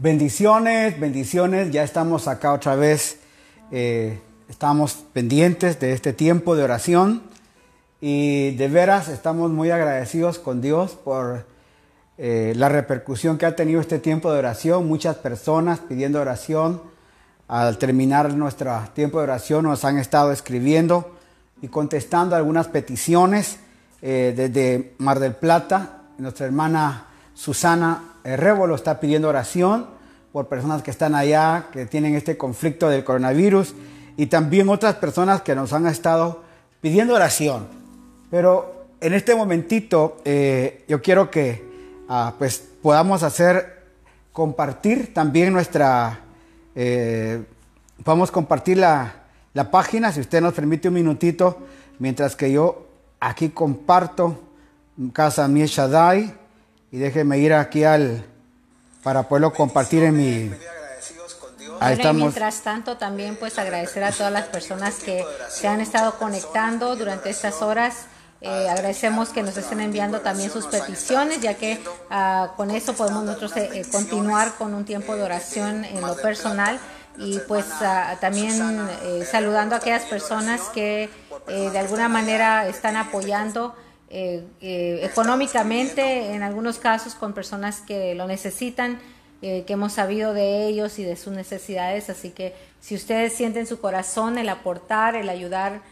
Bendiciones, bendiciones. Ya estamos acá otra vez. Eh, estamos pendientes de este tiempo de oración y de veras estamos muy agradecidos con Dios por eh, la repercusión que ha tenido este tiempo de oración. Muchas personas pidiendo oración. Al terminar nuestro tiempo de oración nos han estado escribiendo y contestando algunas peticiones eh, desde Mar del Plata. Nuestra hermana Susana Révolo está pidiendo oración por personas que están allá, que tienen este conflicto del coronavirus, y también otras personas que nos han estado pidiendo oración. Pero en este momentito eh, yo quiero que ah, pues podamos hacer, compartir también nuestra, eh, compartir la, la página, si usted nos permite un minutito, mientras que yo aquí comparto Casa Mi Shaddai y déjeme ir aquí al para poderlo compartir en mi Ahí estamos. mientras tanto, también pues agradecer a todas las personas que se han estado conectando durante estas horas. Eh, agradecemos que nos estén enviando también sus peticiones, ya que uh, con eso podemos nosotros eh, eh, continuar con un tiempo de oración en lo personal y pues uh, también eh, saludando a aquellas personas que de alguna manera están apoyando eh, eh, económicamente, en algunos casos con personas que lo necesitan, eh, que hemos sabido de ellos y de sus necesidades. Así que si ustedes sienten su corazón el aportar, el ayudar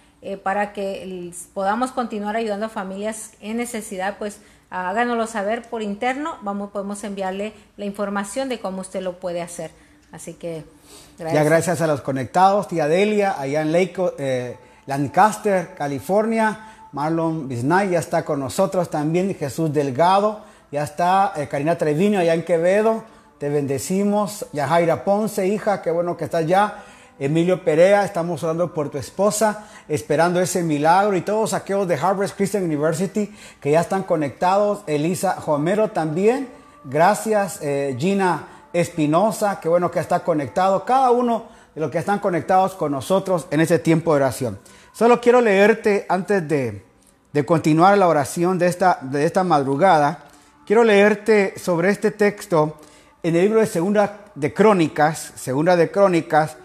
para que podamos continuar ayudando a familias en necesidad, pues háganoslo saber por interno. Vamos, podemos enviarle la información de cómo usted lo puede hacer. Así que gracias. Ya gracias a los conectados, tía Delia, allá en Lake, Lancaster, California. Marlon Bisnay ya está con nosotros también, Jesús Delgado, ya está eh, Karina Treviño allá en Quevedo, te bendecimos, Yajaira Ponce, hija, qué bueno que estás allá. Emilio Perea, estamos orando por tu esposa, esperando ese milagro y todos aquellos de Harvard Christian University que ya están conectados. Elisa Homero también, gracias. Eh, Gina Espinosa, qué bueno que está conectado. Cada uno de los que están conectados con nosotros en este tiempo de oración. Solo quiero leerte antes de, continuar la oración de esta, de esta madrugada. Quiero leerte sobre este texto en el libro de Segunda de Crónicas, Segunda de Crónicas,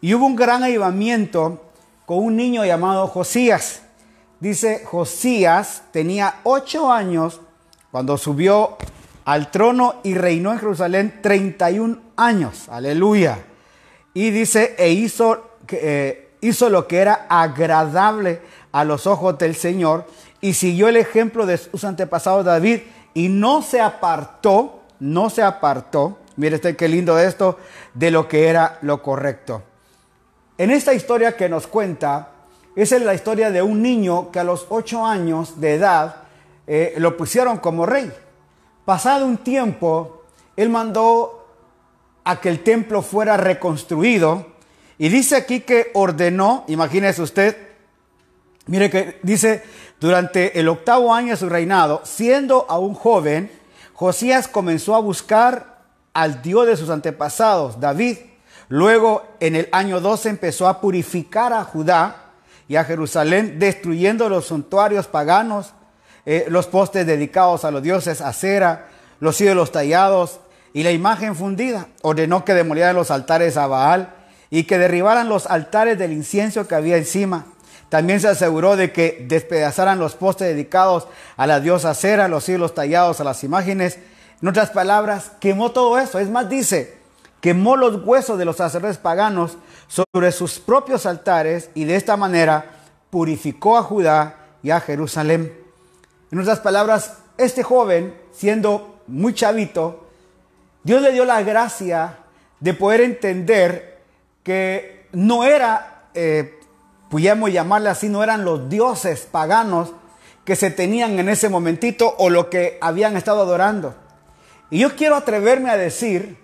y hubo un gran avivamiento con un niño llamado Josías. Dice, Josías tenía ocho años cuando subió al trono y reinó en Jerusalén 31 años. Aleluya. Y dice, e hizo eh, hizo lo que era agradable a los ojos del Señor y siguió el ejemplo de sus antepasados David y no se apartó, no se apartó, mire este qué lindo esto, de lo que era lo correcto. En esta historia que nos cuenta, esa es la historia de un niño que a los ocho años de edad eh, lo pusieron como rey. Pasado un tiempo, él mandó a que el templo fuera reconstruido y dice aquí que ordenó, imagínese usted, mire que dice, durante el octavo año de su reinado, siendo aún joven, Josías comenzó a buscar al Dios de sus antepasados, David. Luego, en el año 12, empezó a purificar a Judá y a Jerusalén, destruyendo los santuarios paganos, eh, los postes dedicados a los dioses Acera, los ídolos tallados y la imagen fundida. Ordenó que demolieran los altares a Baal y que derribaran los altares del incienso que había encima. También se aseguró de que despedazaran los postes dedicados a la diosa Cera, los hilos tallados a las imágenes. En otras palabras, quemó todo eso. Es más, dice, quemó los huesos de los sacerdotes paganos sobre sus propios altares y de esta manera purificó a Judá y a Jerusalén. En otras palabras, este joven, siendo muy chavito, Dios le dio la gracia de poder entender que no era, eh, pudiéramos llamarle así, no eran los dioses paganos que se tenían en ese momentito o lo que habían estado adorando. Y yo quiero atreverme a decir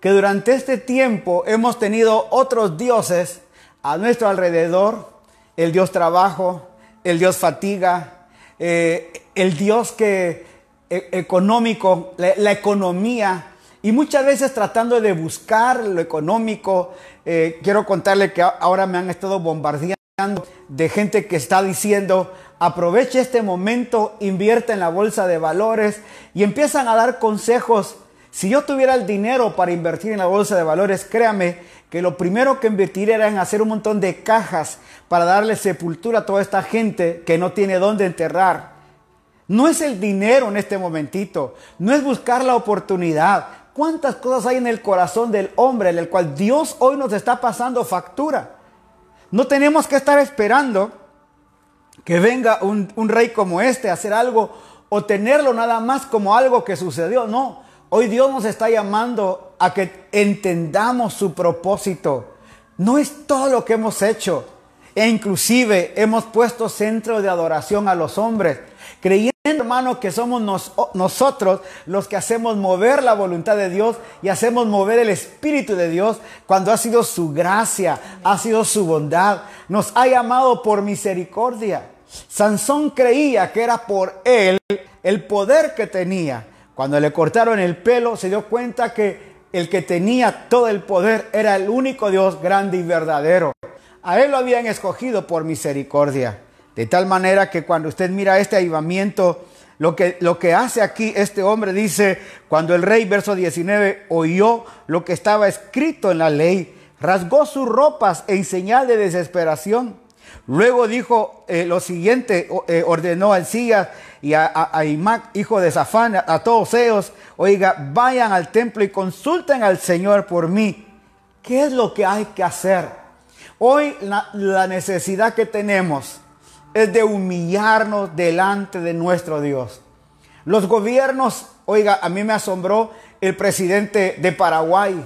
que durante este tiempo hemos tenido otros dioses a nuestro alrededor, el dios trabajo, el dios fatiga, eh, el dios que e, económico, la economía, y muchas veces tratando de buscar lo económico, eh, quiero contarle que ahora me han estado bombardeando de gente que está diciendo, aproveche este momento, invierte en la bolsa de valores y empiezan a dar consejos Si yo tuviera el dinero para invertir en la bolsa de valores, créame que lo primero que invertiría era en hacer un montón de cajas para darle sepultura a toda esta gente que no tiene dónde enterrar. No es el dinero en este momentito, no es buscar la oportunidad. ¿Cuántas cosas hay en el corazón del hombre en el cual Dios hoy nos está pasando factura? No tenemos que estar esperando que venga un, rey como este a hacer algo o tenerlo nada más como algo que sucedió. No, hoy Dios nos está llamando a que entendamos su propósito. No es todo lo que hemos hecho. E inclusive hemos puesto centro de adoración a los hombres, creyendo, hermano, que somos nosotros los que hacemos mover la voluntad de Dios y hacemos mover el Espíritu de Dios cuando ha sido su gracia, ha sido su bondad, nos ha llamado por misericordia. Sansón creía que era por él el poder que tenía. Cuando le cortaron el pelo, se dio cuenta que el que tenía todo el poder era el único Dios grande y verdadero. A él lo habían escogido por misericordia. De tal manera que cuando usted mira este avivamiento, lo que, lo que hace aquí este hombre dice, cuando el rey, verso 19, oyó lo que estaba escrito en la ley, rasgó sus ropas en señal de desesperación Luego dijo eh, lo siguiente, eh, ordenó a Elías y a, a, hijo de Safán, a, todos ellos, oiga, vayan al templo y consulten al Señor por mí. ¿Qué es lo que hay que hacer? Hoy la necesidad que tenemos es de humillarnos delante de nuestro Dios. Los gobiernos, oiga, a mí me asombró el presidente de Paraguay,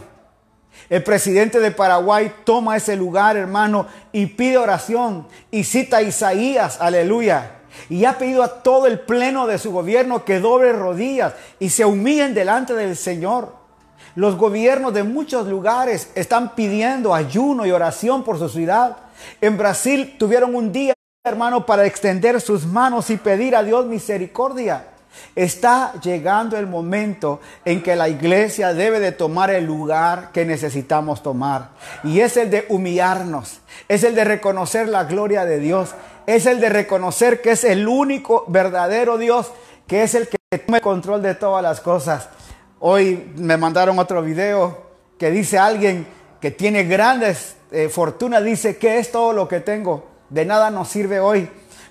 el presidente de Paraguay toma ese lugar, hermano, y pide oración y cita a Isaías, aleluya. Y ha pedido a todo el pleno de su gobierno que doble rodillas y se humillen delante del Señor. Los gobiernos de muchos lugares están pidiendo ayuno y oración por su ciudad. En Brasil tuvieron un día, hermano, para extender sus manos y pedir a Dios misericordia. Está llegando el momento en que la iglesia debe de tomar el lugar que necesitamos tomar. Y es el de humillarnos, es el de reconocer la gloria de Dios, es el de reconocer que es el único verdadero Dios, que es el que toma el control de todas las cosas. Hoy me mandaron otro video que dice alguien que tiene grandes eh, fortunas, dice que es todo lo que tengo, de nada nos sirve hoy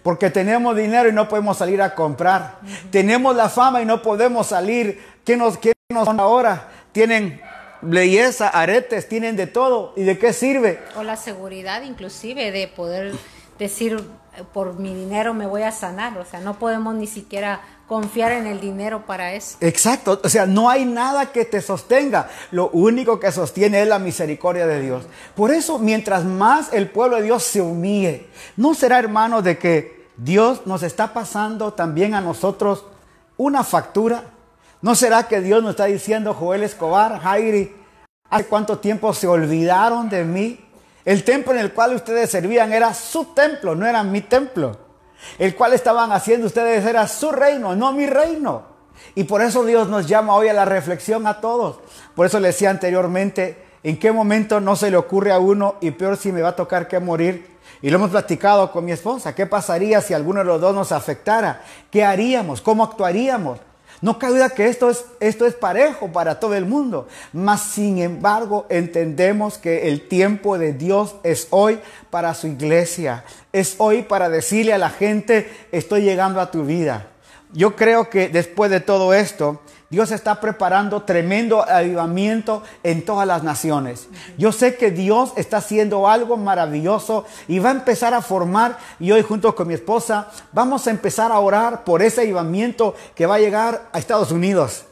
porque tenemos dinero y no podemos salir a comprar. Tenemos la fama y no podemos salir. ¿Qué nos, qué nos son ahora? Tienen belleza, aretes, tienen de todo. ¿Y de qué sirve? O la seguridad inclusive de poder decir, por mi dinero me voy a sanar. O sea, no podemos ni siquiera confiar en el dinero para eso. Exacto, o sea, no hay nada que te sostenga. Lo único que sostiene es la misericordia de Dios. Por eso, mientras más el pueblo de Dios se humille, no será hermano de que Dios nos está pasando también a nosotros una factura. ¿No será que Dios nos está diciendo, Joel Escobar, Jairi, hace cuánto tiempo se olvidaron de mí? El templo en el cual ustedes servían era su templo, no era mi templo. El cual estaban haciendo ustedes era su reino, no mi reino. Y por eso Dios nos llama hoy a la reflexión a todos. Por eso le decía anteriormente, ¿en qué momento no se le ocurre a uno y peor si me va a tocar que morir? Y lo hemos platicado con mi esposa. ¿Qué pasaría si alguno de los dos nos afectara? ¿Qué haríamos? ¿Cómo actuaríamos? No cabe duda que esto es, esto es parejo para todo el mundo. Mas, sin embargo, entendemos que el tiempo de Dios es hoy para su iglesia. Es hoy para decirle a la gente, estoy llegando a tu vida. Yo creo que después de todo esto, Dios está preparando tremendo avivamiento en todas las naciones. Yo sé que Dios está haciendo algo maravilloso y va a empezar a formar, y hoy junto con mi esposa vamos a empezar a orar por ese avivamiento que va a llegar a Estados Unidos.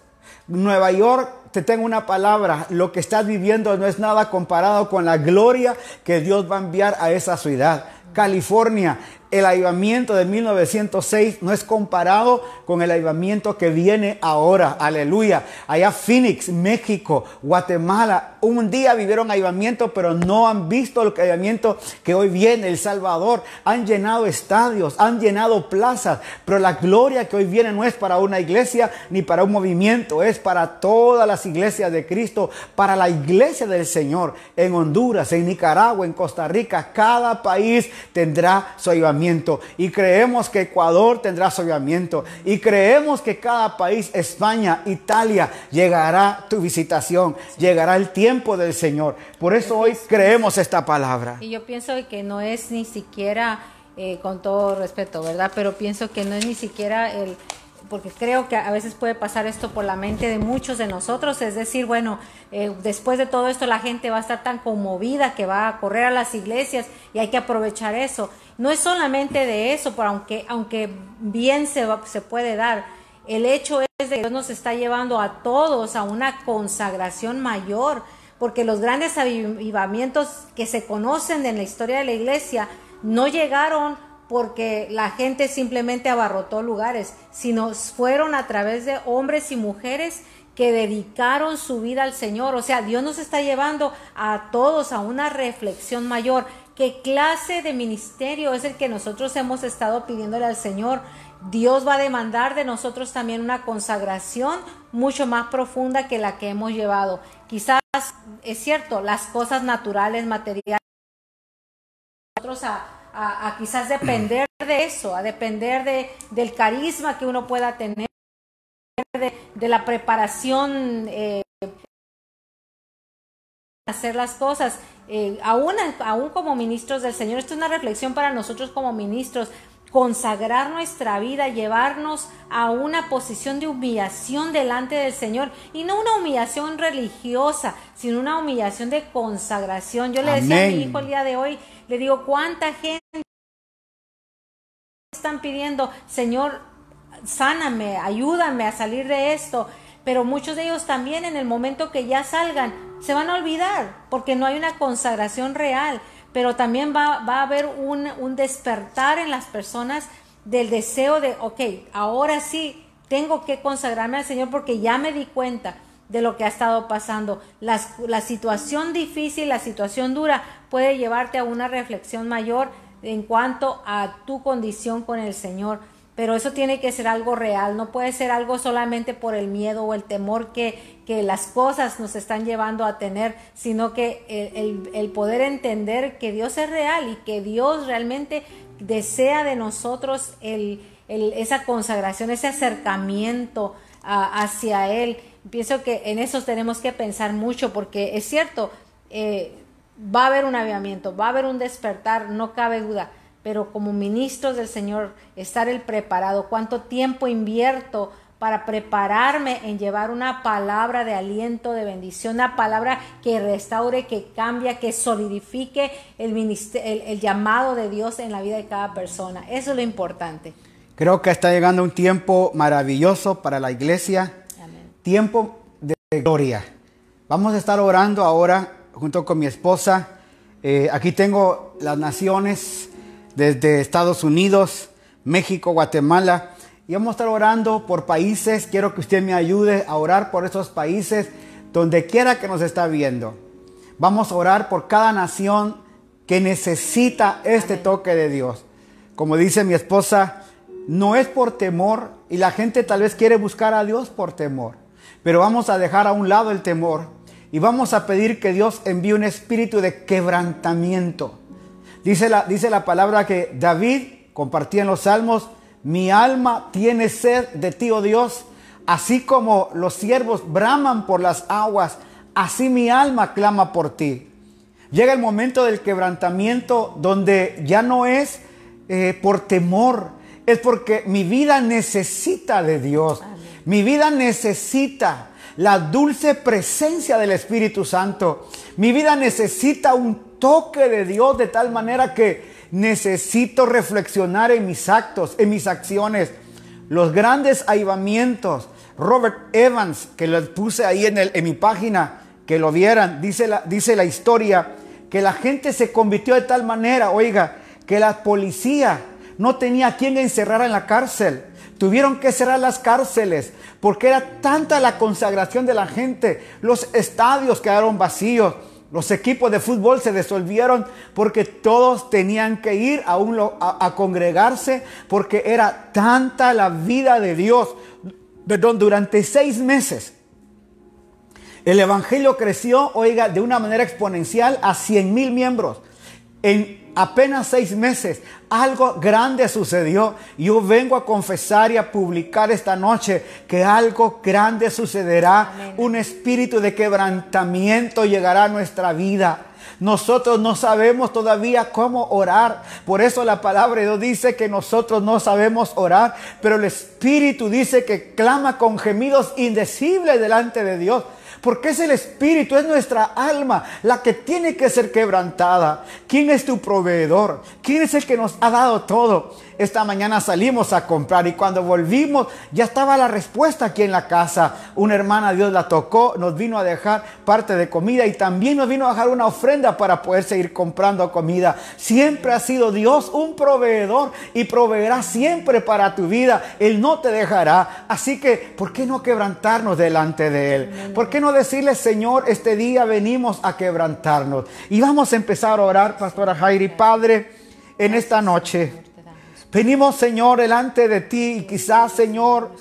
Nueva York, te tengo una palabra, lo que estás viviendo no es nada comparado con la gloria que Dios va a enviar a esa ciudad. California, el avivamiento de 1906 no es comparado con el avivamiento que viene ahora. Aleluya. Allá Phoenix, México, Guatemala, un día vivieron avivamiento, pero no han visto el avivamiento que hoy viene. El Salvador han llenado estadios, han llenado plazas, pero la gloria que hoy viene no es para una iglesia ni para un movimiento, es para todas las iglesias de Cristo, para la iglesia del Señor en Honduras, en Nicaragua, en Costa Rica. Cada país tendrá su avivamiento avivamiento y creemos que Ecuador tendrá su avivamiento y creemos que cada país, España, Italia, llegará tu visitación, llegará el tiempo del Señor. Por eso hoy creemos esta palabra. Y yo pienso que no es ni siquiera, eh, con todo respeto, ¿verdad? Pero pienso que no es ni siquiera el porque creo que a veces puede pasar esto por la mente de muchos de nosotros, es decir, bueno, eh, después de todo esto la gente va a estar tan conmovida que va a correr a las iglesias y hay que aprovechar eso. No es solamente de eso, pero aunque, aunque bien se, se puede dar, el hecho es de que Dios nos está llevando a todos a una consagración mayor, porque los grandes avivamientos que se conocen en la historia de la iglesia no llegaron porque la gente simplemente abarrotó lugares, sino fueron a través de hombres y mujeres que dedicaron su vida al Señor. O sea, Dios nos está llevando a todos a una reflexión mayor. ¿Qué clase de ministerio es el que nosotros hemos estado pidiéndole al Señor? Dios va a demandar de nosotros también una consagración mucho más profunda que la que hemos llevado. Quizás es cierto, las cosas naturales, materiales, nosotros a, a, quizás depender de eso, a depender de, del carisma que uno pueda tener, de, la preparación, eh, hacer las cosas, eh, aún, aún como ministros del Señor. Esto es una reflexión para nosotros como ministros consagrar nuestra vida, llevarnos a una posición de humillación delante del Señor y no una humillación religiosa, sino una humillación de consagración. Yo le decía a mi hijo el día de hoy, le digo, ¿cuánta gente están pidiendo, Señor, sáname, ayúdame a salir de esto? Pero muchos de ellos también en el momento que ya salgan se van a olvidar porque no hay una consagración real. Pero también va, va a haber un, un despertar en las personas del deseo de, ok, ahora sí tengo que consagrarme al Señor porque ya me di cuenta de lo que ha estado pasando. La, la, situación difícil, la situación dura puede llevarte a una reflexión mayor en cuanto a tu condición con el Señor. Pero eso tiene que ser algo real, no puede ser algo solamente por el miedo o el temor que, que las cosas nos están llevando a tener, sino que el, poder entender que Dios es real y que Dios realmente desea de nosotros el, esa consagración, ese acercamiento hacia Él pienso que en eso tenemos que pensar mucho porque es cierto, eh, va a haber un aviamiento, va a haber un despertar, no cabe duda, pero como ministros del Señor, estar el preparado, cuánto tiempo invierto para prepararme en llevar una palabra de aliento, de bendición, una palabra que restaure, que cambia, que solidifique el, el llamado de Dios en la vida de cada persona. Eso es lo importante. Creo que está llegando un tiempo maravilloso para la iglesia tiempo de gloria. Vamos a estar orando ahora junto con mi esposa. Eh, aquí tengo las naciones desde Estados Unidos, México, Guatemala. Y vamos a estar orando por países. Quiero que usted me ayude a orar por esos países donde quiera que nos está viendo. Vamos a orar por cada nación que necesita este toque de Dios. Como dice mi esposa, no es por temor y la gente tal vez quiere buscar a Dios por temor. Pero vamos a dejar a un lado el temor y vamos a pedir que Dios envíe un espíritu de quebrantamiento. Dice la, dice la palabra que David compartía en los salmos, mi alma tiene sed de ti, oh Dios, así como los siervos braman por las aguas, así mi alma clama por ti. Llega el momento del quebrantamiento donde ya no es eh, por temor, es porque mi vida necesita de Dios. Mi vida necesita la dulce presencia del Espíritu Santo. Mi vida necesita un toque de Dios de tal manera que necesito reflexionar en mis actos, en mis acciones. Los grandes avivamientos. Robert Evans, que lo puse ahí en, en mi página, que lo vieran, dice la, dice la historia, que la gente se convirtió de tal manera, oiga, que la policía no tenía a quien encerrar en la cárcel. Tuvieron que cerrar las cárceles porque era tanta la consagración de la gente. Los estadios quedaron vacíos. Los equipos de fútbol se disolvieron porque todos tenían que ir a, a, congregarse porque era tanta la vida de Dios. Perdón, durante seis meses el Evangelio creció, oiga, de una manera exponencial a 100 mil miembros. En apenas seis meses, algo grande sucedió. Yo vengo a confesar y a publicar esta noche que algo grande sucederá. Un espíritu de quebrantamiento llegará a nuestra vida. Nosotros no sabemos todavía cómo orar. Por eso la palabra de Dios dice que nosotros no sabemos orar, pero el Espíritu dice que clama con gemidos indecibles delante de Dios. Porque es el Espíritu, es nuestra alma la que tiene que ser quebrantada. ¿Quién es tu proveedor? ¿Quién es el que nos ha dado todo? Esta mañana salimos a comprar y cuando volvimos ya estaba la respuesta aquí en la casa. Una hermana Dios la tocó, nos vino a dejar parte de comida y también nos vino a dejar una ofrenda para poder seguir comprando comida. Siempre ha sido Dios un proveedor y proveerá siempre para tu vida. Él no te dejará. Así que, ¿por qué no quebrantarnos delante de Él? ¿Por qué no decirle, Señor, este día venimos a quebrantarnos? Y vamos a empezar a orar, Pastora Jairi, Padre, en esta noche. Venimos, Señor, delante de ti y quizás, Señor,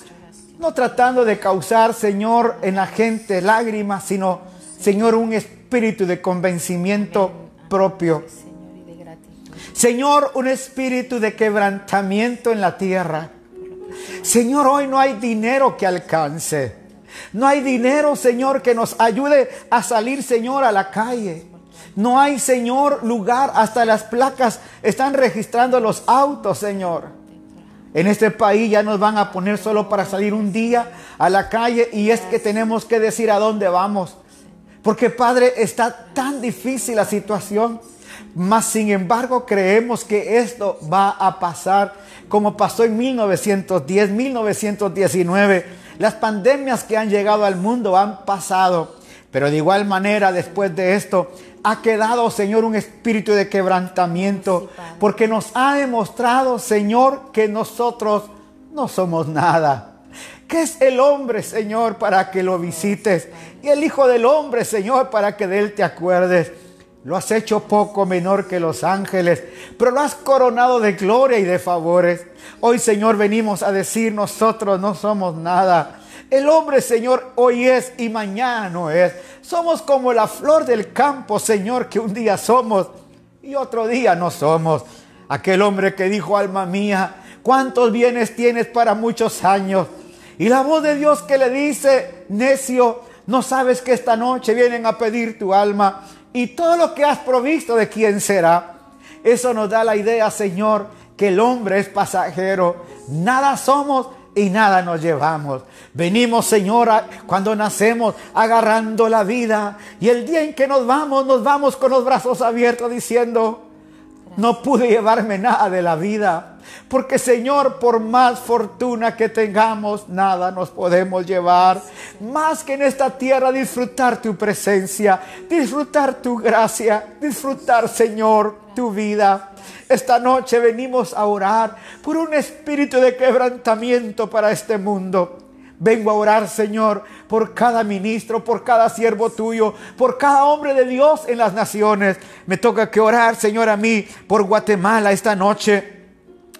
no tratando de causar, Señor, en la gente lágrimas, sino, Señor, un espíritu de convencimiento propio. Señor, un espíritu de quebrantamiento en la tierra. Señor, hoy no hay dinero que alcance. No hay dinero, Señor, que nos ayude a salir, Señor, a la calle. No hay, Señor, lugar. Hasta las placas están registrando los autos, Señor. En este país ya nos van a poner solo para salir un día a la calle y es que tenemos que decir a dónde vamos. Porque Padre, está tan difícil la situación. Mas sin embargo creemos que esto va a pasar como pasó en 1910, 1919. Las pandemias que han llegado al mundo han pasado. Pero de igual manera después de esto ha quedado, Señor, un espíritu de quebrantamiento, porque nos ha demostrado, Señor, que nosotros no somos nada. ¿Qué es el hombre, Señor, para que lo visites? Y el Hijo del Hombre, Señor, para que de él te acuerdes. Lo has hecho poco menor que los ángeles, pero lo has coronado de gloria y de favores. Hoy, Señor, venimos a decir, nosotros no somos nada. El hombre, Señor, hoy es y mañana no es. Somos como la flor del campo, Señor, que un día somos y otro día no somos. Aquel hombre que dijo, alma mía, ¿cuántos bienes tienes para muchos años? Y la voz de Dios que le dice, necio, no sabes que esta noche vienen a pedir tu alma y todo lo que has provisto de quién será. Eso nos da la idea, Señor, que el hombre es pasajero. Nada somos y nada nos llevamos. Venimos, Señora, cuando nacemos agarrando la vida y el día en que nos vamos, nos vamos con los brazos abiertos diciendo, no pude llevarme nada de la vida. Porque Señor, por más fortuna que tengamos, nada nos podemos llevar. Más que en esta tierra disfrutar tu presencia, disfrutar tu gracia, disfrutar, Señor, tu vida. Esta noche venimos a orar por un espíritu de quebrantamiento para este mundo. Vengo a orar, Señor, por cada ministro, por cada siervo tuyo, por cada hombre de Dios en las naciones. Me toca que orar, Señor, a mí por Guatemala esta noche.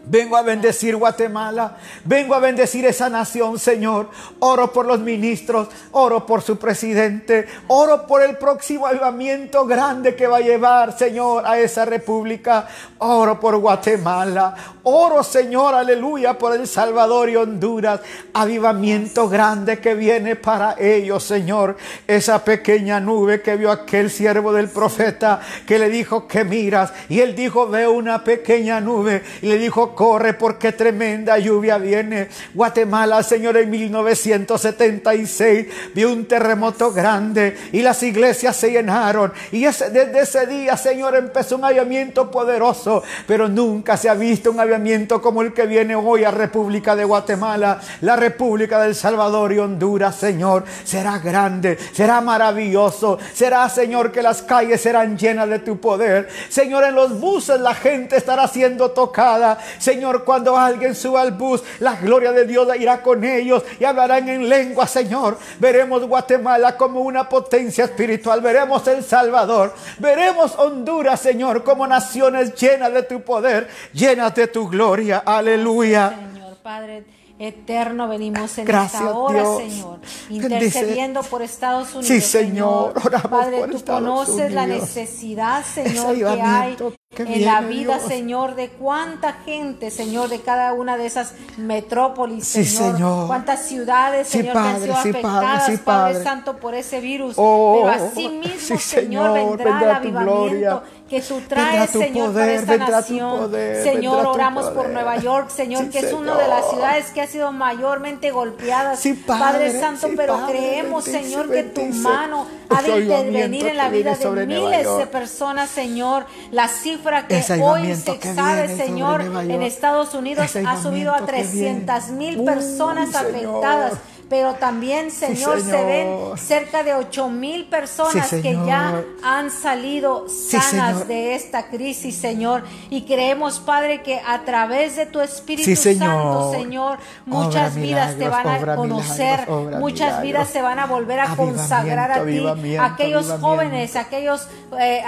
Vengo a bendecir Guatemala. Vengo a bendecir esa nación, Señor. Oro por los ministros. Oro por su presidente. Oro por el próximo avivamiento grande que va a llevar, Señor, a esa república. Oro por Guatemala. Oro, Señor, aleluya, por El Salvador y Honduras. Avivamiento grande que viene para ellos, Señor. Esa pequeña nube que vio aquel siervo del profeta que le dijo que miras. Y él dijo, veo una pequeña nube. Y le dijo, corre porque tremenda lluvia viene. Guatemala, Señor, en 1976 vio un terremoto grande y las iglesias se llenaron. Y desde ese día, Señor, empezó un avivamiento poderoso, pero nunca se ha visto un avivamiento como el que viene hoy a República de Guatemala, la República del Salvador y Honduras, Señor. Será grande, será maravilloso, será, Señor, que las calles serán llenas de tu poder. Señor, en los buses la gente estará siendo tocada. Señor, cuando alguien suba al bus, la gloria de Dios irá con ellos y hablarán en lengua, Señor. Veremos Guatemala como una potencia espiritual. Veremos El Salvador. Veremos Honduras, Señor, como naciones llenas de tu poder, llenas de tu gloria. Aleluya. Señor Padre eterno venimos en esta hora, Señor, intercediendo por Estados Unidos. Sí, Señor. Padre, tú conoces la necesidad, Señor, que hay en la vida, Señor, de cuánta gente, Señor, de cada una de esas metrópolis, Señor. Cuántas ciudades, Señor, que han sido afectadas, Padre. Santo, por ese virus. Oh, Pero así mismo, Señor, vendrá, el avivamiento que tú traes, Señor, para esta nación. señor, oramos por Nueva York, Señor, que es una de las ciudades que ha sido mayormente golpeada. Padre, Santo, pero creemos, Señor, que tu mano ha de intervenir en la vida de miles de personas, Señor. La cifra que hoy se sabe, Señor, en Estados Unidos ha subido a 300 mil personas afectadas pero también, Señor, se ven cerca de ocho mil personas que ya han salido sanas de esta crisis, Señor. Y creemos, Padre, que a través de tu Espíritu Santo, Señor, muchas vidas te van a conocer, muchas vidas se van a volver a consagrar a ti. Aquellos jóvenes, aquellos eh,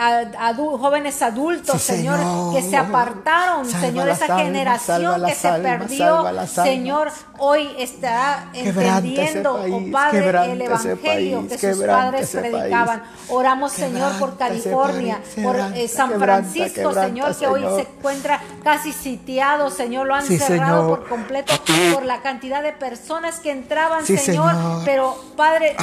jóvenes adultos, Señor, que se apartaron, Señor, esa generación que se perdió, Señor, hoy está entendiendo oh Padre, el Evangelio que sus padres predicaban. Oramos, Señor, por California, por eh, San Francisco, Señor, que hoy se encuentra casi sitiado, Señor, lo han cerrado por completo por la cantidad de personas que entraban, Señor. Pero, Padre,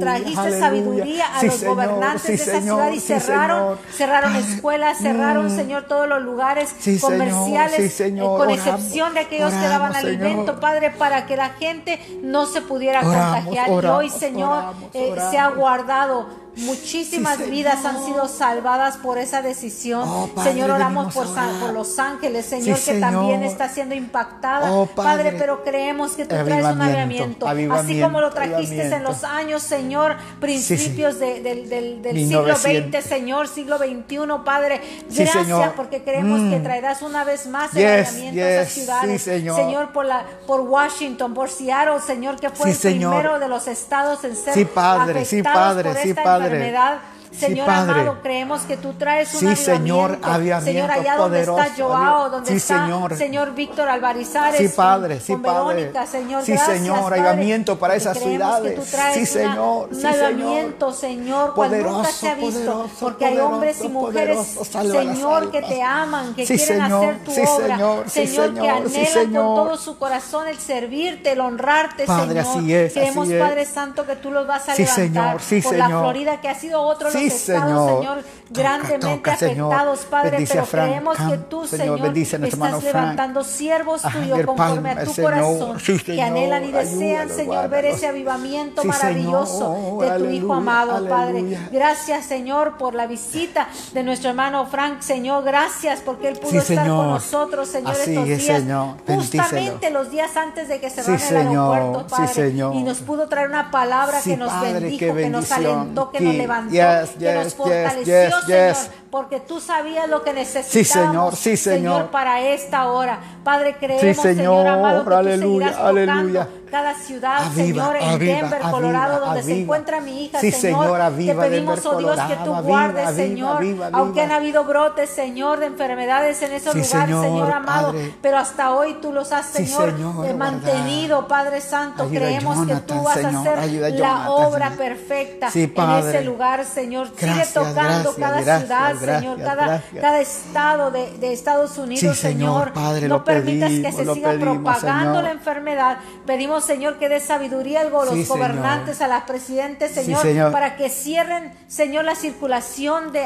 trajiste sabiduría a los gobernantes de esa ciudad y cerraron, cerraron escuelas, cerraron, mm. Señor, todos los lugares comerciales, eh, con excepción de aquellos que daban alimento, Padre, para que la gente no se pudiera contagiar. y hoy, Señor, eh, se ha guardado Muchísimas vidas han sido salvadas por esa decisión. Oh, Señor, oramos por, por, los ángeles, Señor, que también está siendo impactada. Oh, padre. pero creemos que tú traes un avivamiento. Así como lo trajiste en los años, Señor, principios del, siglo XX, Señor, siglo XXI, Padre. Gracias porque creemos que mm. traerás una vez más el avivamiento a esas ciudades. Señor. por, la, por Washington, por Seattle, Señor, que fue el primero de los estados en ser padre, afectados por esta enfermedad Señor amado, creemos que tú traes un sí, Señor, Señor, allá donde está Joao, donde está señor. señor Víctor Alvarizares. Sí, Padre, sí, Padre. Verónica, Señor, sí, Señor, avivamiento para esas ciudades. sí, Señor. un avivamiento, Señor, cuando nunca se ha visto. porque hay hombres y mujeres, Señor, que te aman, que quieren hacer tu obra. Señor, que anhelan con todo su corazón el servirte, el honrarte, Padre, Señor. Así es, Creemos, Padre Santo, que tú los vas a levantar por la Florida, que ha sido otro Señor. Grandemente afectados, Padre, pero creemos que tú, Señor, estás levantando siervos tuyos conforme a tu corazón, que anhelan y desean, Señor, ver ese avivamiento maravilloso de tu Hijo amado, Padre. Gracias, Señor, por la visita de nuestro hermano Frank, Señor. Gracias porque él pudo estar con nosotros, Señor, estos días. Justamente los días antes de que cerrara el aeropuerto, Padre. Y nos pudo traer una palabra que nos bendijo, que nos alentó, que nos levantó que nos fortaleció, Señor, porque tú sabías lo que necesitábamos, sí, Señor, sí, Señor. para esta hora. Padre, creemos, Señor, amado, que aleluya, tú seguirás aleluya. cada ciudad, Señor, en Denver, Colorado, donde se encuentra mi hija, Señor. te pedimos, oh Dios, que tú guardes, Señor, aunque han habido brotes, Señor, de enfermedades en esos lugares, Señor, amado, pero hasta hoy tú los has, Señor, eh, mantenido, Padre Santo. Creemos que tú vas a hacer la obra perfecta en ese lugar, Señor. Sigue tocando cada ciudad, Señor, cada, cada estado de, de Estados Unidos, Señor. no permitas que se siga propagando la enfermedad. Pedimos, Señor, que dé sabiduría a los gobernantes, a las presidentes, Señor, para que cierren, Señor, la circulación de,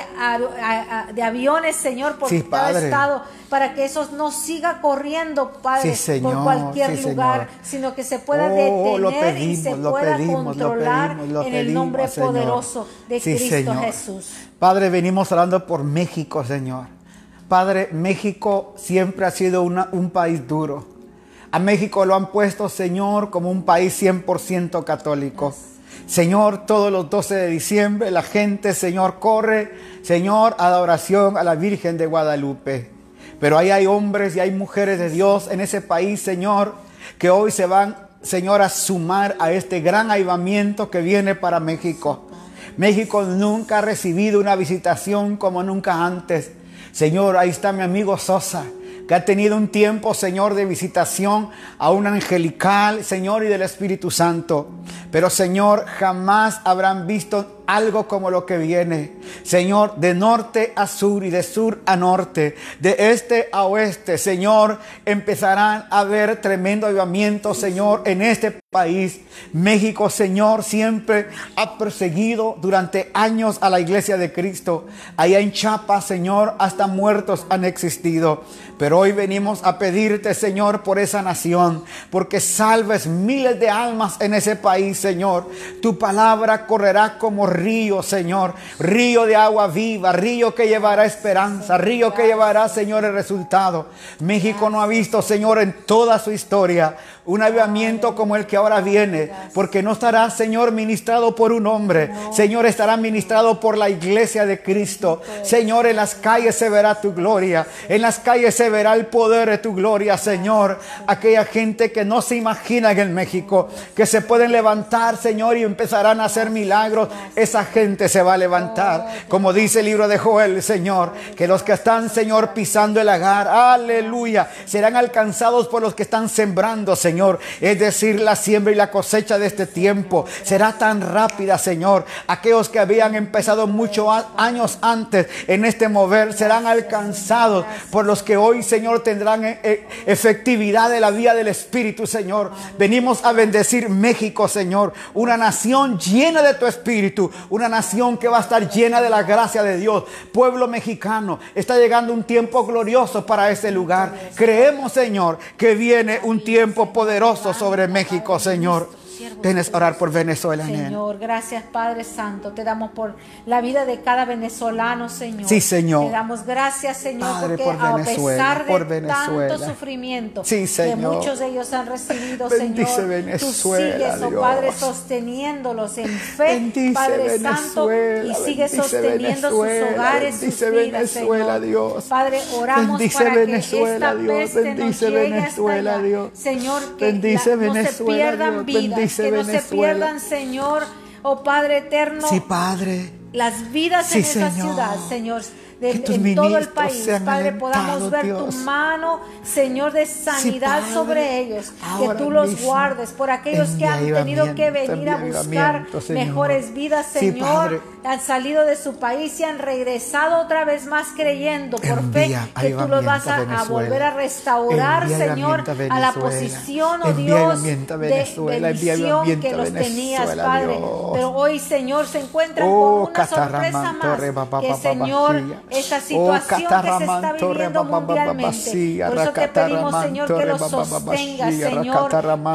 de aviones, Señor, por cada estado, para que eso no siga corriendo, Padre, por cualquier lugar, sino que se pueda oh, detener y se pueda controlar en el nombre poderoso de Cristo Jesús. Padre, venimos hablando por México, Señor. Padre, México siempre ha sido un país duro. A México lo han puesto, Señor, como un país 100% católico. Señor, todos los 12 de diciembre la gente, Señor, corre, Señor, a la oración a la Virgen de Guadalupe. Pero ahí hay hombres y hay mujeres de Dios en ese país, Señor, que hoy se van, Señor, a sumar a este gran avivamiento que viene para México. México nunca ha recibido una visitación como nunca antes. Señor, ahí está mi amigo Sosa, que ha tenido un tiempo, Señor, de visitación a un angelical, Señor, y del Espíritu Santo. Pero, Señor, jamás habrán visto algo como lo que viene. Señor, de norte a sur y de sur a norte, de este a oeste, Señor, empezarán a haber tremendo avivamiento, Señor, en este país. México, Señor, siempre ha perseguido durante años a la iglesia de Cristo. Allá en Chiapas, Señor, hasta muertos han existido. Pero hoy venimos a pedirte, Señor, por esa nación, porque salves miles de almas en ese país, Señor. Tu palabra correrá como río, Señor. Río de agua viva, río que llevará esperanza, río que llevará, Señor, el resultado. México no ha visto, Señor, en toda su historia un avivamiento como el que ahora viene, porque no estará, Señor, ministrado por un hombre, Señor, estará ministrado por la iglesia de Cristo. Señor, en las calles se verá tu gloria, en las calles se verá el poder de tu gloria, Señor. Aquella gente que no se imagina en México, que se pueden levantar, Señor, y empezarán a hacer milagros, esa gente se va a levantar. Como dice el libro de Joel, Señor, que los que están, Señor, pisando el agar, aleluya, serán alcanzados por los que están sembrando, Señor. Señor. Es decir, la siembra y la cosecha de este tiempo será tan rápida, Señor. Aquellos que habían empezado muchos años antes en este mover serán alcanzados por los que hoy, Señor, tendrán eh, eh, efectividad de la vía del Espíritu, Señor. Venimos a bendecir México, Señor. Una nación llena de tu Espíritu. Una nación que va a estar llena de la gracia de Dios. Pueblo mexicano, está llegando un tiempo glorioso para este lugar. Creemos, Señor, que viene un tiempo poderoso poderoso sobre México, Señor. Tienes a orar por Venezuela, Señor, gracias Padre Santo. Te damos por la vida de cada venezolano, Señor. Sí, Señor. Te damos gracias, Señor, porque a pesar de tanto sufrimiento que muchos de ellos han recibido, Señor, Venezuela, tú sigues, oh Padre, sosteniéndolos en fe, Padre Santo, y sigues sosteniendo sus hogares, sus vidas, Señor. Dios. Padre, oramos para que esta peste no llegue hasta Dios. Señor, que no se pierdan vidas que no se pierdan, Señor, oh Padre eterno. Sí, Padre. Las vidas en esa ciudad, Señor en todo el país, Padre, podamos ver tu mano, Señor, de sanidad sobre ellos, que tú los guardes por aquellos que han tenido que venir a buscar mejores vidas, Señor, han salido de su país y han regresado otra vez más creyendo por fe que tú los vas a, volver a restaurar, Señor, a la posición, oh Dios, de bendición que los tenías, Padre. Pero hoy, Señor, se encuentran oh, con una sorpresa más, que Señor, esta oh, situación que se está viviendo mundialmente. Por eso te pedimos, Señor, que lo sostengas, Señor.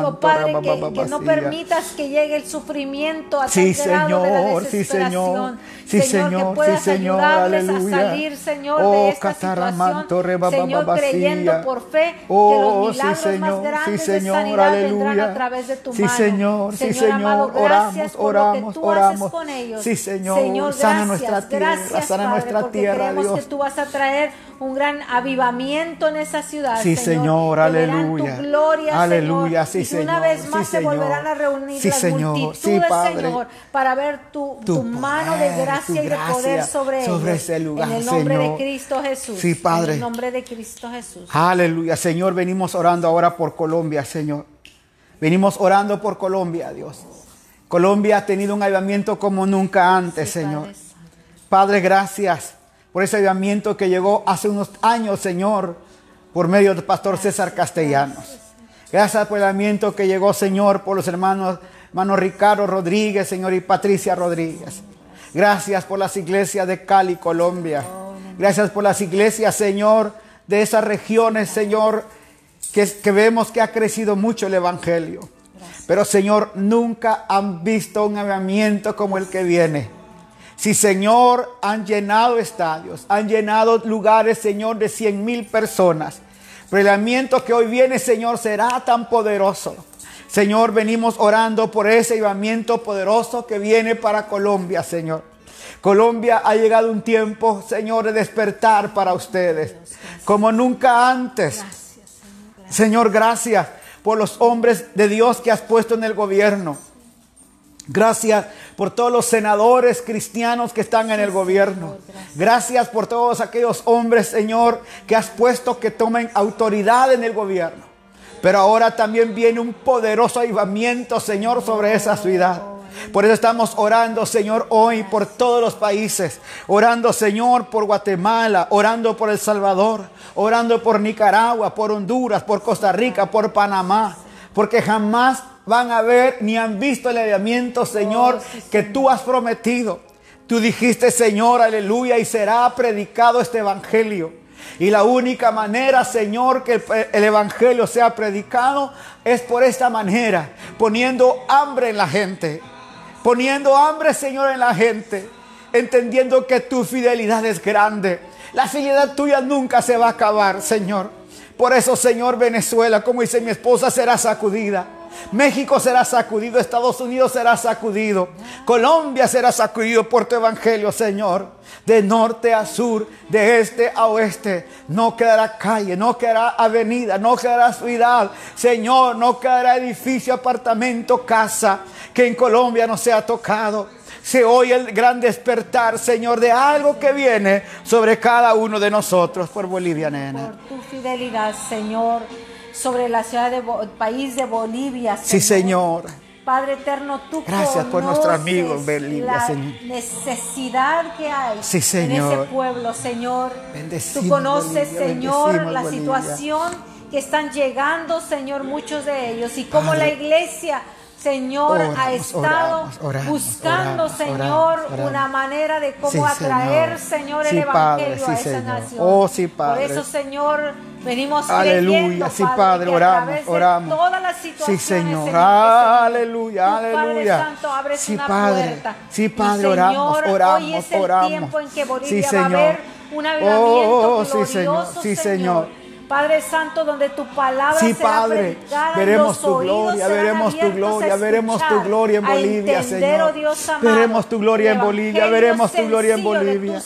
Oh, Padre, que, no permitas que llegue el sufrimiento a sí, Señor, de Sí, Señor. Sí, Señor, que puedas sí, Señor, ayudarles aleluya. a salir, Señor, oh, de esta situación. Señor, creyendo por fe oh, que los milagros sí, señor, más grandes sí, señor, de sanidad vendrán a través de tu sí, mano. Señor, sí, Señor, amado, gracias oramos, por lo que tú oramos. haces con ellos. Sí, Señor, Señor sana nuestra tierra, gracias, sana Padre, nuestra tierra, Dios. que tú vas a traer un gran avivamiento en esa ciudad. Sí, Señor, aleluya. Tu gloria, aleluya, Señor, sí, y una vez más sí, se volverán a reunir las señor, multitudes, Señor, para ver tu, tu, mano de gracia y de poder sobre, sobre ese lugar, En el nombre de Cristo Jesús. Sí, Padre. En el nombre de Cristo Jesús. Aleluya, Señor, venimos orando ahora por Colombia, Señor. Venimos orando por Colombia, Dios. Colombia ha tenido un avivamiento como nunca antes, Señor. Padre, gracias por ese avivamiento que llegó hace unos años, Señor, por medio del pastor César Castellanos. Gracias por el avivamiento que llegó, Señor, por los hermanos, hermano Ricardo Rodríguez, Señor, y Patricia Rodríguez. Gracias por las iglesias de Cali, Colombia. Gracias por las iglesias, Señor, de esas regiones, Señor, que, que vemos que ha crecido mucho el Evangelio. Pero, Señor, nunca han visto un avivamiento como el que viene. Si, Señor, han llenado estadios, han llenado lugares, Señor, de cien mil personas. Pero el avivamiento que hoy viene, Señor, será tan poderoso. Señor, venimos orando por ese avivamiento poderoso que viene para Colombia, Señor. Colombia ha llegado un tiempo, Señor, de despertar para ustedes, como nunca antes. Señor, gracias por los hombres de Dios que has puesto en el gobierno. Gracias por todos los senadores cristianos que están en el gobierno. Gracias por todos aquellos hombres, Señor, que has puesto que tomen autoridad en el gobierno. Pero ahora también viene un poderoso avivamiento, Señor, sobre esa ciudad. Por eso estamos orando, Señor, hoy por todos los países. Orando, Señor, por Guatemala, orando por El Salvador, orando por Nicaragua, por Honduras, por Costa Rica, por Panamá. Porque jamás van a ver ni han visto el avivamiento, Señor, oh, que tú has prometido. Tú dijiste, Señor, aleluya, y será predicado este evangelio. Y la única manera, Señor, que el, Evangelio sea predicado es por esta manera, poniendo hambre en la gente. Poniendo hambre, Señor, en la gente. Entendiendo que tu fidelidad es grande. La fidelidad tuya nunca se va a acabar, Señor. Por eso, Señor, Venezuela, como dice mi esposa, será sacudida. México será sacudido, Estados Unidos será sacudido, Colombia será sacudido por tu evangelio, Señor. De norte a sur, de este a oeste, no quedará calle, no quedará avenida, no quedará ciudad, Señor, no quedará edificio, apartamento, casa, que en Colombia no sea tocado. Se oye el gran despertar, Señor, de algo que viene sobre cada uno de nosotros por Bolivia, nena. Por tu fidelidad, Señor sobre la ciudad de país de Bolivia. Sí, Señor. Padre eterno, tú Gracias por nuestro amigo Bolivia, la necesidad que hay en ese pueblo, Señor. tú conoces, Señor, la situación que están llegando, Señor, muchos de ellos y cómo la iglesia Señor, ha estado buscando, Señor, una manera de cómo atraer, Señor, el Evangelio a esa nación. Oh, sí, Padre. Por eso, Señor, venimos Aleluya, sí, Padre, oramos, oramos. todas las situaciones, sí, Señor, aleluya, aleluya. Padre Santo, abres sí, una Padre, puerta. Sí, Padre, oramos, oramos, hoy es el tiempo en que Bolivia va a haber un avivamiento oh, glorioso, sí, Señor, sí, Señor. Padre Santo, donde tu palabra sí, Padre, veremos tu gloria, veremos tu gloria, veremos tu gloria en Bolivia, Señor. veremos tu gloria en Bolivia, veremos tu gloria en Bolivia.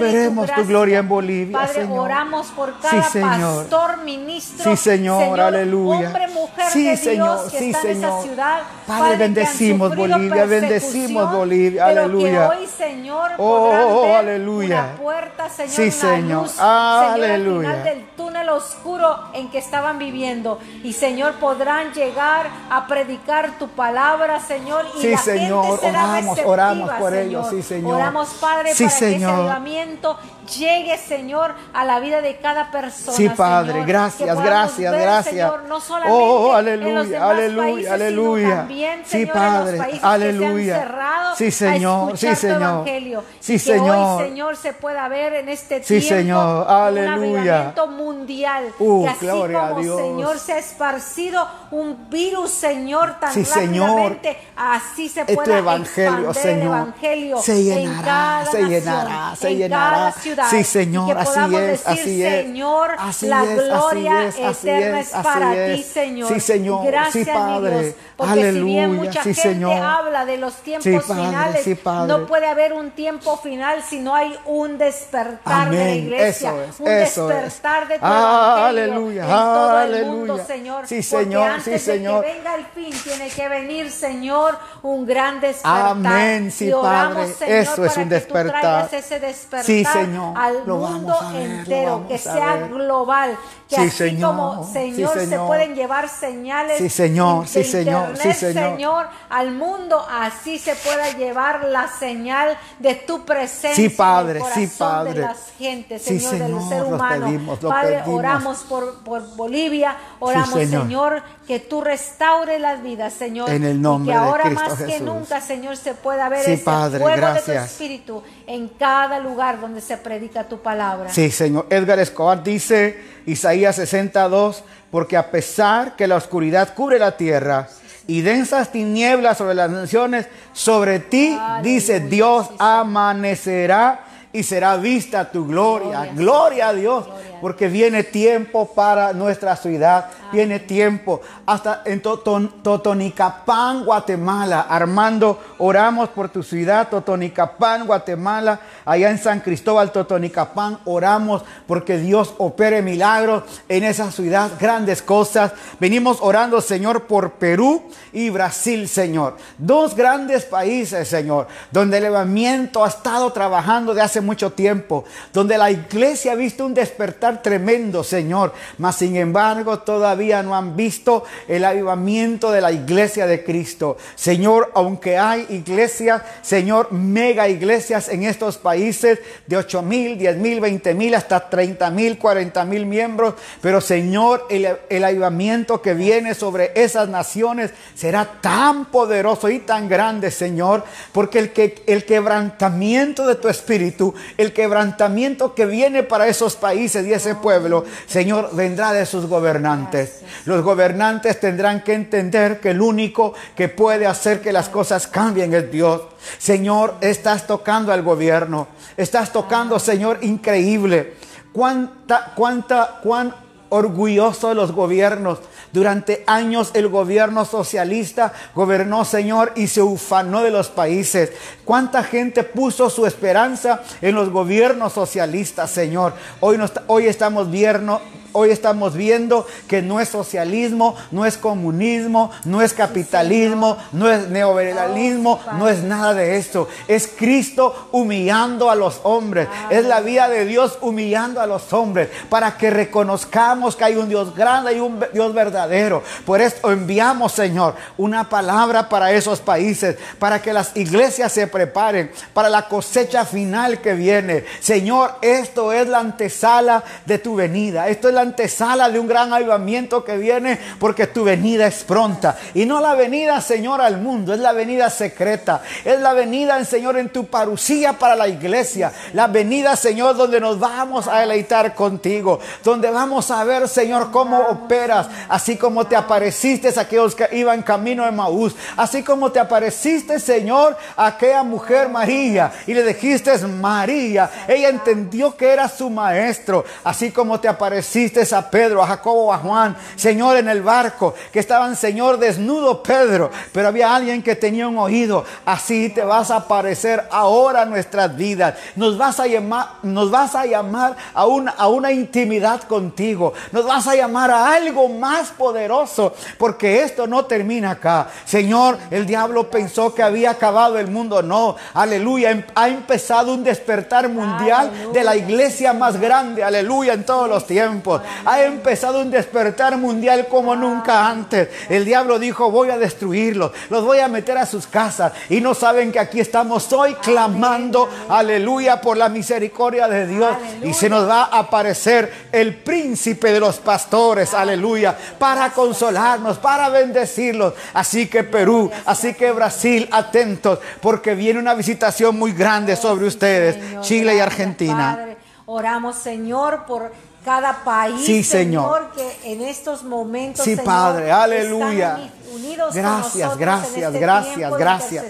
Veremos tu, gloria en Bolivia, Padre, Señor. oramos por cada sí, señor. pastor, ministro, sí, Señor, aleluya. hombre, mujer sí, de Señor, Dios que sí, está Señor. en esa ciudad. Padre, bendecimos Bolivia, bendecimos Bolivia, aleluya. Hoy, Señor, oh, ver aleluya. una puerta, Señor, sí, una Señor. luz, aleluya. Señor, al final del túnel oscuro en que estaban viviendo. Y Señor, podrán llegar a predicar tu palabra, Señor. Y sí, la Señor, gente será oramos, oramos por Señor. ellos, sí, Señor. Oramos, Padre, sí, para Señor. que ese avivamiento llegue, Señor, a la vida de cada persona. Sí, Padre, Señor, gracias, gracias, ver, gracias. Señor, no solamente oh, aleluya, en los demás aleluya, países, aleluya. Sino también, sí, Señor, Padre, en los países aleluya. Que se han cerrado sí, Señor, a sí, Señor. Tu evangelio. Sí, y Señor. Que hoy, Señor, se pueda ver en este sí, tiempo Señor. Aleluya. un avivamiento mundial. Uh, que así gloria como, a Dios. Señor, se ha esparcido un virus, Señor, tan sí, rápidamente, Señor. así se este pueda evangelio, expandir Señor. el evangelio se llenará, en cada se llenará, se en llenará. cada ciudad. Sí, Señor, y que así podamos es, decir, así es. Señor, Así la es, gloria así es, así eterna es, para ti, Señor. Sí, Señor, Gracias, sí, Padre. mi Dios, porque si bien Aleluya, mucha sí, gente Señor. habla de los tiempos Sí, Padre, finales, sí, Padre. no puede haber un tiempo final si no hay un despertar de la iglesia, un despertar de tu Ah, aleluya, en todo el aleluya. mundo, Señor. Sí, Porque Señor, antes sí, de Señor. que venga el fin tiene que venir, Señor, un gran despertar. Amén, sí, y oramos, Padre, Señor, eso es un despertar. ese despertar Sí, Señor, al mundo ver, entero, que sea global, que Sí, así Señor, como, sí, Señor, se pueden llevar señales Sí, Señor, de sí, Señor, sí, Señor. al mundo, así se pueda llevar la señal de tu presencia Sí, Padre, en el sí, corazón Padre. de las gentes, Sí, Señor, del ser humano. pedimos, Padre, pedimos. oramos por, por Bolivia, oramos, Señor. Que tú restaures las vidas, Señor, En el y nombre que de ahora Cristo más que nunca, Señor, se pueda ver Sí, ese Padre, fuego de tu. Espíritu en cada lugar donde se predica tu palabra. Sí, Señor. Edgar Escobar dice, Isaías 62, porque a pesar que la oscuridad cubre la tierra y densas tinieblas sobre las naciones, sobre ti, Aleluya, dice Dios, sí, amanecerá y será vista tu gloria. Gloria, Gloria a Dios, Gloria a Dios. porque viene tiempo para nuestra ciudad, viene tiempo hasta en Toton- Totonicapán, Guatemala. Armando, oramos por tu ciudad, Totonicapán, Guatemala, allá en San Cristóbal, Totonicapán, oramos porque Dios opere milagros en esa ciudad, grandes cosas. Venimos orando, Señor, por Perú y Brasil, Señor. Dos grandes países, Señor, donde el levamiento ha estado trabajando de hace mucho tiempo, donde la iglesia ha visto un despertar tremendo, Señor. Mas, sin embargo, todavía no han visto el avivamiento de la iglesia de Cristo. Señor, aunque hay iglesias, Señor, mega iglesias en estos países de 8 mil, 10 mil, 20 mil, hasta 30 mil, 40 mil miembros, pero Señor, el, el avivamiento que viene sobre esas naciones será tan poderoso y tan grande, Señor, porque el, que, el quebrantamiento de tu espíritu, el quebrantamiento que viene para esos países y ese pueblo, Señor, vendrá de sus gobernantes. Los gobernantes tendrán que entender que el único que puede hacer que las cosas cambien es Dios. Señor, estás tocando al gobierno, estás tocando, Señor, increíble. Cuánta, cuánta, cuán orgulloso de los gobiernos durante años el gobierno socialista gobernó, Señor, y se ufanó de los países. ¿Cuánta gente puso su esperanza en los gobiernos socialistas, Señor? Hoy, hoy estamos viendo Hoy estamos viendo que no es socialismo, no es comunismo, no es capitalismo, no es neoliberalismo, no es nada de esto. Es Cristo humillando a los hombres. Es la vida de Dios humillando a los hombres para que reconozcamos que hay un Dios grande y un Dios verdadero. Por esto enviamos, Señor, una palabra para esos países, para que las iglesias se preparen para la cosecha final que viene. Señor, esto es la antesala de tu venida. Esto es la antesala de un gran avivamiento que viene porque tu venida es pronta. Y no la venida, Señor, al mundo, es la venida secreta. Es la venida, Señor, en tu parucía para la iglesia. La venida, Señor, donde nos vamos a deleitar contigo. Donde vamos a ver, Señor, cómo operas. Así como te apareciste a aquellos que iban camino de Maús. Así como te apareciste, Señor, a aquella mujer María. Y le dijiste, María. Ella entendió que era su maestro. Así como te apareciste a Pedro, a Jacobo, a Juan, Señor, en el barco, que estaban, Señor, desnudo Pedro, pero había alguien que tenía un oído. Así te vas a aparecer ahora en nuestras vidas. Nos vas a llamar, nos vas a llamar a a una intimidad contigo. Nos vas a llamar a algo más poderoso, porque esto no termina acá. Señor, el diablo pensó que había acabado el mundo. No, aleluya. Em, ha empezado un despertar mundial de la iglesia más grande, aleluya, en todos los tiempos. Ha empezado un despertar mundial como nunca antes. El diablo dijo, voy a destruirlos, los voy a meter a sus casas. Y no saben que aquí estamos hoy clamando, aleluya, por la misericordia de Dios. Y se nos va a aparecer el príncipe de los pastores, aleluya, para consolarnos, para bendecirlos. Así que Perú, así que Brasil, atentos, porque viene una visitación muy grande sobre ustedes, Chile y Argentina. Oramos, Señor, por cada país, sí, Señor. que en estos momentos, sí, Padre, aleluya. Unidos gracias, gracias, este gracias, gracias.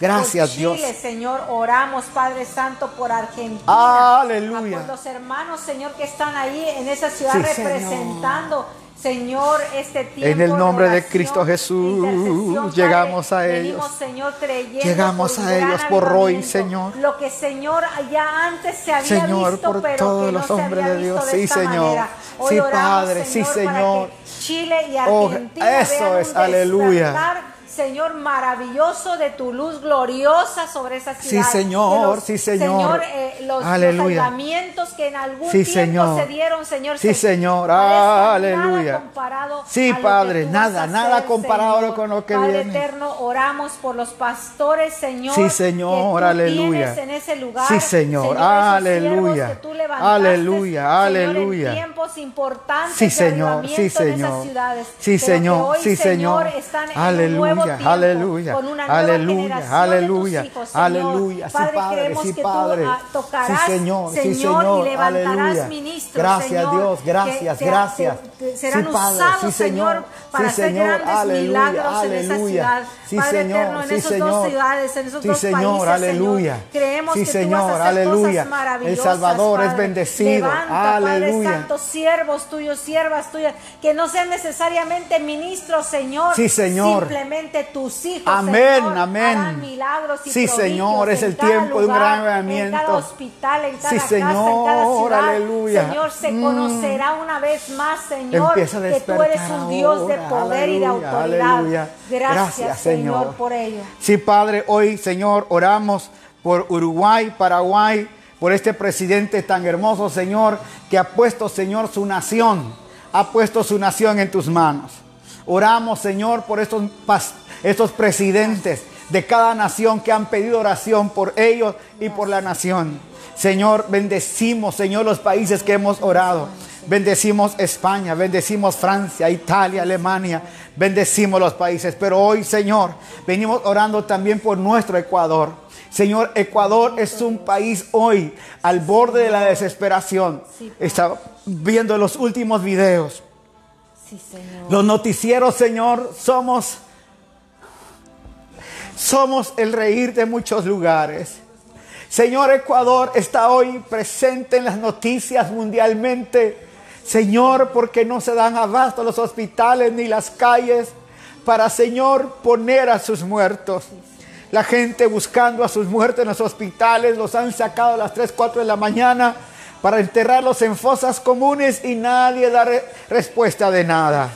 Gracias, por Dios. Chile, Señor, oramos, Padre Santo, por Argentina. Aleluya. Por los hermanos, Señor, que están ahí en esa ciudad representando. Señor, este tiempo. En el nombre de, Cristo Jesús, llegamos a ellos. Señor, llegamos a ellos por hoy, Señor. Lo que, Señor, ya antes se había Señor, visto, por pero todos que los no hombres se había de Dios. De sí, Señor. Hoy sí, oramos, Padre, Señor, sí, Señor. Chile y Argentina oh, eso es, aleluya Señor, maravilloso de tu luz gloriosa sobre esa ciudad. Sí, Señor, sí, Señor. Señor, eh, los, aleluya. que en algún sí, tiempo señor. se dieron, Señor. Sí, Señor, aleluya. Nada comparado sí, Padre, nada, nada comparado con lo que Padre viene. eterno, oramos por los pastores, Señor. Sí, Señor, que tú aleluya. En ese lugar, sí, Señor, aleluya. Que tú aleluya, aleluya. en tiempos importantes sí, Señor, sí, Señor. En esas ciudades, sí, Señor, hoy, sí, Señor. Están en aleluya, un nuevo tiempo, aleluya con una aleluya, aleluya, de tus hijos, Señor. aleluya, sí, Padre, Padre, creemos sí, que Padre. tú ah, tocarás, sí, Señor, sí, Señor, y levantarás aleluya. ministros, Gracias, Señor, Dios, gracias, que, gracias. Que, que serán sí, Padre, usados, sí, Señor, para sí, hacer Señor, grandes aleluya, milagros aleluya. en esa ciudad. Sí, Padre Señor, eterno, en sí, esas Señor. dos ciudades, en esos Sí, dos Señor, países, aleluya. Señor. Creemos Sí, que Señor, tú vas a hacer aleluya. cosas maravillosas, El Salvador es bendecido. Levanta, Aleluya. Padre Santo, siervos tuyos, siervas tuyas, que no sean necesariamente ministros, Señor. Sí, Señor. Simplemente tus hijos, Amén, Señor, amén. harán milagros y Sí, Señor, es el tiempo de un gran En cada avivamiento. hospital, en cada Sí, casa, en cada Señor, ciudad. aleluya. Señor, se Mm. conocerá una vez más, Señor, que tú eres un Dios de poder y de autoridad. aleluya. Gracias, Gracias, Señor, Señor. por ello. Sí, Padre, hoy, Señor, oramos por Uruguay, Paraguay, por este presidente tan hermoso, Señor, que ha puesto, Señor, su nación ha puesto su nación en tus manos. Oramos, Señor, por estos, estos presidentes de cada nación que han pedido oración por ellos y por la nación. Señor, bendecimos, Señor, los países que hemos orado. Bendecimos España, bendecimos Francia, Italia, Alemania, bendecimos los países. Pero hoy, Señor, venimos orando también por nuestro Ecuador. Señor, Ecuador es un país hoy al borde de la desesperación. Está viendo los últimos videos. Los noticieros, Señor, somos somos el reír de muchos lugares. Señor, Ecuador está hoy presente en las noticias mundialmente. Señor, porque no se dan abasto los hospitales ni las calles para, Señor, poner a sus muertos. La gente buscando a sus muertos en los hospitales los han sacado a las 3, 4 de la mañana para enterrarlos en fosas comunes y nadie da respuesta de nada.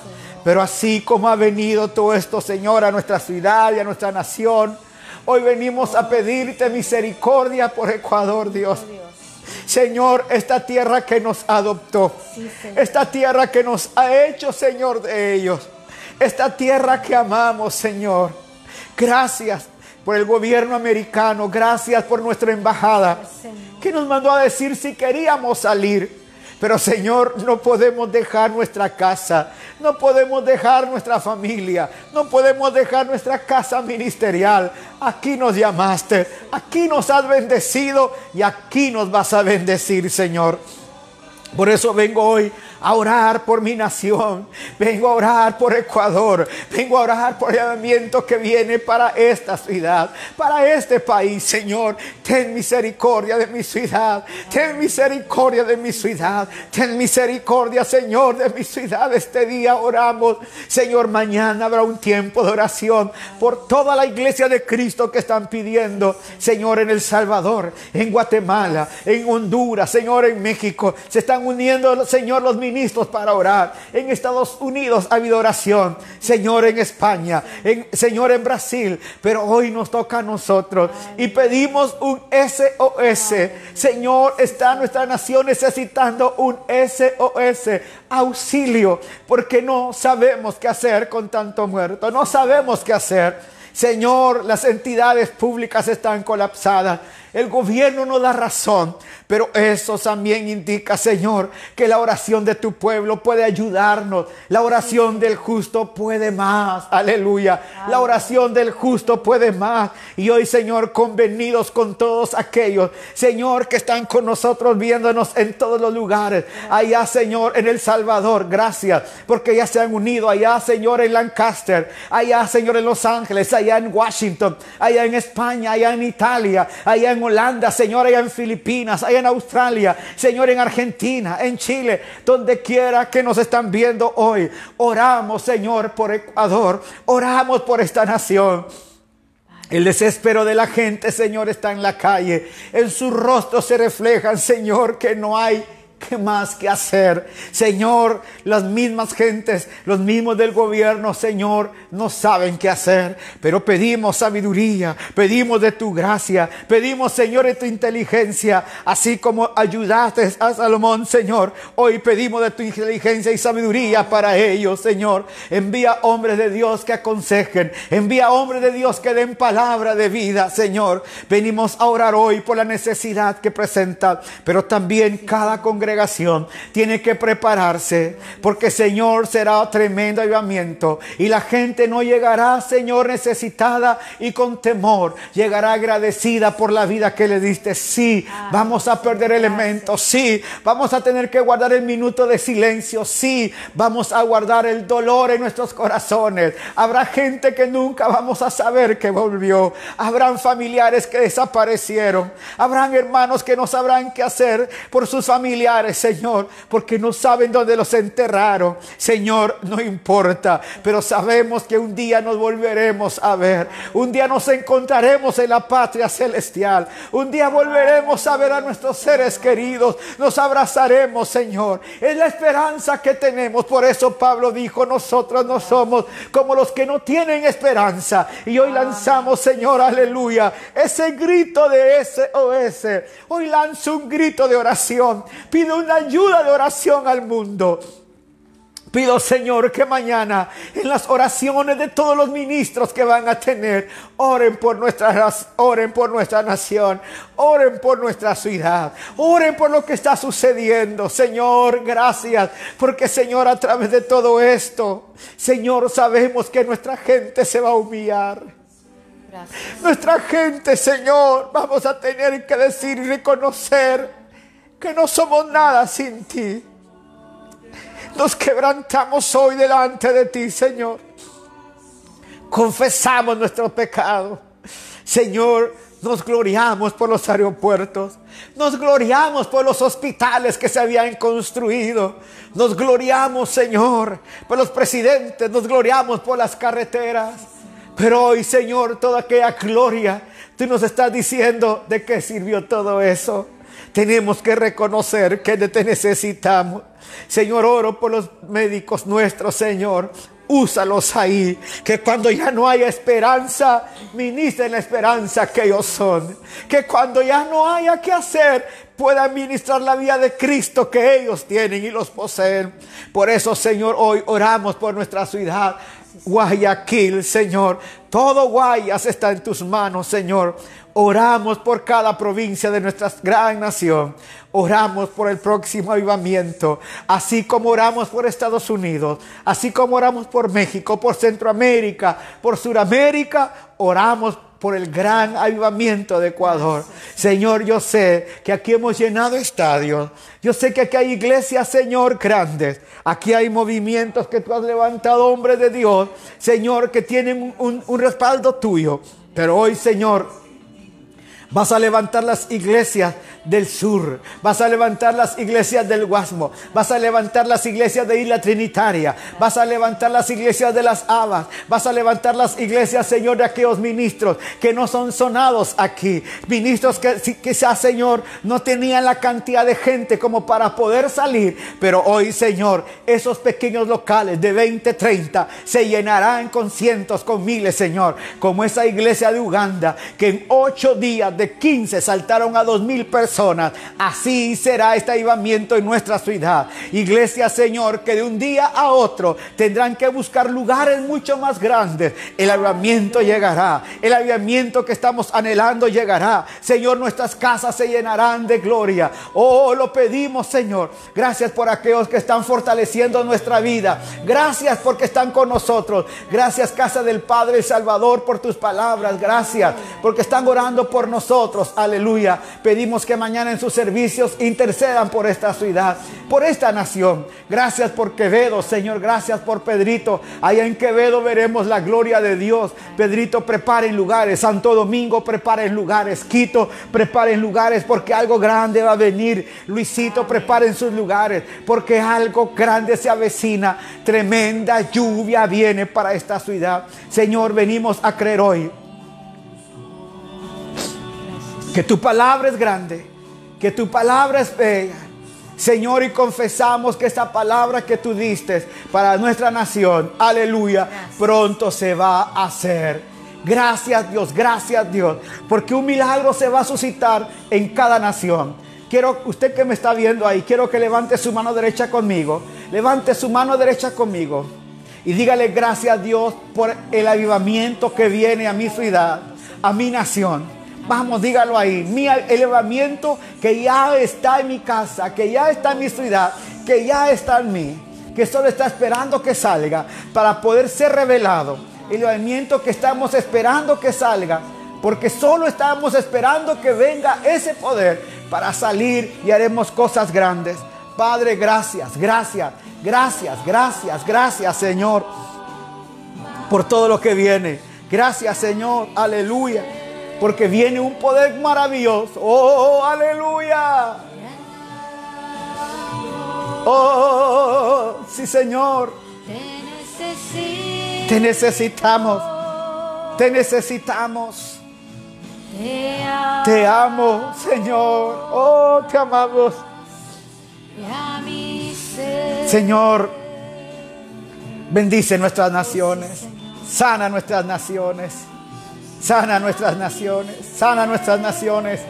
Pero así como ha venido todo esto, Señor, a nuestra ciudad y a nuestra nación, hoy venimos a pedirte misericordia por Ecuador, Dios. Señor, esta tierra que nos adoptó, esta tierra que nos ha hecho, Señor, de ellos, esta tierra que amamos, Señor. Gracias por el gobierno americano, gracias por nuestra embajada, que nos mandó a decir si queríamos salir. Pero Señor, no podemos dejar nuestra casa, no podemos dejar nuestra familia, no podemos dejar nuestra casa ministerial. Aquí nos llamaste, aquí nos has bendecido y aquí nos vas a bendecir, Señor. Por eso vengo hoy a orar por mi nación. Vengo a orar por Ecuador. Vengo a orar por el llamamiento que viene para esta ciudad, para este país, Señor. Ten misericordia de mi ciudad. Ten misericordia de mi ciudad. Ten misericordia, Señor, de mi ciudad. Este día oramos. Señor, mañana habrá un tiempo de oración por toda la iglesia de Cristo que están pidiendo, Señor, en El Salvador, en Guatemala, en Honduras, Señor, en México. Se están uniendo, Señor, los ministros para orar. En Estados Unidos ha habido oración. Señor, en España. Señor, en Brasil. Pero hoy nos toca a nosotros. Y pedimos un SOS. Señor, está nuestra nación necesitando un SOS. Auxilio. Porque no sabemos qué hacer con tanto muerto. No sabemos qué hacer. Señor, las entidades públicas están colapsadas. El gobierno no da razón, pero eso también indica, Señor, que la oración de tu pueblo puede ayudarnos. La oración del justo puede más. Aleluya. La oración del justo puede más. Y hoy, Señor, convenidos con todos aquellos, Señor, que están con nosotros viéndonos en todos los lugares. Allá, Señor, en El Salvador. Gracias, porque ya se han unido. Allá, Señor, en Lancaster. Allá, Señor, en Los Ángeles. Allá en Washington. Allá en España. Allá en Italia. Allá en Holanda, Señor, allá en Filipinas, allá en Australia, Señor, en Argentina, en Chile, donde quiera que nos están viendo hoy. Oramos, Señor, por Ecuador, oramos por esta nación. El desespero de la gente, Señor, está en la calle. En su rostro se reflejan, Señor, que no hay ¿Qué más que hacer? Señor, las mismas gentes, los mismos del gobierno, Señor, no saben qué hacer. Pero pedimos sabiduría, pedimos de tu gracia, pedimos, Señor, de tu inteligencia. Así como ayudaste a Salomón, Señor, hoy pedimos de tu inteligencia y sabiduría para ellos, Señor. Envía hombres de Dios que aconsejen, envía hombres de Dios que den palabra de vida, Señor. Venimos a orar hoy por la necesidad que presenta, pero también cada congregación tiene que prepararse porque Señor será tremendo avivamiento y la gente no llegará, Señor, necesitada y con temor, llegará agradecida por la vida que le diste. Sí, vamos a perder elementos, sí, vamos a tener que guardar el minuto de silencio, sí, vamos a guardar el dolor en nuestros corazones. Habrá gente que nunca vamos a saber que volvió, habrán familiares que desaparecieron, habrán hermanos que no sabrán qué hacer por sus familiares Señor, porque no saben dónde los enterraron. Señor, no importa, pero sabemos que un día nos volveremos a ver. Un día nos encontraremos en la patria celestial. Un día volveremos a ver a nuestros seres queridos. Nos abrazaremos, Señor. Es la esperanza que tenemos. Por eso Pablo dijo, nosotros no somos como los que no tienen esperanza. Y hoy lanzamos, Señor, aleluya, ese grito de SOS. Hoy lanzo un grito de oración una ayuda de oración al mundo. Pido, Señor, que mañana en las oraciones de todos los ministros que van a tener, oren por nuestra, oren por nuestra nación, oren por nuestra ciudad, oren por lo que está sucediendo. Señor, gracias, porque Señor, a través de todo esto, Señor, sabemos que nuestra gente se va a humillar. Nuestra gente, Señor, vamos a tener que decir y reconocer que no somos nada sin ti. Nos quebrantamos hoy delante de ti, Señor. Confesamos nuestro pecado. Señor, nos gloriamos por los aeropuertos. Nos gloriamos por los hospitales que se habían construido. Nos gloriamos, Señor, por los presidentes. Nos gloriamos por las carreteras. Pero hoy, Señor, toda aquella gloria, tú nos estás diciendo de qué sirvió todo eso. Tenemos que reconocer que te necesitamos. Señor, oro por los médicos nuestros, Señor. Úsalos ahí, que cuando ya no haya esperanza, ministren la esperanza que ellos son. Que cuando ya no haya que hacer, puedan ministrar la vida de Cristo que ellos tienen y los poseen. Por eso, Señor, hoy oramos por nuestra ciudad. Guayaquil, Señor. Todo Guayas está en tus manos, Señor. Oramos por cada provincia de nuestra gran nación. Oramos por el próximo avivamiento. Así como oramos por Estados Unidos. Así como oramos por México, por Centroamérica, por Suramérica. Oramos por el gran avivamiento de Ecuador. Señor, yo sé que aquí hemos llenado estadios. Yo sé que aquí hay iglesias, Señor, grandes. Aquí hay movimientos que tú has levantado, hombres de Dios. Señor, que tienen un, un respaldo tuyo. Pero hoy, Señor, Vas a levantar las iglesias del sur. Vas a levantar las iglesias del Guasmo. Vas a levantar las iglesias de Isla Trinitaria. Vas a levantar las iglesias de las Abas. Vas a levantar las iglesias, Señor, de aquellos ministros que no son sonados aquí. Ministros que quizás, Señor, no tenían la cantidad de gente como para poder salir. Pero hoy, Señor, esos pequeños locales de 20, 30 se llenarán con cientos, con miles, Señor. Como esa iglesia de Uganda que en ocho días de 15 saltaron a dos mil personas. Así será este avivamiento en nuestra ciudad. Iglesia, Señor, que de un día a otro tendrán que buscar lugares mucho más grandes. El avivamiento llegará. El avivamiento que estamos anhelando llegará. Señor, nuestras casas se llenarán de gloria. Oh, lo pedimos, Señor. Gracias por aquellos que están fortaleciendo nuestra vida. Gracias porque están con nosotros. Gracias, Casa del Padre Salvador, por tus palabras. Gracias porque están orando por nosotros aleluya. Pedimos que mañana en sus servicios intercedan por esta ciudad, por esta nación. Gracias por Quevedo, Señor. Gracias por Pedrito. Allá en Quevedo veremos la gloria de Dios. Pedrito, preparen lugares. Santo Domingo, preparen lugares. Quito, preparen lugares porque algo grande va a venir. Luisito, preparen sus lugares porque algo grande se avecina. Tremenda lluvia viene para esta ciudad. Señor, venimos a creer hoy que tu palabra es grande, que tu palabra es bella. Señor, y confesamos que esta palabra que tú diste para nuestra nación, aleluya, pronto se va a hacer. Gracias Dios, gracias Dios, porque un milagro se va a suscitar en cada nación. Quiero, usted que me está viendo ahí, quiero que levante su mano derecha conmigo. Levante su mano derecha conmigo. Y dígale gracias a Dios por el avivamiento que viene a mi ciudad, a mi nación. Vamos, dígalo ahí. Mi elevamiento que ya está en mi casa, que ya está en mi ciudad, que ya está en mí, que solo está esperando que salga para poder ser revelado. El elevamiento que estamos esperando que salga, porque solo estamos esperando que venga ese poder para salir y haremos cosas grandes. Padre, gracias, gracias, gracias, gracias, gracias, Señor, por todo lo que viene. Gracias, Señor, aleluya. Porque viene un poder maravilloso. Oh, aleluya. Oh, sí, Señor. Te necesitamos. Te necesitamos. Te amo, Señor. Oh, te amamos. Señor, bendice nuestras naciones. Sana nuestras naciones. Sana nuestras naciones, sana nuestras naciones,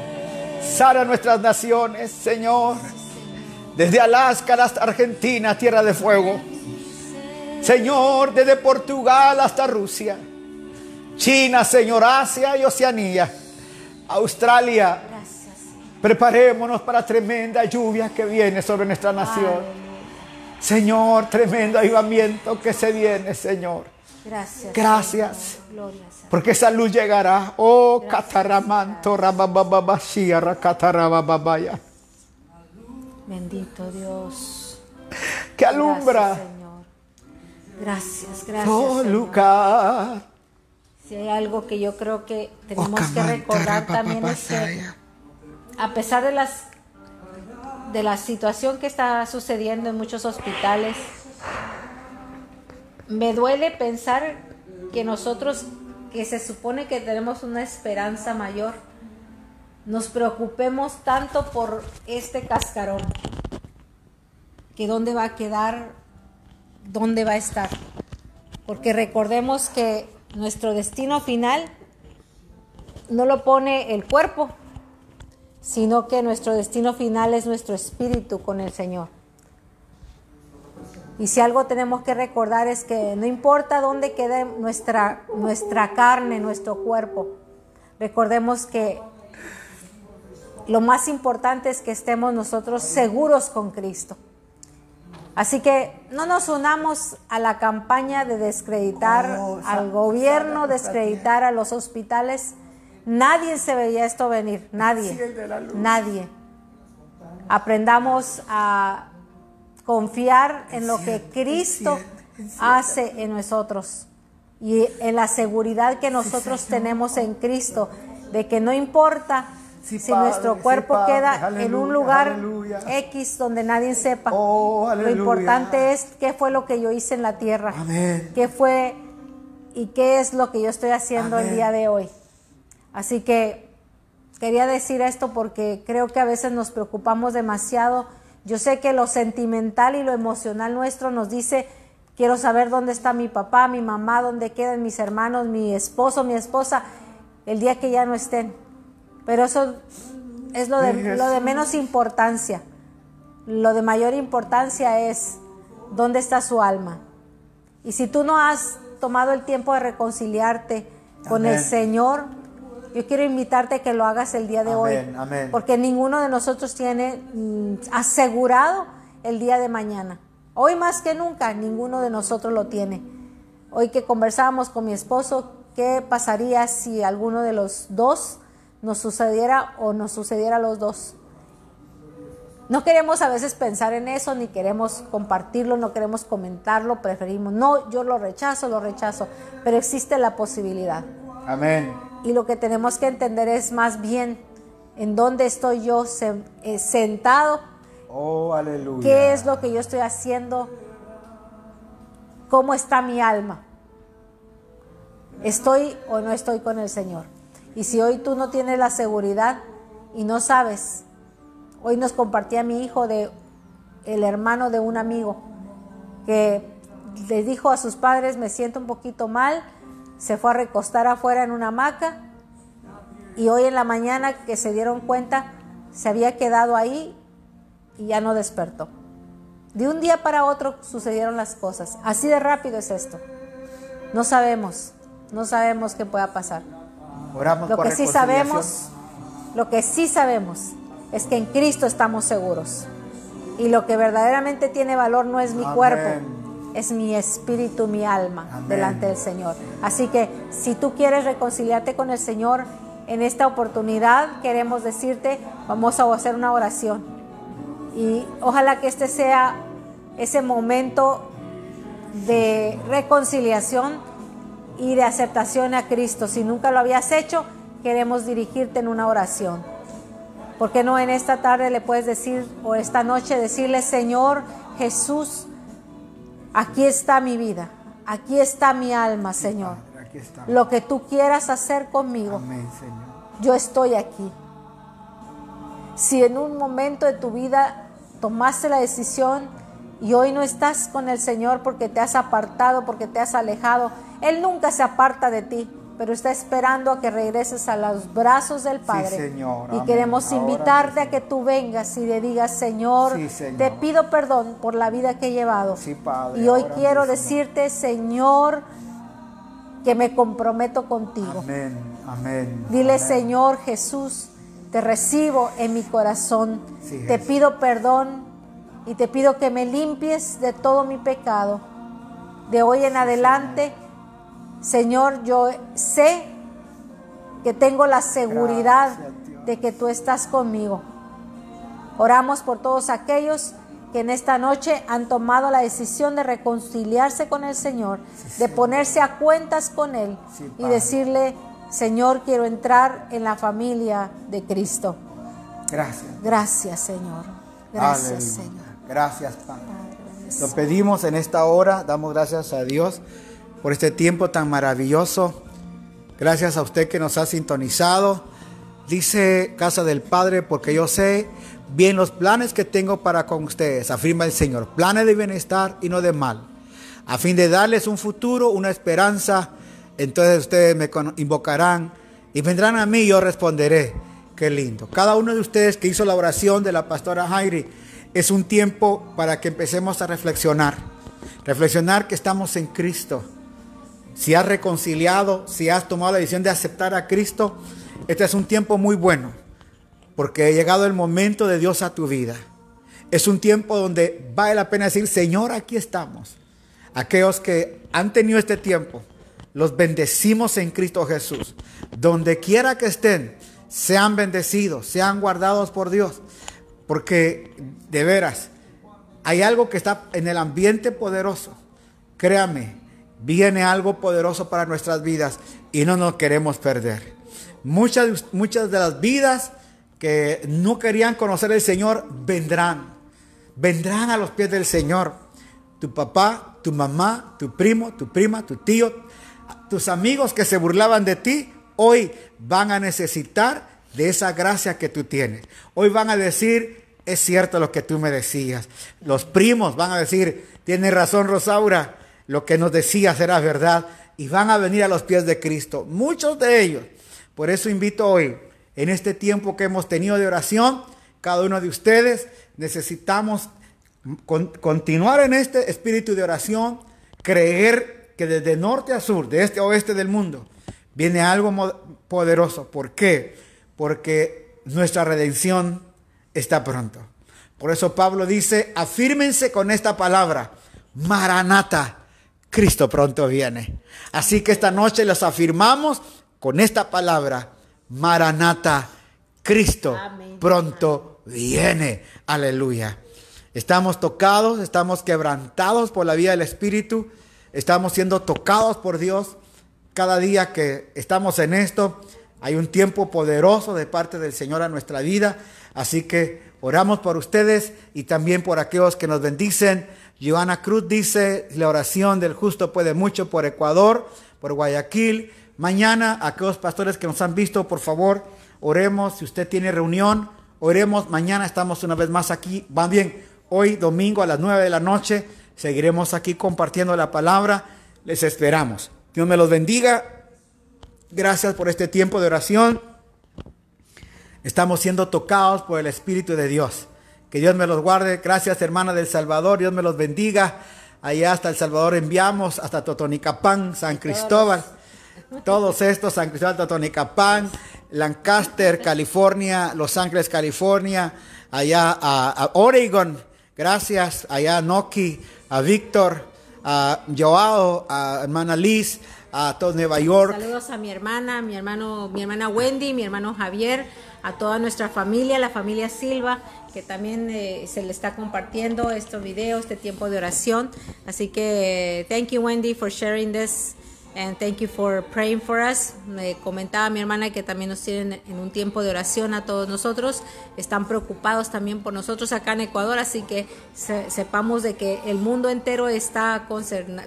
sana nuestras naciones, Señor. Desde Alaska hasta Argentina, tierra de fuego. Señor, desde Portugal hasta Rusia, China, Señor, Asia y Oceanía, Australia. Preparémonos para tremenda lluvia que viene sobre nuestra nación. Señor, tremendo avivamiento que se viene, Señor. Gracias. Gracias. Porque esa luz llegará. Oh, cataramanto, rabababashia, racatarababaya. Bendito Dios. Que alumbra. Gracias, Señor. Gracias, gracias. Oh, lugar. Si hay algo que yo creo que tenemos que recordar también es que a pesar de las de la situación que está sucediendo en muchos hospitales, me duele pensar que nosotros, que se supone que tenemos una esperanza mayor, nos preocupemos tanto por este cascarón, que dónde va a quedar, dónde va a estar. Porque recordemos que nuestro destino final no lo pone el cuerpo, sino que nuestro destino final es nuestro espíritu con el Señor. Y si algo tenemos que recordar es que no importa dónde quede nuestra, nuestra carne, nuestro cuerpo, recordemos que lo más importante es que estemos nosotros seguros con Cristo. Así que no nos unamos a la campaña de descreditar oh, al gobierno, descreditar a los hospitales, Nadie se veía esto venir, nadie, nadie. Aprendamos a confiar en lo que Cristo hace en nosotros y en la seguridad que nosotros tenemos en Cristo, de que no importa si nuestro cuerpo queda en un lugar X donde nadie sepa. Oh, lo importante es qué fue lo que yo hice en la tierra, qué fue y qué es lo que yo estoy haciendo el día de hoy. Así que quería decir esto porque creo que a veces nos preocupamos demasiado. Yo sé que lo sentimental y lo emocional nuestro nos dice, quiero saber dónde está mi papá, mi mamá, dónde quedan mis hermanos, mi esposo, mi esposa, el día que ya no estén. Pero eso es lo de, lo de menos importancia. Lo de mayor importancia es dónde está su alma. Y si tú no has tomado el tiempo de reconciliarte con el Señor, yo quiero invitarte a que lo hagas el día de hoy. Porque ninguno de nosotros tiene mm, asegurado el día de mañana. Hoy más que nunca, ninguno de nosotros lo tiene. Hoy que conversábamos con mi esposo, ¿qué pasaría si alguno de los dos nos sucediera o nos sucediera a los dos? No queremos a veces pensar en eso, ni queremos compartirlo, no queremos comentarlo, preferimos, no, yo lo rechazo, lo rechazo, pero existe la posibilidad. Amén. Y lo que tenemos que entender es más bien en dónde estoy yo eh, sentado. Oh, aleluya. ¿Qué es lo que yo estoy haciendo? ¿Cómo está mi alma? ¿Estoy o no estoy con el Señor? Y si hoy tú no tienes la seguridad y no sabes, hoy nos compartía mi hijo de el hermano de un amigo que le dijo a sus padres, me siento un poquito mal, se fue a recostar afuera en una hamaca y hoy en la mañana que se dieron cuenta se había quedado ahí y ya no despertó. De un día para otro sucedieron las cosas. Así de rápido es esto. No sabemos, no sabemos qué pueda pasar. Oramos lo que sí sabemos, lo que sí sabemos es que en Cristo estamos seguros. Y lo que verdaderamente tiene valor no es mi cuerpo, es mi espíritu, mi alma delante del Señor. Así que si tú quieres reconciliarte con el Señor, en esta oportunidad queremos decirte, vamos a hacer una oración. Y ojalá que este sea ese momento de reconciliación y de aceptación a Cristo. Si nunca lo habías hecho, queremos dirigirte en una oración. ¿Por qué no en esta tarde le puedes decir o esta noche decirle, Señor Jesús, Aquí está mi vida, aquí está mi alma, Señor. Lo que tú quieras hacer conmigo, yo estoy aquí. Si en un momento de tu vida tomaste la decisión y hoy no estás con el Señor porque te has apartado, porque te has alejado, Él nunca se aparta de ti. Pero está esperando a que regreses a los brazos del Padre. Y queremos invitarte a que tú vengas y le digas, Señor, te pido perdón por la vida que he llevado. y hoy quiero decirte, Señor, que me comprometo contigo. Amén. Amén. Dile, Señor Jesús, te recibo en mi corazón. te pido perdón y te pido que me limpies de todo mi pecado. De hoy en adelante, Señor, yo sé que tengo la seguridad de que tú estás conmigo. Oramos por todos aquellos que en esta noche han tomado la decisión de reconciliarse con el Señor, de ponerse a cuentas con Él y decirle, Señor, quiero entrar en la familia de Cristo. Gracias. Gracias, Señor. Gracias, Señor. Gracias, Padre. Lo pedimos en esta hora, damos gracias a Dios por este tiempo tan maravilloso. Gracias a usted que nos ha sintonizado. Dice Casa del Padre, porque yo sé bien los planes que tengo para con ustedes, afirma el Señor, planes de bienestar y no de mal, a fin de darles un futuro, una esperanza. Entonces ustedes me invocarán y vendrán a mí y yo responderé. Qué lindo. Cada uno de ustedes que hizo la oración de la pastora Jairi, es un tiempo para que empecemos a reflexionar. Reflexionar que estamos en Cristo. Si has reconciliado, si has tomado la decisión de aceptar a Cristo, este es un tiempo muy bueno, porque ha llegado el momento de Dios a tu vida. Es un tiempo donde vale la pena decir, Señor, aquí estamos. Aquellos que han tenido este tiempo, los bendecimos en Cristo Jesús. Donde quiera que estén, sean bendecidos, sean guardados por Dios. Porque de veras, hay algo que está en el ambiente poderoso. Créame, viene algo poderoso para nuestras vidas y no nos queremos perder. Muchas, muchas de las vidas que no querían conocer al Señor vendrán. Vendrán a los pies del Señor. Tu papá, tu mamá, tu primo, tu prima, tu tío, tus amigos que se burlaban de ti, hoy van a necesitar de esa gracia que tú tienes. Hoy van a decir, es cierto lo que tú me decías. Los primos van a decir, tiene razón Rosaura, lo que nos decías era verdad. Y van a venir a los pies de Cristo. Muchos de ellos. Por eso invito hoy, en este tiempo que hemos tenido de oración, cada uno de ustedes necesitamos continuar en este espíritu de oración, creer que desde norte a sur, de este a oeste del mundo, viene algo poderoso. ¿Por qué? Porque nuestra redención está pronto. Por eso Pablo dice, afírmense con esta palabra, Maranata, Cristo pronto viene. Así que esta noche los afirmamos con esta palabra, Maranata, Cristo pronto viene. Aleluya. Estamos tocados, estamos quebrantados por la vida del Espíritu, estamos siendo tocados por Dios. Cada día que estamos en esto, hay un tiempo poderoso de parte del Señor a nuestra vida. Así que oramos por ustedes y también por aquellos que nos bendicen. Joana Cruz dice, la oración del justo puede mucho por Ecuador, por Guayaquil. Mañana, aquellos pastores que nos han visto, por favor, oremos. Si usted tiene reunión, oremos. Mañana estamos una vez más aquí. Van bien, hoy domingo a las 9 de la noche, seguiremos aquí compartiendo la palabra. Les esperamos. Dios me los bendiga. Gracias por este tiempo de oración. Estamos siendo tocados por el Espíritu de Dios. Que Dios me los guarde. Gracias, hermana del Salvador. Dios me los bendiga. Allá hasta El Salvador enviamos, hasta Totonicapán, San Cristóbal. Todos estos, San Cristóbal, Totonicapán, Lancaster, California, Los Ángeles, California, allá a, Oregon. Gracias, allá a Noki, a Víctor, a Joao, a hermana Liz, a todo Nueva York. Saludos a mi hermana, mi hermano, mi hermana Wendy, mi hermano Javier a toda nuestra familia, la familia Silva, que también eh, se le está compartiendo este video, este tiempo de oración. Así que, thank you Wendy for sharing this and thank you for praying for us. Me comentaba mi hermana que también nos tienen en un tiempo de oración a todos nosotros. Están preocupados también por nosotros acá en Ecuador, así que sepamos de que el mundo entero está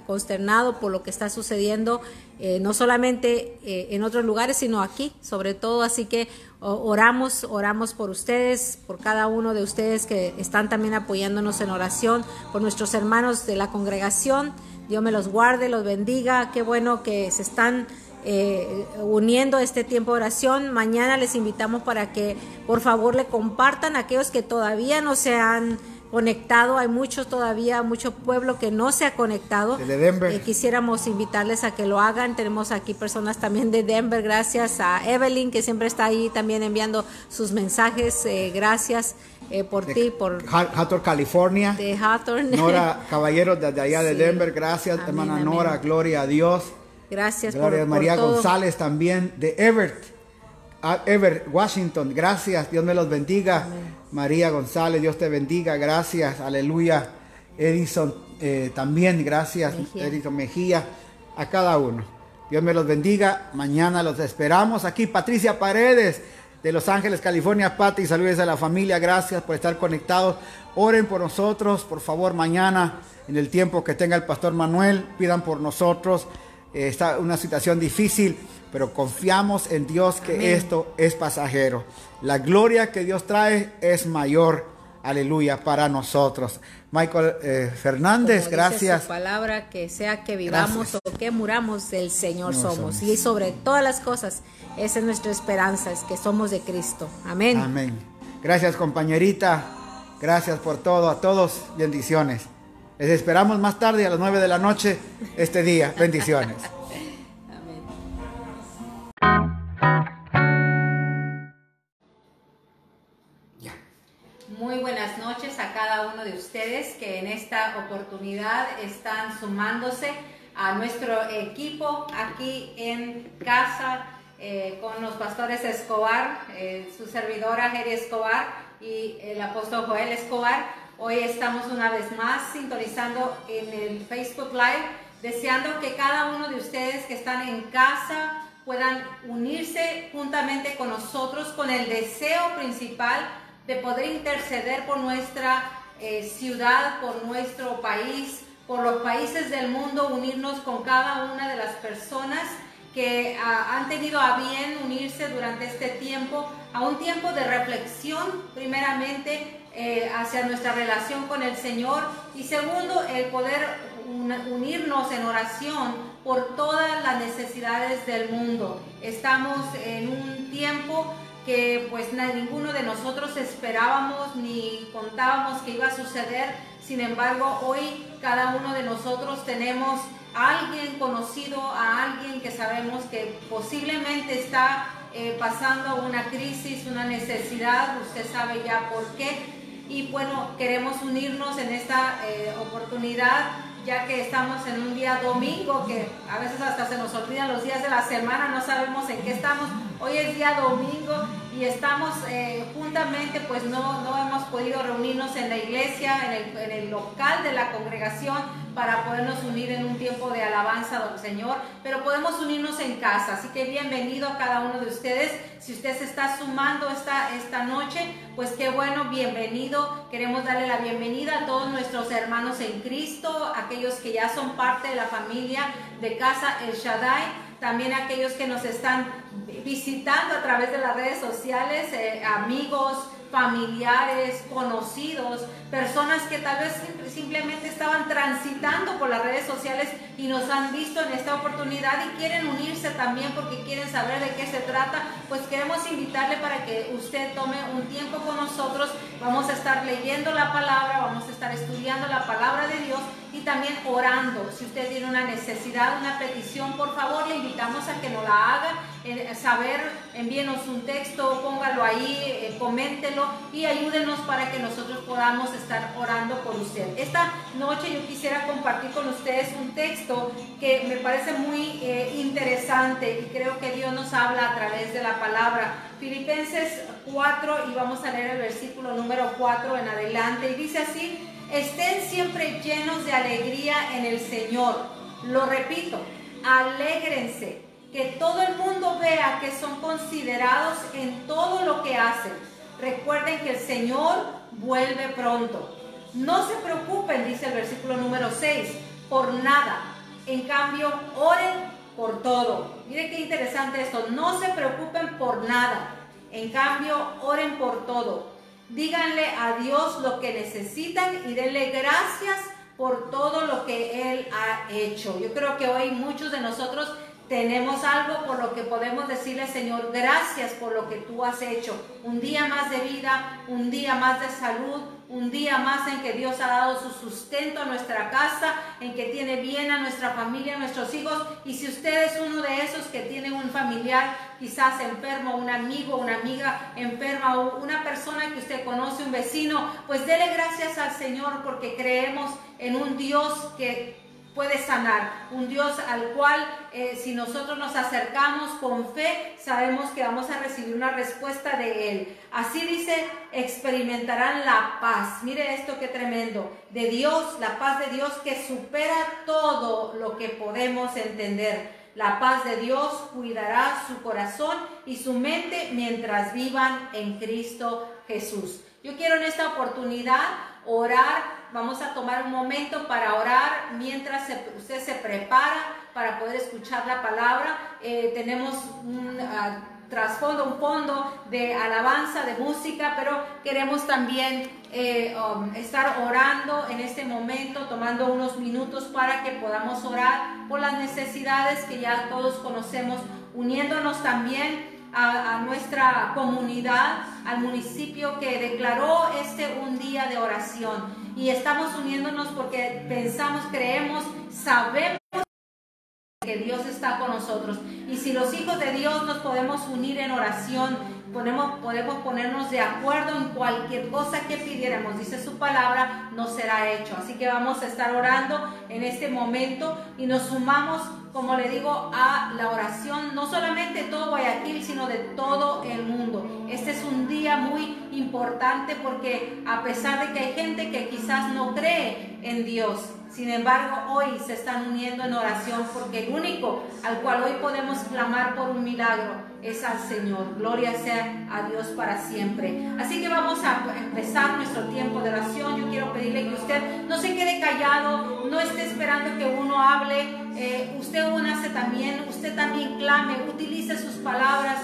consternado por lo que está sucediendo, eh, no solamente eh, en otros lugares, sino aquí, sobre todo. Así que oramos, oramos por ustedes, por cada uno de ustedes que están también apoyándonos en oración, por nuestros hermanos de la congregación Dios me los guarde, los bendiga. Qué bueno que se están eh, uniendo este tiempo de oración. Mañana les invitamos para que por favor le compartan a aquellos que todavía no se han conectado. Hay muchos todavía, mucho pueblo que no se ha conectado. De Denver. Eh, quisiéramos invitarles a que lo hagan. Tenemos aquí personas también de Denver. Gracias a Evelyn, que siempre está ahí también enviando sus mensajes. Eh, gracias eh, por ti, por... Hathor, California. De Hathor. Nora Caballero, desde allá de Denver. Gracias, hermana Nora. Gloria a Dios. Gracias Gloria a María González también de Everett. Ever, Washington, gracias, Dios me los bendiga. María González, Dios te bendiga, gracias, aleluya. Edison, eh, también gracias, Edison Mejía, a cada uno. Dios me los bendiga, mañana los esperamos aquí. Patricia Paredes de Los Ángeles, California, Pati, saludos a la familia, gracias por estar conectados. Oren por nosotros, por favor, mañana, en el tiempo que tenga el pastor Manuel, pidan por nosotros. Eh, está una situación difícil pero confiamos en Dios que esto es pasajero. La gloria que Dios trae es mayor, aleluya, para nosotros. Michael eh, Fernández, gracias. Su palabra que sea que vivamos o que muramos, del Señor somos. Y sobre todas las cosas, esa es nuestra esperanza, es que somos de Cristo. Amén. Amén. Gracias, compañerita. Gracias por todo. A todos, bendiciones. Les esperamos más tarde a las 9 de la noche este día. Bendiciones. Muy buenas noches a cada uno de ustedes que en esta oportunidad están sumándose a nuestro equipo aquí en casa eh, con los pastores Escobar, eh, su servidora Jerry Escobar y el apóstol Joel Escobar. Hoy estamos una vez más sintonizando en el Facebook Live, deseando que cada uno de ustedes que están en casa, puedan unirse juntamente con nosotros con el deseo principal de poder interceder por nuestra eh, ciudad, por nuestro país, por los países del mundo, unirnos con cada una de las personas que ah, han tenido a bien unirse durante este tiempo, a un tiempo de reflexión, primeramente, eh, hacia nuestra relación con el Señor y segundo, el poder unirnos en oración por todas las necesidades del mundo. Estamos en un tiempo que pues ninguno de nosotros esperábamos ni contábamos que iba a suceder. Sin embargo, hoy cada uno de nosotros tenemos a alguien conocido, a alguien que sabemos que posiblemente está eh, pasando una crisis, una necesidad, usted sabe ya por qué. Y bueno, queremos unirnos en esta eh, oportunidad ya que estamos en un día domingo, que a veces hasta se nos olvidan los días de la semana, no sabemos en qué estamos. Hoy es día domingo y estamos eh, juntamente, pues no, no hemos podido reunirnos en la iglesia, en el, en el local de la congregación, para podernos unir en un tiempo de alabanza al Señor, pero podemos unirnos en casa. Así que bienvenido a cada uno de ustedes. Si usted se está sumando esta, esta noche, pues qué bueno, bienvenido. Queremos darle la bienvenida a todos nuestros hermanos en Cristo, aquellos que ya son parte de la familia de Casa El Shaddai también aquellos que nos están visitando a través de las redes sociales, eh, amigos, familiares, conocidos, personas que tal vez simplemente estaban transitando por las redes sociales y nos han visto en esta oportunidad y quieren unirse también porque quieren saber de qué se trata, pues queremos invitarle para que usted tome un tiempo con nosotros. Vamos a estar leyendo la palabra, vamos a estar estudiando la palabra de Dios y también orando. Si usted tiene una necesidad, una petición, por favor, le invitamos a que nos la haga, eh, saber, envíenos un texto, póngalo ahí, eh, coméntelo y ayúdenos para que nosotros podamos estar orando por usted. Esta noche yo quisiera compartir con ustedes un texto que me parece muy eh, interesante y creo que Dios nos habla a través de la palabra. Filipenses 4 y vamos a leer el versículo número 4 en adelante y dice así, Estén siempre llenos de alegría en el Señor. Lo repito, alégrense. Que todo el mundo vea que son considerados en todo lo que hacen. Recuerden que el Señor vuelve pronto. No se preocupen, dice el versículo número 6, por nada. En cambio, oren por todo. Mire qué interesante esto. No se preocupen por nada. En cambio, oren por todo díganle a Dios lo que necesitan y denle gracias por todo lo que Él ha hecho. Yo creo que hoy muchos de nosotros tenemos algo por lo que podemos decirle, Señor, gracias por lo que tú has hecho. Un día más de vida, un día más de salud, un día más en que Dios ha dado su sustento a nuestra casa, en que tiene bien a nuestra familia, a nuestros hijos. Y si usted es uno de esos que tiene un familiar quizás enfermo, un amigo, una amiga enferma o una persona que usted conoce, un vecino, pues dele gracias al Señor porque creemos en un Dios que puede sanar. Un Dios al cual eh, si nosotros nos acercamos con fe, sabemos que vamos a recibir una respuesta de Él. Así dice, experimentarán la paz. Mire esto qué tremendo. De Dios, la paz de Dios que supera todo lo que podemos entender. La paz de Dios cuidará su corazón y su mente mientras vivan en Cristo Jesús. Yo quiero en esta oportunidad orar Vamos a tomar un momento para orar mientras usted se prepara para poder escuchar la palabra. Eh, tenemos un ah, trasfondo, un fondo de alabanza, de música, pero queremos también eh, um, estar orando en este momento, tomando unos minutos para que podamos orar por las necesidades que ya todos conocemos, uniéndonos también a, nuestra comunidad, al municipio que declaró este un día de oración. Y estamos uniéndonos porque pensamos, creemos, sabemos que Dios está con nosotros. Y si los hijos de Dios nos podemos unir en oración, podemos, ponernos de acuerdo en cualquier cosa que pidiéramos, dice su palabra, no será hecho. Así que vamos a estar orando en este momento y nos sumamos como le digo, a la oración, no solamente todo Guayaquil, sino de todo el mundo. Este es un día muy importante porque a pesar de que hay gente que quizás no cree en Dios, sin embargo, hoy se están uniendo en oración porque el único al cual hoy podemos clamar por un milagro es al Señor. Gloria sea a Dios para siempre. Así que vamos a empezar nuestro tiempo de oración. Yo quiero pedirle que usted no se quede callado, no esté esperando que uno hable. Eh, usted únase también, usted también clame, utilice sus palabras,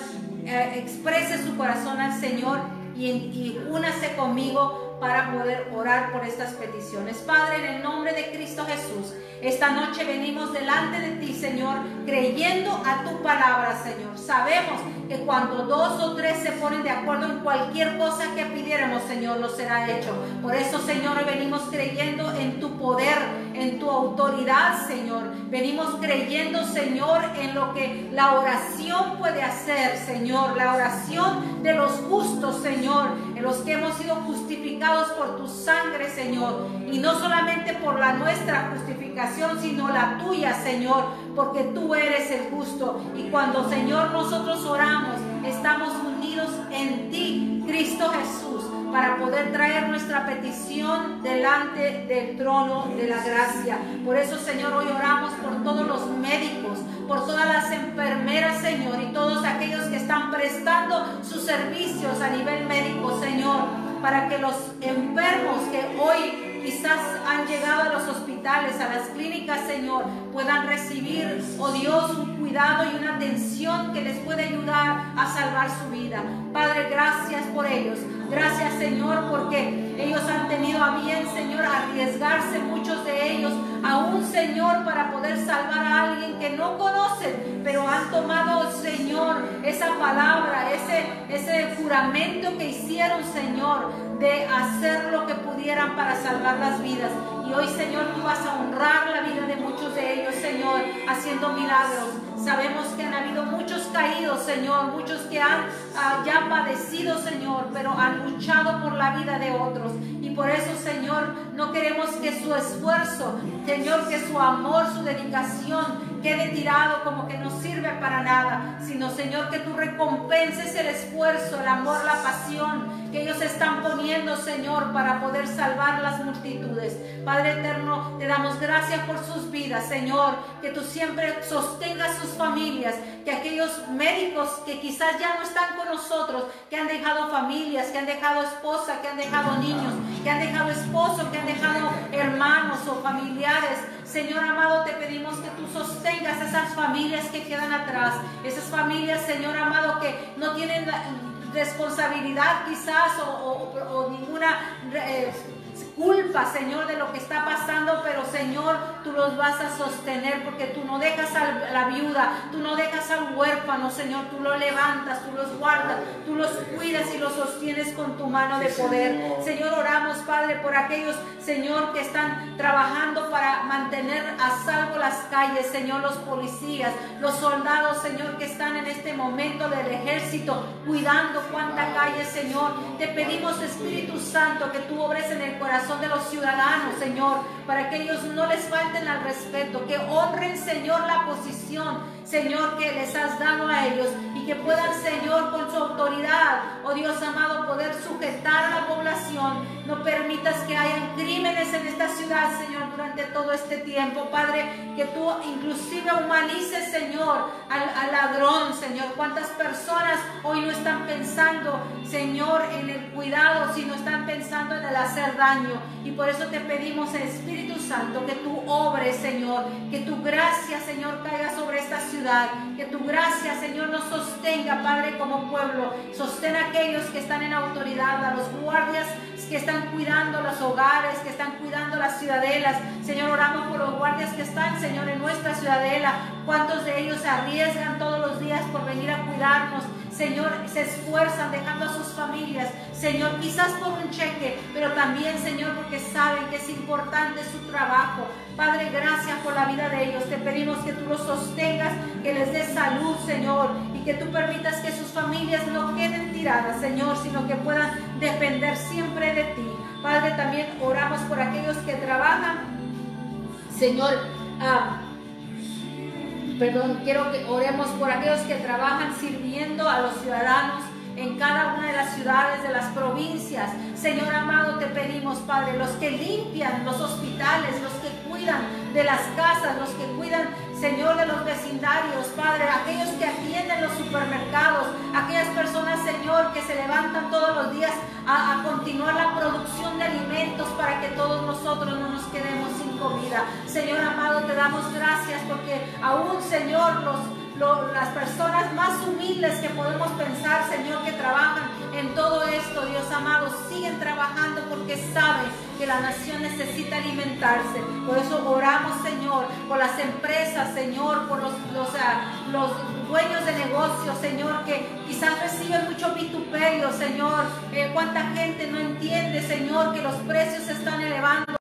eh, exprese su corazón al Señor y, y únase conmigo para poder orar por estas peticiones. Padre, en el nombre de Cristo Jesús, esta noche venimos delante de ti, Señor, creyendo a tu palabra, Señor. Sabemos que cuando dos o tres se ponen de acuerdo en cualquier cosa que pidiéramos, Señor, lo será hecho. Por eso, Señor, venimos creyendo en tu poder, en tu autoridad, Señor. Venimos creyendo, Señor, en lo que la oración puede hacer, Señor. La oración de los justos, Señor, en los que hemos sido justificados por tu sangre, Señor. Y no solamente por la nuestra justificación, sino la tuya, Señor porque tú eres el justo. Y cuando, Señor, nosotros oramos, estamos unidos en ti, Cristo Jesús, para poder traer nuestra petición delante del trono de la gracia. Por eso, Señor, hoy oramos por todos los médicos, por todas las enfermeras, Señor, y todos aquellos que están prestando sus servicios a nivel médico, Señor, para que los enfermos que hoy quizás han llegado a los hospitales, a las clínicas, Señor, puedan recibir, oh Dios, un cuidado y una atención que les puede ayudar a salvar su vida. Padre, gracias por ellos. Gracias, Señor, porque ellos han tenido a bien, Señor, arriesgarse, muchos de ellos, a un Señor, para poder salvar a alguien que no conocen, pero han tomado, Señor, esa palabra, ese, ese juramento que hicieron, Señor, de hacer lo que pudieran para salvar las vidas. Y hoy, Señor, tú vas a honrar la vida de muchos de ellos, Señor, haciendo milagros. Sabemos que han habido muchos caídos, Señor, muchos que han ah, ya padecido, Señor, pero han luchado por la vida de otros. Y por eso, Señor, no queremos que su esfuerzo, Señor, que su amor, su dedicación quede tirado como que no sirve para nada, sino, Señor, que tú recompenses el esfuerzo, el amor, la pasión que ellos están poniendo, Señor, para poder salvar las multitudes. Padre eterno, te damos gracias por sus vidas, Señor, que tú siempre sostengas sus familias, que aquellos médicos que quizás ya no están con nosotros, que han dejado familias, que han dejado esposa, que han dejado niños, que han dejado esposo, que han dejado hermanos o familiares, Señor amado, te pedimos que tú sostengas esas familias que quedan atrás, esas familias, Señor amado, que no tienen responsabilidad quizás o, ninguna... Eh, culpa, Señor, de lo que está pasando, pero Señor, tú los vas a sostener porque tú no dejas a la viuda, tú no dejas al huérfano, Señor, tú lo levantas, tú los guardas, tú los cuidas y los sostienes con tu mano de poder. Señor, oramos, Padre, por aquellos, Señor, que están trabajando para mantener a salvo las calles, Señor, los policías, los soldados, Señor, que están en este momento del ejército, cuidando cuánta calle, Señor. Te pedimos, Espíritu Santo, que tú obres en el corazón de los ciudadanos, Señor, para que ellos no les falten al respeto, que honren, Señor, la posición Señor, que les has dado a ellos que puedan, Señor, con su autoridad, oh Dios amado, poder sujetar a la población. No permitas que hayan crímenes en esta ciudad, Señor, durante todo este tiempo. Padre, que tú inclusive humanices, Señor, al, al ladrón, Señor. ¿Cuántas personas hoy no están pensando, Señor, en el cuidado, sino están pensando en el hacer daño? Y por eso te pedimos, Espíritu Santo, que tú obres, Señor, que tu gracia, Señor, caiga sobre esta ciudad que tu gracia, Señor, nos sostenga, Padre, como pueblo. Sostén a aquellos que están en autoridad, a los guardias que están cuidando los hogares, que están cuidando las ciudadelas. Señor, oramos por los guardias que están, Señor, en nuestra ciudadela. ¿Cuántos de ellos arriesgan todos los días por venir a cuidarnos? Señor, se esfuerzan dejando a sus familias, Señor, quizás por un cheque, pero también, Señor, porque saben que es importante su trabajo. Padre, gracias por la vida de ellos. Te pedimos que tú los sostengas, que les des salud, Señor, y que tú permitas que sus familias no queden tiradas, Señor, sino que puedan depender siempre de ti. Padre, también oramos por aquellos que trabajan, Señor. Ah, perdón, quiero que oremos por aquellos que trabajan sirviendo a los ciudadanos en cada una de las ciudades, de las provincias. Señor amado, te pedimos, Padre, los que limpian los hospitales, los que cuidan de las casas, los que cuidan, Señor, de los vecindarios, Padre, aquellos que atienden los supermercados, aquellas personas, Señor, que se levantan todos los días a, continuar la producción de alimentos para que todos nosotros no nos quedemos sin comida. Señor amado, te damos gracias porque aún, Señor, los las personas más humildes que podemos pensar, Señor, que trabajan en todo esto, Dios amado, siguen trabajando porque saben que la nación necesita alimentarse. Por eso oramos, Señor, por las empresas, Señor, por los, los, los dueños de negocios, Señor, que quizás reciben mucho vituperio, Señor. Eh, cuánta gente no entiende, Señor, que los precios se están elevando.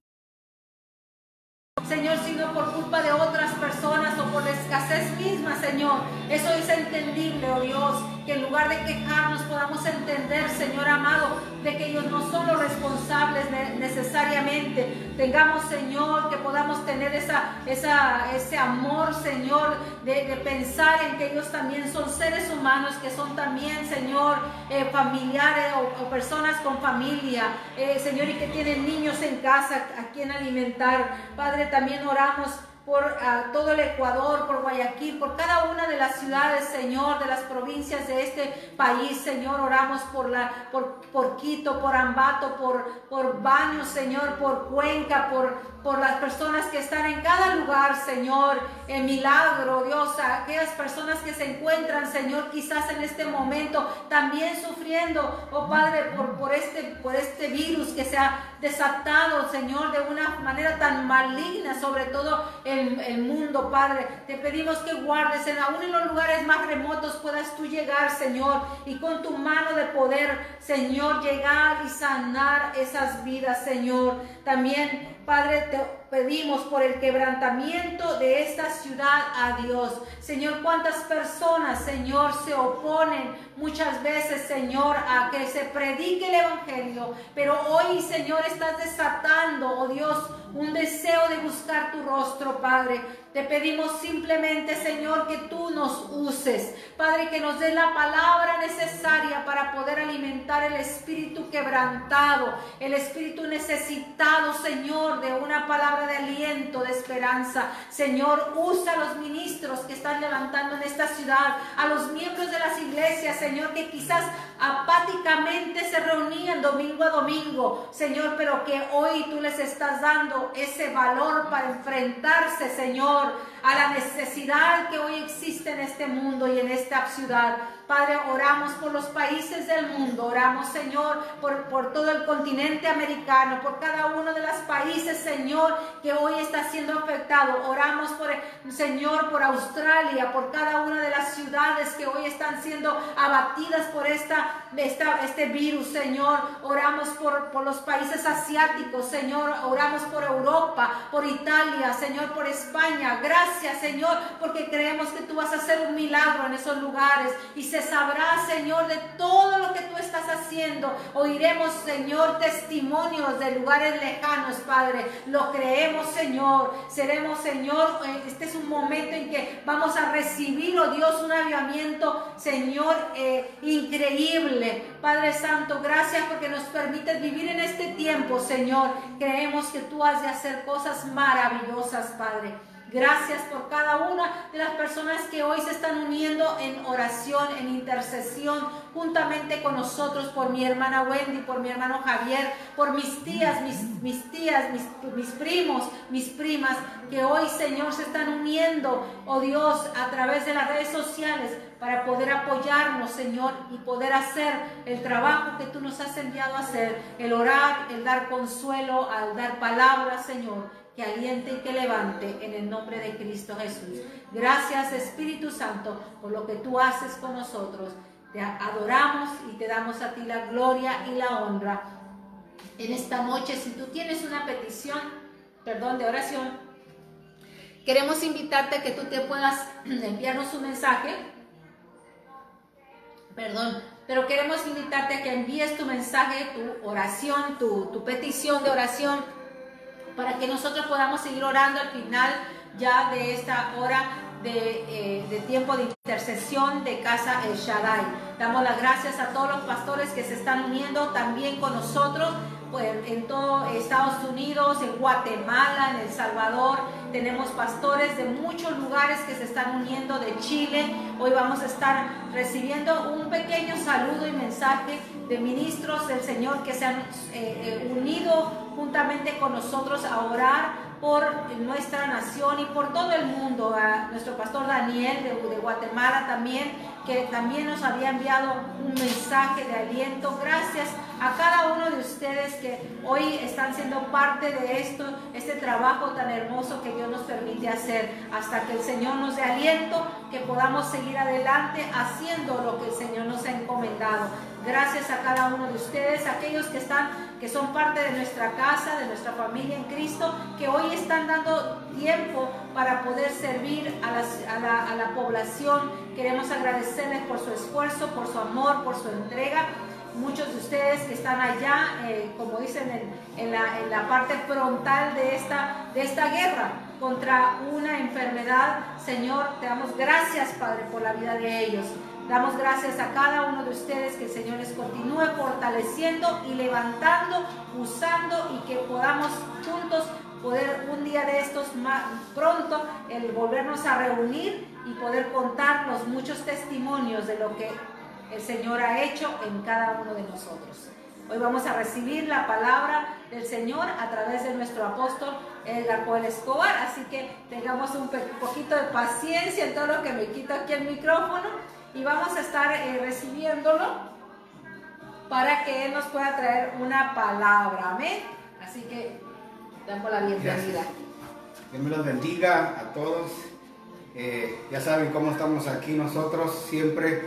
Escasez misma, Señor. Eso es entendible, oh Dios, que en lugar de quejarnos podamos entender, Señor amado, de que ellos no son los responsables necesariamente. Tengamos, Señor, que podamos tener esa, esa, ese amor, Señor, de, pensar en que ellos también son seres humanos, que son también, Señor, eh, familiares o, personas con familia, eh, Señor, y que tienen niños en casa a quien alimentar. Padre, también oramos por ah, todo el Ecuador, por Guayaquil, por cada una de las ciudades, Señor, de las provincias de este país, Señor. Oramos por, la, por, por Quito, por Ambato, por, por Baños, Señor, por Cuenca, por, por las personas que están en cada lugar, Señor. En milagro, Dios, aquellas personas que se encuentran, Señor, quizás en este momento también sufriendo, oh Padre, por, por, este, por este virus que se ha desatado, Señor, de una manera tan maligna, sobre todo en el, mundo, Padre. Te pedimos que guardes, en aún en los lugares más remotos puedas tú llegar, Señor, y con tu mano de poder, Señor, llegar y sanar esas vidas, Señor. También, Padre, te pedimos por el quebrantamiento de esta ciudad a Dios. Señor, cuántas personas, Señor, se oponen muchas veces, Señor, a que se predique el Evangelio. Pero hoy, Señor, estás desatando, oh Dios, un deseo de buscar tu rostro, Padre. Te pedimos simplemente, Señor, que tú nos uses. Padre, que nos des la palabra necesaria para poder alimentar el espíritu quebrantado, el espíritu necesitado, Señor, de una palabra de aliento, de esperanza. Señor, usa a los ministros que están levantando en esta ciudad, a los miembros de las iglesias, Señor, que quizás apáticamente se reunían domingo a domingo, Señor, pero que hoy tú les estás dando ese valor para enfrentarse, Señor, a la necesidad que hoy existe en este mundo y en esta ciudad. Padre, oramos por los países del mundo, oramos, Señor, por, por todo el continente americano, por cada uno de los países, Señor, que hoy está siendo afectado. Oramos por, Señor, por Australia, por cada una de las ciudades que hoy están siendo abatidas por esta, este virus, Señor. Oramos por, por los países asiáticos, Señor. Oramos por Europa, por Italia, Señor, por España. Gracias, Señor, porque creemos que tú vas a hacer un milagro en esos lugares y se sabrá, Señor, de todo lo que tú estás haciendo. Oiremos, Señor, testimonios de lugares lejanos, Padre. Lo creemos, Señor. Seremos, Señor, eh, este es un momento en que vamos a recibir, oh Dios, un avivamiento, Señor, eh, increíble. Padre Santo, gracias porque nos permites vivir en este tiempo, Señor. Creemos que tú has de hacer cosas maravillosas, Padre. Gracias por cada una de las personas que hoy se están uniendo en oración, en intercesión, juntamente con nosotros, por mi hermana Wendy, por mi hermano Javier, por mis tías, mis, tías, mis, mis primos, mis primas, que hoy, Señor, se están uniendo, oh Dios, a través de las redes sociales para poder apoyarnos, Señor, y poder hacer el trabajo que tú nos has enviado a hacer, el orar, el dar consuelo, al dar palabras, Señor que aliente y que levante en el nombre de Cristo Jesús. Gracias Espíritu Santo por lo que tú haces con nosotros. Te adoramos y te damos a ti la gloria y la honra. En esta noche, si tú tienes una petición, perdón, de oración, queremos invitarte a que tú te puedas enviarnos un mensaje. Perdón, pero queremos invitarte a que envíes tu mensaje, tu oración, tu, tu petición de oración para que nosotros podamos seguir orando al final ya de esta hora de, eh, tiempo de intercesión de Casa El Shaddai. Damos las gracias a todos los pastores que se están uniendo también con nosotros pues, en todo Estados Unidos, en Guatemala, en El Salvador. Tenemos pastores de muchos lugares que se están uniendo de Chile. Hoy vamos a estar recibiendo un pequeño saludo y mensaje de ministros del Señor que se han eh, eh, unido juntamente con nosotros a orar por nuestra nación y por todo el mundo. A nuestro pastor Daniel de, Guatemala también, que también nos había enviado un mensaje de aliento. Gracias a cada uno de ustedes que hoy están siendo parte de esto, este trabajo tan hermoso que Dios nos permite hacer, hasta que el Señor nos dé aliento, que podamos seguir adelante haciendo lo que el Señor nos ha encomendado. Gracias a cada uno de ustedes, aquellos que están, que son parte de nuestra casa, de nuestra familia en Cristo, que hoy están dando tiempo para poder servir a, la, la población. Queremos agradecerles por su esfuerzo, por su amor, por su entrega muchos de ustedes que están allá, eh, como dicen, en, la, parte frontal de esta, de esta guerra contra una enfermedad. Señor, te damos gracias, Padre, por la vida de ellos. Damos gracias a cada uno de ustedes que el Señor les continúe fortaleciendo y levantando, usando y que podamos juntos poder un día de estos más pronto el volvernos a reunir y poder contar los muchos testimonios de lo que el Señor ha hecho en cada uno de nosotros. Hoy vamos a recibir la palabra del Señor a través de nuestro apóstol Edgar Joel Escobar, así que tengamos un poquito de paciencia en todo lo que me quito aquí el micrófono y vamos a estar eh, recibiéndolo para que Él nos pueda traer una palabra, amén. Así que damos la bienvenida. Dios me los bendiga a todos. Eh, ya saben cómo estamos aquí nosotros siempre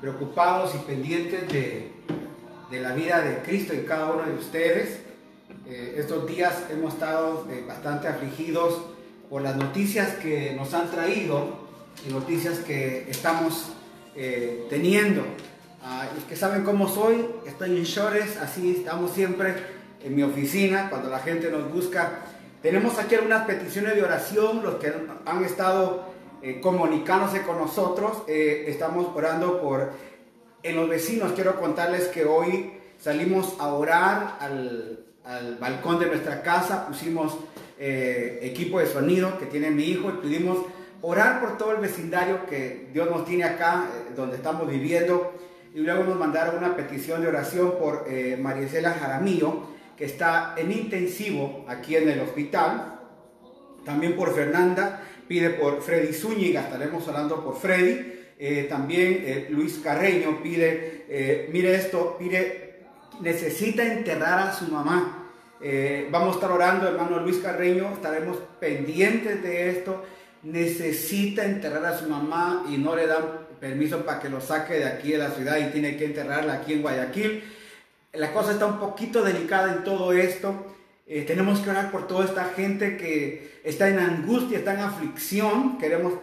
preocupados y pendientes de, la vida de Cristo en cada uno de ustedes. Eh, estos días hemos estado bastante afligidos por las noticias que nos han traído y noticias que estamos eh, teniendo. Ah, los que saben cómo soy, estoy en Shores, así estamos siempre en mi oficina cuando la gente nos busca. Tenemos aquí algunas peticiones de oración, los que han estado eh, comunicándose con nosotros. Eh, estamos orando por en los vecinos. Quiero contarles que hoy salimos a orar al, balcón de nuestra casa, pusimos eh, equipo de sonido que tiene mi hijo y pudimos orar por todo el vecindario que Dios nos tiene acá, donde estamos viviendo. y luego nos mandaron una petición de oración por eh, Jaramillo, que está en intensivo aquí en el hospital. También por Fernanda, pide por Freddy Zúñiga, estaremos orando por Freddy. Eh, también eh, Luis Carreño pide, eh, mire esto, pide, necesita enterrar a su mamá. vamos a estar orando, hermano Luis Carreño, estaremos pendientes de esto. Necesita enterrar a su mamá y no le dan permiso para que lo saque de aquí de la ciudad y tiene que enterrarla aquí en Guayaquil. La cosa está un poquito delicada en todo esto. tenemos que orar por toda esta gente que está en angustia, está en aflicción. Queremos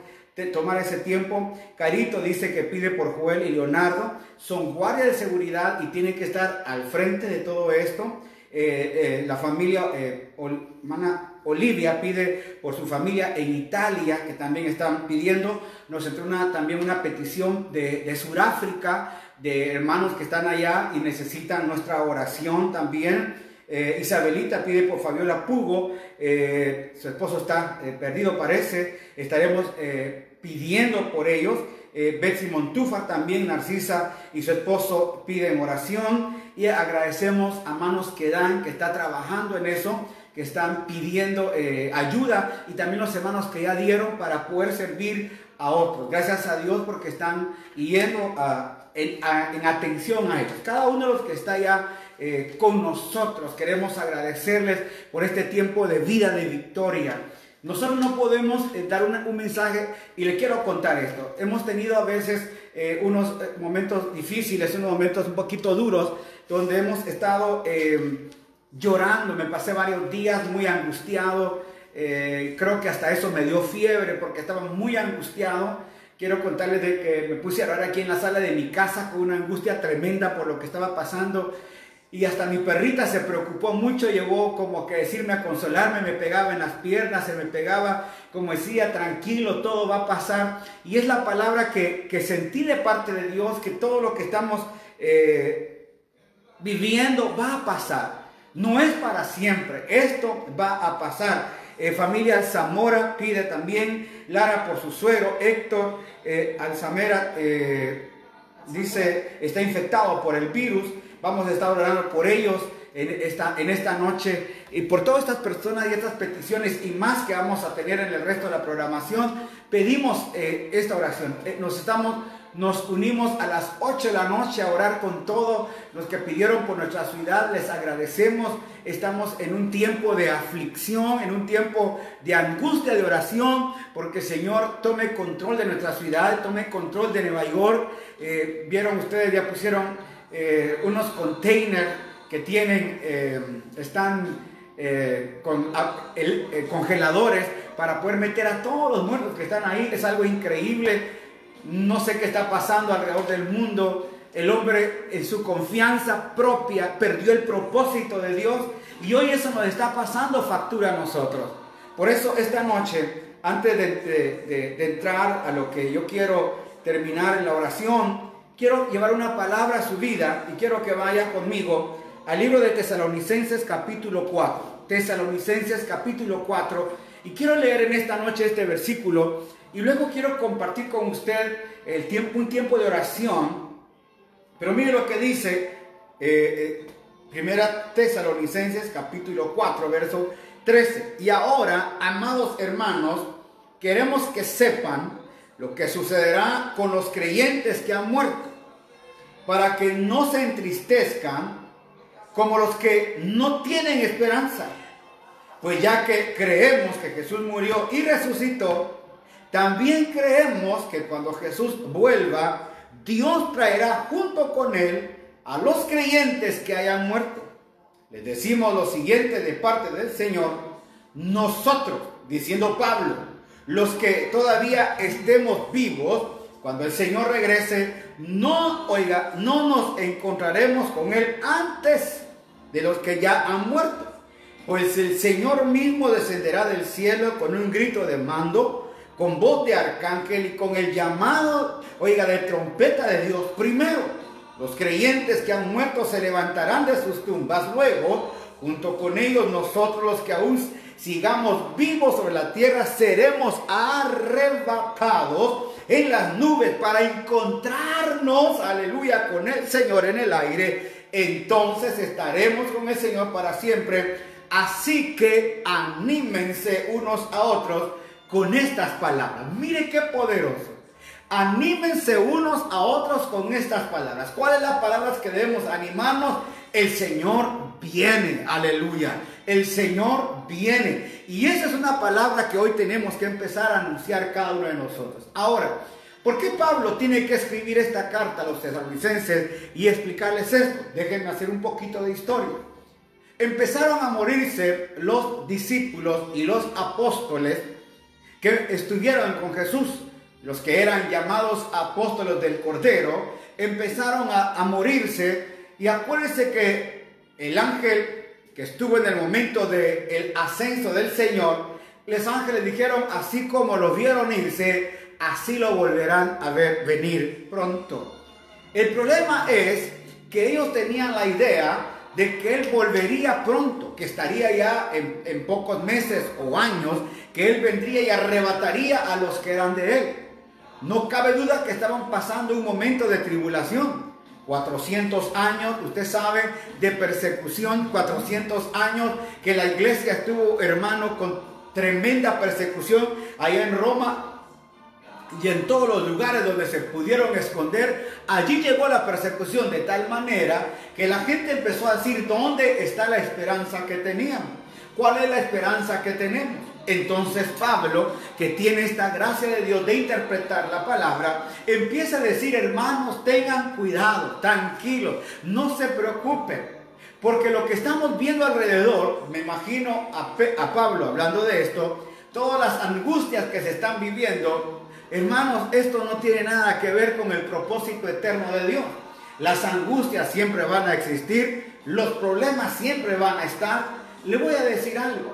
tomar ese tiempo. Carito dice que pide por Joel y Leonardo. Son guardias de seguridad y tienen que estar al frente de todo esto. Eh, eh, la familia eh, Olivia pide por su familia en Italia, que también están pidiendo. Nos entró una, también una petición de, de Sudáfrica, de hermanos que están allá y necesitan nuestra oración también. Isabelita pide por Fabiola Pugo, su esposo está perdido parece, estaremos pidiendo por ellos. Eh, Betsy Montufa también, Narcisa y su esposo piden oración y agradecemos a Manos que Dan que está trabajando en eso, que están pidiendo eh, ayuda y también los hermanos que ya dieron para poder servir a otros. Gracias a Dios porque están yendo en, atención a ellos. Cada uno de los que está ya eh, con nosotros, queremos agradecerles por este tiempo de vida de victoria. Nosotros no podemos eh, dar un mensaje y le quiero contar esto. Hemos tenido a veces unos momentos difíciles, unos momentos un poquito duros, donde hemos estado llorando. Me pasé varios días muy angustiado. creo que hasta eso me dio fiebre porque estaba muy angustiado. Quiero contarles de que me puse a orar aquí en la sala de mi casa con una angustia tremenda por lo que estaba pasando. Y hasta mi perrita se preocupó mucho, llegó como que decirme a consolarme, me pegaba en las piernas, se me pegaba, como decía, tranquilo, todo va a pasar. Y es la palabra que, sentí de parte de Dios, que todo lo que estamos eh, viviendo va a pasar. No es para siempre, esto va a pasar. Eh, familia Zamora pide también, Lara por su suegro, Héctor eh, Alzamera dice, está infectado por el virus. Vamos a estar orando por ellos en esta, en esta noche y por todas estas personas y estas peticiones y más que vamos a tener en el resto de la programación. Pedimos eh, esta oración. Eh, nos estamos nos unimos a las 8 de la noche a orar con todos los que pidieron por nuestra ciudad. Les agradecemos. Estamos en un tiempo de aflicción, en un tiempo de angustia de oración, porque Señor tome control de nuestra ciudad, tome control de Nueva York. Eh, vieron ustedes, ya pusieron eh, unos containers que tienen, eh, están eh, con congeladores para poder meter a todos los muertos que están ahí. Es algo increíble. No sé qué está pasando alrededor del mundo. El hombre en su confianza propia perdió el propósito de Dios y hoy eso nos está pasando factura a nosotros. Por eso esta noche, antes de entrar a lo que yo quiero terminar en la oración, quiero llevar una palabra a su vida y quiero que vaya conmigo al libro de Tesalonicenses capítulo 4. Tesalonicenses capítulo 4. Y quiero leer en esta noche este versículo y luego quiero compartir con usted el tiempo, un tiempo de oración. Pero mire lo que dice eh, eh, Primera Tesalonicenses capítulo 4, verso 13. Y ahora, amados hermanos, queremos que sepan lo que sucederá con los creyentes que han muerto para que no se entristezcan como los que no tienen esperanza. Pues ya que creemos que Jesús murió y resucitó, también creemos que cuando Jesús vuelva, Dios traerá junto con él a los creyentes que hayan muerto. Les decimos lo siguiente de parte del Señor, nosotros, diciendo Pablo, los que todavía estemos vivos, cuando el Señor regrese, no, oiga, no nos encontraremos con Él antes de los que ya han muerto. Pues el Señor mismo descenderá del cielo con un grito de mando, con voz de arcángel y con el llamado, oiga, de trompeta de Dios. Primero, los creyentes que han muerto se levantarán de sus tumbas. Luego, junto con ellos, nosotros los que aún sigamos vivos sobre la tierra, seremos arrebatados en las nubes para encontrarnos, aleluya, con el Señor en el aire, entonces estaremos con el Señor para siempre. Así que anímense unos a otros con estas palabras. Mire qué poderoso. Anímense unos a otros con estas palabras. ¿Cuáles las palabras que debemos animarnos? El Señor viene, aleluya. El Señor viene. Y esa es una palabra que hoy tenemos que empezar a anunciar cada uno de nosotros. Ahora, ¿por qué Pablo tiene que escribir esta carta a los tesalonicenses y explicarles esto? Déjenme hacer un poquito de historia. Empezaron a morirse los discípulos y los apóstoles que estuvieron con Jesús. Los que eran llamados apóstoles del Cordero empezaron a, morirse y acuérdense que el ángel que estuvo en el momento del el ascenso del Señor, los ángeles dijeron, así como lo vieron irse, así lo volverán a ver venir pronto. El problema es que ellos tenían la idea de que Él volvería pronto, que estaría ya en, pocos meses o años, que Él vendría y arrebataría a los que eran de Él. No cabe duda que estaban pasando un momento de tribulación. 400 años, usted sabe, de persecución, 400 años que la iglesia estuvo, hermano, con tremenda persecución allá en Roma y en todos los lugares donde se pudieron esconder. Allí llegó la persecución de tal manera que la gente empezó a decir, ¿dónde está la esperanza que teníamos? ¿Cuál es la esperanza que tenemos? Entonces Pablo, que tiene esta gracia de Dios de interpretar la palabra, empieza a decir, hermanos, tengan cuidado, tranquilos, no se preocupen. Porque lo que estamos viendo alrededor, me imagino a, a Pablo hablando de esto, todas las angustias que se están viviendo, hermanos, esto no tiene nada que ver con el propósito eterno de Dios. Las angustias siempre van a existir, los problemas siempre van a estar. Le voy a decir algo.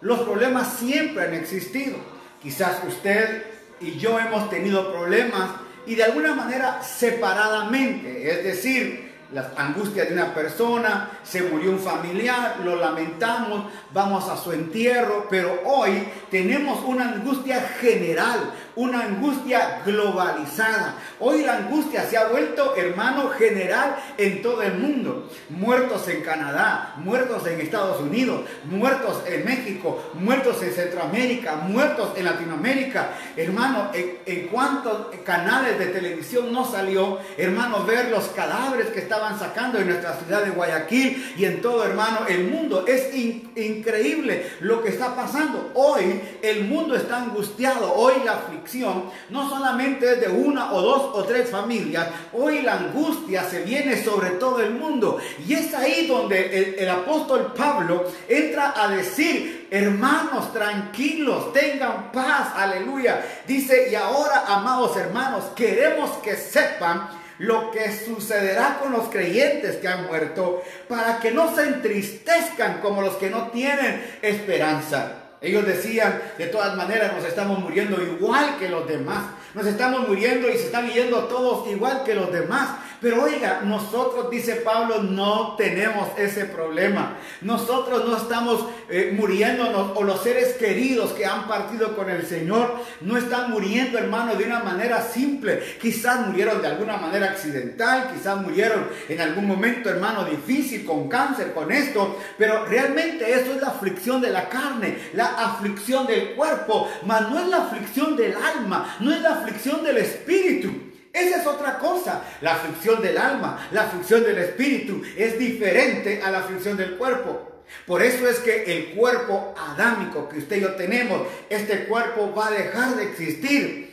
Los problemas siempre han existido. Quizás usted y yo hemos tenido problemas y de alguna manera separadamente, es decir, las angustias de una persona, se murió un familiar, lo lamentamos, vamos a su entierro, pero hoy tenemos una angustia general, una angustia globalizada. Hoy la angustia se ha vuelto, hermano, general en todo el mundo. Muertos en Canadá, muertos en Estados Unidos, muertos en México, muertos en Centroamérica, muertos en Latinoamérica. Hermano, en, cuántos canales de televisión no salió, hermano, ver los cadáveres que estaban sacando en nuestra ciudad de Guayaquil y en todo, hermano, el mundo. Es increíble lo que está pasando. Hoy el mundo está angustiado. Hoy la aflicción no solamente es de una o dos o tres familias, hoy la angustia se viene sobre todo el mundo. Y es ahí donde el, el apóstol Pablo entra a decir, hermanos, tranquilos, tengan paz, aleluya. Dice, y ahora, amados hermanos, queremos que sepan lo que sucederá con los creyentes que han muerto, para que no se entristezcan como los que no tienen esperanza. Ellos decían, de todas maneras nos estamos muriendo igual que los demás. Nos estamos muriendo y se están yendo todos igual que los demás. Pero oiga, nosotros, dice Pablo, no tenemos ese problema. Nosotros no estamos eh, muriéndonos o los seres queridos que han partido con el Señor no están muriendo, hermano, de una manera simple. Quizás murieron de alguna manera accidental, quizás murieron en algún momento, hermano, difícil, con cáncer, con esto. Pero realmente eso es la aflicción de la carne, la aflicción del cuerpo, mas no es la aflicción del alma, no es la aflicción del espíritu. Esa es otra cosa. La aflicción del alma, la aflicción del espíritu es diferente a la aflicción del cuerpo. Por eso es que el cuerpo adámico que usted y yo tenemos, este cuerpo va a dejar de existir.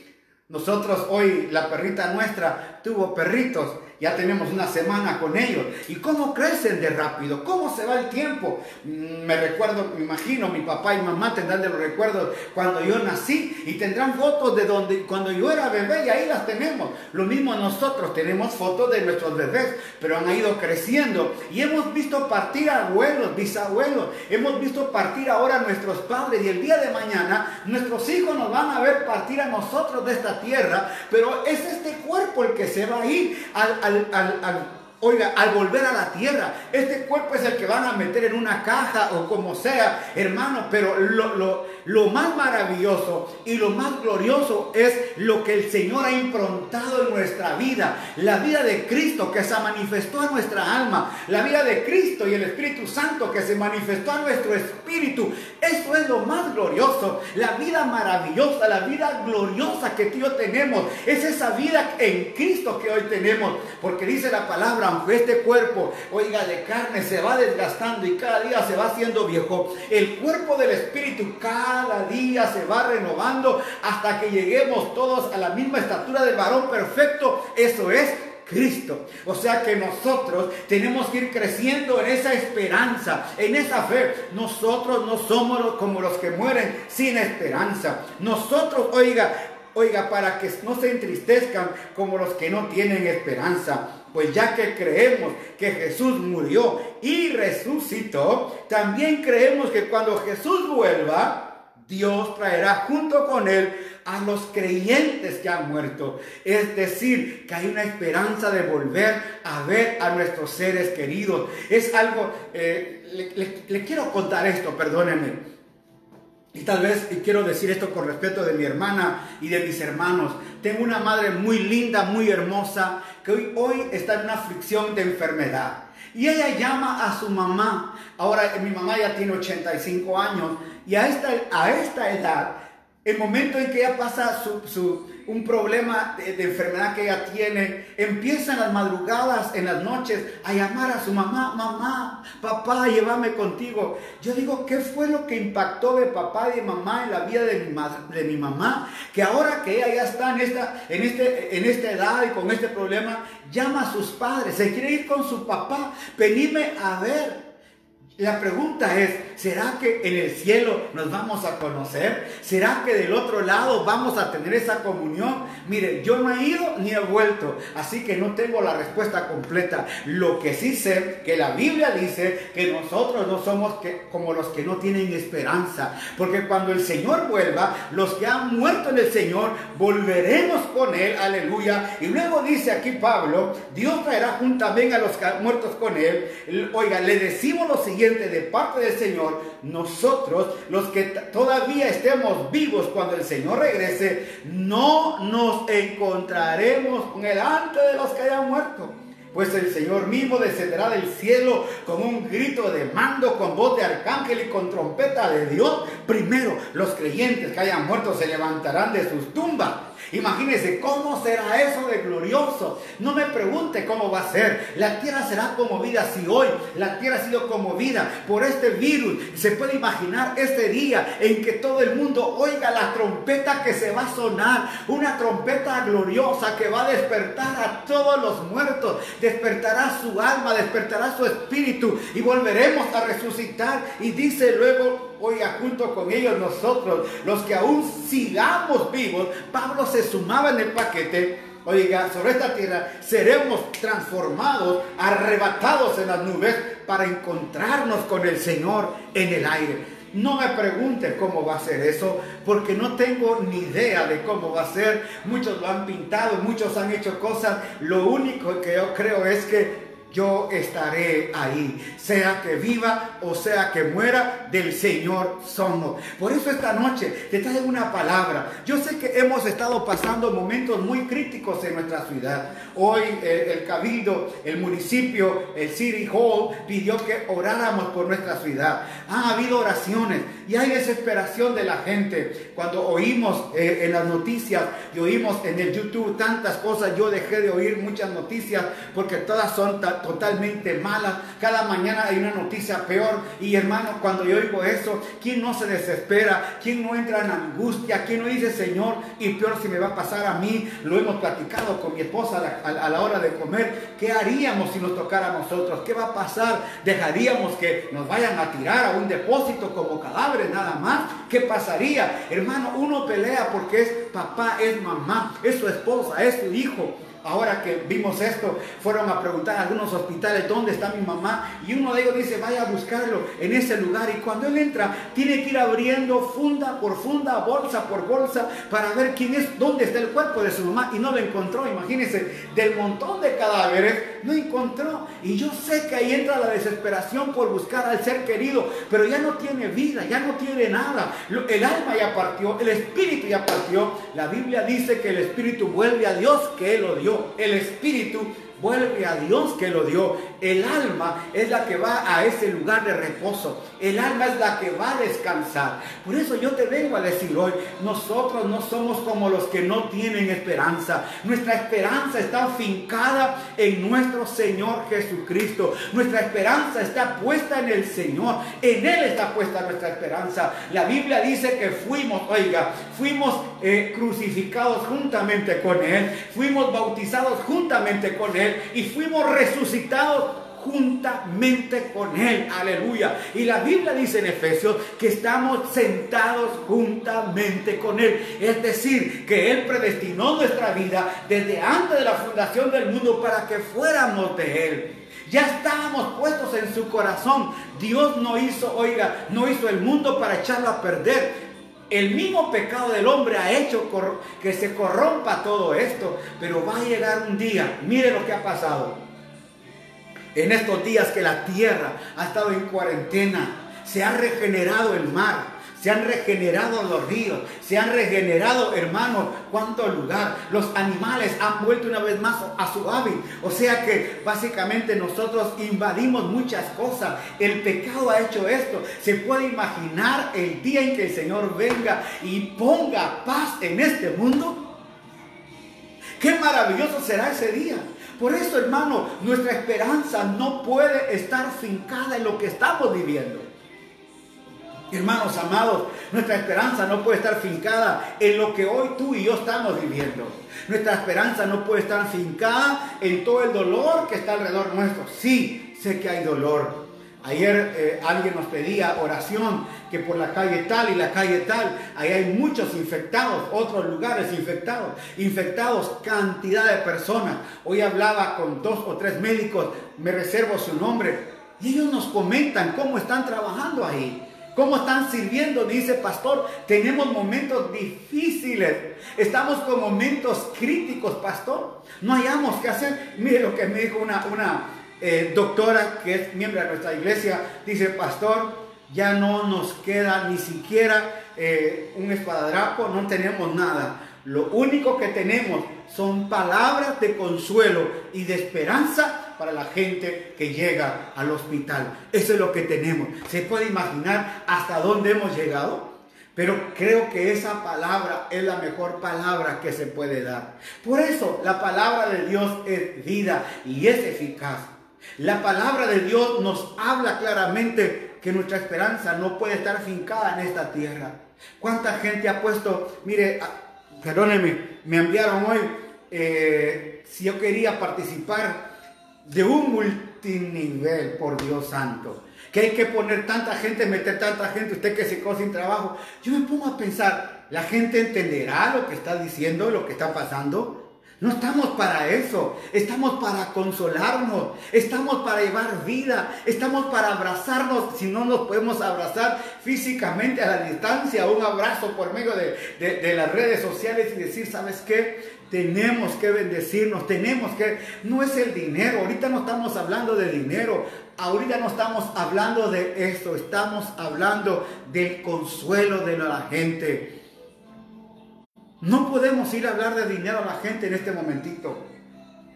Nosotros hoy, la perrita nuestra tuvo perritos ya tenemos una semana con ellos. ¿Y cómo crecen de rápido? ¿Cómo se va el tiempo? Mm, me recuerdo, me imagino, mi papá y mamá tendrán de los recuerdos cuando yo nací y tendrán fotos de donde cuando yo era bebé y ahí las tenemos. Lo mismo nosotros tenemos fotos de nuestros bebés, pero han ido creciendo y hemos visto partir abuelos, bisabuelos, hemos visto partir ahora nuestros padres y el día de mañana nuestros hijos nos van a ver partir a nosotros de esta tierra, pero es este cuerpo el que se va a ir al Oiga, al volver a la tierra, este cuerpo es el que van a meter en una caja o como sea, hermano, pero lo, lo, más maravilloso y lo más glorioso es lo que el Señor ha improntado en nuestra vida, la vida de Cristo que se manifestó en nuestra alma, la vida de Cristo y el Espíritu Santo que se manifestó en nuestro espíritu. Eso es lo más glorioso, la vida maravillosa, la vida gloriosa que tú tenemos, es esa vida en Cristo que hoy tenemos, porque dice la palabra, aunque este cuerpo, oiga, de carne se va desgastando y cada día se va haciendo viejo, el cuerpo del Espíritu cada día se va renovando hasta que lleguemos todos a la misma estatura del varón perfecto. Eso es Cristo. O sea que nosotros tenemos que ir creciendo en esa esperanza, en esa fe. Nosotros no somos como los que mueren sin esperanza. Nosotros, oiga, oiga, para que no se entristezcan como los que no tienen esperanza. Pues ya que creemos que Jesús murió y resucitó, también creemos que cuando Jesús vuelva, Dios traerá junto con él a los creyentes que han muerto. Es decir, que hay una esperanza de volver a ver a nuestros seres queridos. Es algo, eh, le, quiero contar esto, perdónenme. Y tal vez, y quiero decir esto con respeto de mi hermana y de mis hermanos, tengo una madre muy linda, muy hermosa, que hoy, hoy está en una aflicción de enfermedad. Y ella llama a su mamá. Ahora mi mamá ya tiene 85 años. Y a esta, a esta edad, el momento en que ella pasa su, su un problema de, enfermedad que ella tiene, empieza en las madrugadas, en las noches, a llamar a su mamá, mamá, papá, llévame contigo. Yo digo, ¿qué fue lo que impactó de papá y de mamá en la vida de mi, de mi mamá? Que ahora que ella ya está en esta, en, este, en esta edad y con este problema, llama a sus padres, se quiere ir con su papá, venime a ver. La pregunta es, ¿será que en el cielo nos vamos a conocer? ¿Será que del otro lado vamos a tener esa comunión? Mire, yo no he ido ni he vuelto, así que no tengo la respuesta completa. Lo que sí sé, que la Biblia dice que nosotros no somos como los que no tienen esperanza, porque cuando el Señor vuelva, los que han muerto en el Señor, volveremos con Él, aleluya. Y luego dice aquí Pablo, Dios traerá juntamente a los muertos con Él. Oiga, le decimos lo siguiente de parte del Señor, nosotros, los que todavía estemos vivos cuando el Señor regrese, no nos encontraremos con el antes de los que hayan muerto. Pues el Señor mismo descenderá del cielo con un grito de mando, con voz de arcángel y con trompeta de Dios. Primero, los creyentes que hayan muerto se levantarán de sus tumbas Imagínense cómo será eso de glorioso. No me pregunte cómo va a ser. La tierra será conmovida si hoy la tierra ha sido conmovida por este virus. Se puede imaginar este día en que todo el mundo oiga la trompeta que se va a sonar. Una trompeta gloriosa que va a despertar a todos los muertos. Despertará su alma, despertará su espíritu y volveremos a resucitar. Y dice luego oiga, junto con ellos nosotros, los que aún sigamos vivos, Pablo se sumaba en el paquete. Oiga, sobre esta tierra seremos transformados, arrebatados en las nubes para encontrarnos con el Señor en el aire. No me pregunte cómo va a ser eso, porque no tengo ni idea de cómo va a ser. Muchos lo han pintado, muchos han hecho cosas. Lo único que yo creo es que yo estaré ahí, sea que viva o sea que muera, del Señor somos. Por eso esta noche te traigo una palabra. Yo sé que hemos estado pasando momentos muy críticos en nuestra ciudad. Hoy eh, el cabildo, el municipio, el City Hall pidió que oráramos por nuestra ciudad. Han habido oraciones y hay desesperación de la gente. Cuando oímos eh, en las noticias y oímos en el YouTube tantas cosas, yo dejé de oír muchas noticias porque todas son totalmente malas. Cada mañana hay una noticia peor. Y hermano, cuando yo oigo eso, ¿quién no se desespera? ¿Quién no entra en angustia? ¿Quién no dice, Señor, y peor si me va a pasar a mí? Lo hemos platicado con mi esposa a la, hora de comer. ¿Qué haríamos si nos tocara a nosotros? ¿Qué va a pasar? ¿Dejaríamos que nos vayan a tirar a un depósito como cadáveres nada más? ¿Qué pasaría? Hermano, uno pelea porque es papá, es mamá, es su esposa, es su hijo. Ahora que vimos esto, fueron a preguntar a algunos hospitales dónde está mi mamá y uno de ellos dice, vaya a buscarlo en ese lugar. Y cuando él entra tiene que ir abriendo funda por funda, bolsa por bolsa para ver quién es, dónde está el cuerpo de su mamá. Y no lo encontró, imagínense, del montón de cadáveres no encontró. Y yo sé que ahí entra la desesperación por buscar al ser querido, pero ya no tiene vida, ya no tiene nada, el alma ya partió, el espíritu ya partió, la Biblia dice que el espíritu vuelve a Dios que él lo dio, el espíritu vuelve a Dios que lo dio. El alma es la que va a ese lugar de reposo. El alma es la que va a descansar. Por eso yo te vengo a decir hoy, nosotros no somos como los que no tienen esperanza. Nuestra esperanza está afincada en nuestro Señor Jesucristo. Nuestra esperanza está puesta en el Señor. En Él está puesta nuestra esperanza. La Biblia dice que fuimos, oiga, fuimos eh, crucificados juntamente con Él. Fuimos bautizados juntamente con Él y fuimos resucitados juntamente con Él. Aleluya. Y la Biblia dice en Efesios que estamos sentados juntamente con Él. Es decir, que Él predestinó nuestra vida desde antes de la fundación del mundo para que fuéramos de Él. Ya estábamos puestos en su corazón. Dios no hizo, oiga, no hizo el mundo para echarlo a perder. El mismo pecado del hombre ha hecho que se corrompa todo esto, pero va a llegar un día, mire lo que ha pasado. En estos días que la tierra ha estado en cuarentena, se ha regenerado el mar, se han regenerado los ríos, se han regenerado, hermanos, cuánto lugar. Los animales han vuelto una vez más a su hábitat. O sea que básicamente nosotros invadimos muchas cosas. El pecado ha hecho esto. Se puede imaginar el día en que el Señor venga y ponga paz en este mundo. Qué maravilloso será ese día. Por eso, hermano, nuestra esperanza no puede estar fincada en lo que estamos viviendo. Hermanos amados, nuestra esperanza no puede estar fincada en lo que hoy tú y yo estamos viviendo. Nuestra esperanza no puede estar fincada en todo el dolor que está alrededor nuestro. Sí, sé que hay dolor. Ayer eh, alguien nos pedía oración que por la calle tal y la calle tal, ahí hay muchos infectados, otros lugares infectados, infectados cantidad de personas. Hoy hablaba con dos o tres médicos, me reservo su nombre, y ellos nos comentan cómo están trabajando ahí. ¿Cómo están sirviendo? Dice pastor, tenemos momentos difíciles. Estamos con momentos críticos, pastor. No hayamos que hacer. Mire lo que me dijo una, una eh, doctora que es miembro de nuestra iglesia. Dice, pastor, ya no nos queda ni siquiera eh, un espadadrapo, no tenemos nada. Lo único que tenemos son palabras de consuelo y de esperanza para la gente que llega al hospital. Eso es lo que tenemos. ¿Se puede imaginar hasta dónde hemos llegado? Pero creo que esa palabra es la mejor palabra que se puede dar. Por eso la palabra de Dios es vida y es eficaz. La palabra de Dios nos habla claramente que nuestra esperanza no puede estar fincada en esta tierra. ¿Cuánta gente ha puesto, mire, perdónenme, me enviaron hoy eh, si yo quería participar de un multinivel, por Dios santo, que hay que poner tanta gente, meter tanta gente, usted que se quedó sin trabajo, yo me pongo a pensar, ¿la gente entenderá lo que está diciendo, lo que está pasando? No estamos para eso, estamos para consolarnos, estamos para llevar vida, estamos para abrazarnos, si no nos podemos abrazar físicamente a la distancia, un abrazo por medio de, de las redes sociales y decir, ¿sabes qué? Tenemos que bendecirnos, tenemos que, no es el dinero, ahorita no estamos hablando de dinero, ahorita no estamos hablando de esto, estamos hablando del consuelo de la gente. No podemos ir a hablar de dinero a la gente en este momentito.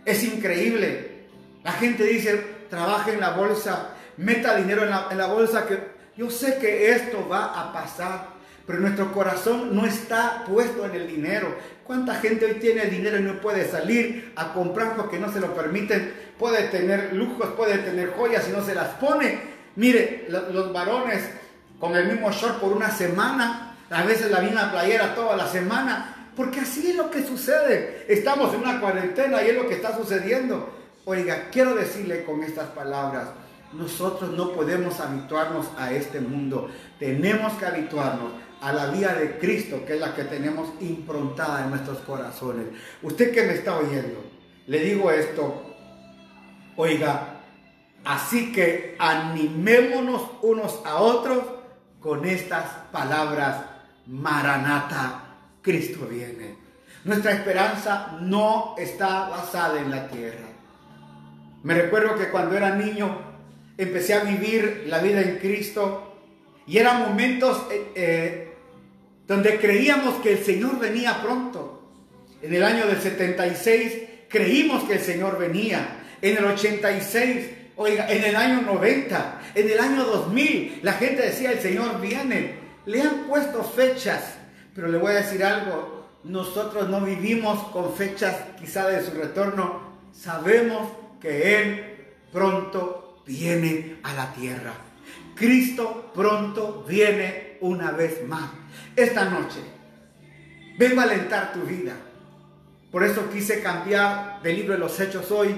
Es increíble. La gente dice, trabaja en la bolsa, meta dinero en la, en la bolsa, que yo sé que esto va a pasar, pero nuestro corazón no está puesto en el dinero. ¿Cuánta gente hoy tiene dinero y no puede salir a comprar porque no se lo permiten? Puede tener lujos, puede tener joyas y no se las pone. Mire, los varones con el mismo short por una semana, a veces la misma playera toda la semana, porque así es lo que sucede. Estamos en una cuarentena y es lo que está sucediendo. Oiga, quiero decirle con estas palabras, nosotros no podemos habituarnos a este mundo. Tenemos que habituarnos a la vida de Cristo, que es la que tenemos improntada en nuestros corazones. Usted que me está oyendo, le digo esto, oiga, así que animémonos unos a otros con estas palabras, Maranata, Cristo viene. Nuestra esperanza no está basada en la tierra. Me recuerdo que cuando era niño empecé a vivir la vida en Cristo y eran momentos eh, eh, donde creíamos que el Señor venía pronto. En el año del 76 creímos que el Señor venía. En el 86, oiga, en el año 90, en el año 2000, la gente decía el Señor viene. Le han puesto fechas, pero le voy a decir algo, nosotros no vivimos con fechas quizá de su retorno, sabemos que Él pronto viene a la tierra. Cristo pronto viene una vez más. Esta noche, vengo a alentar tu vida. Por eso quise cambiar del libro de los hechos hoy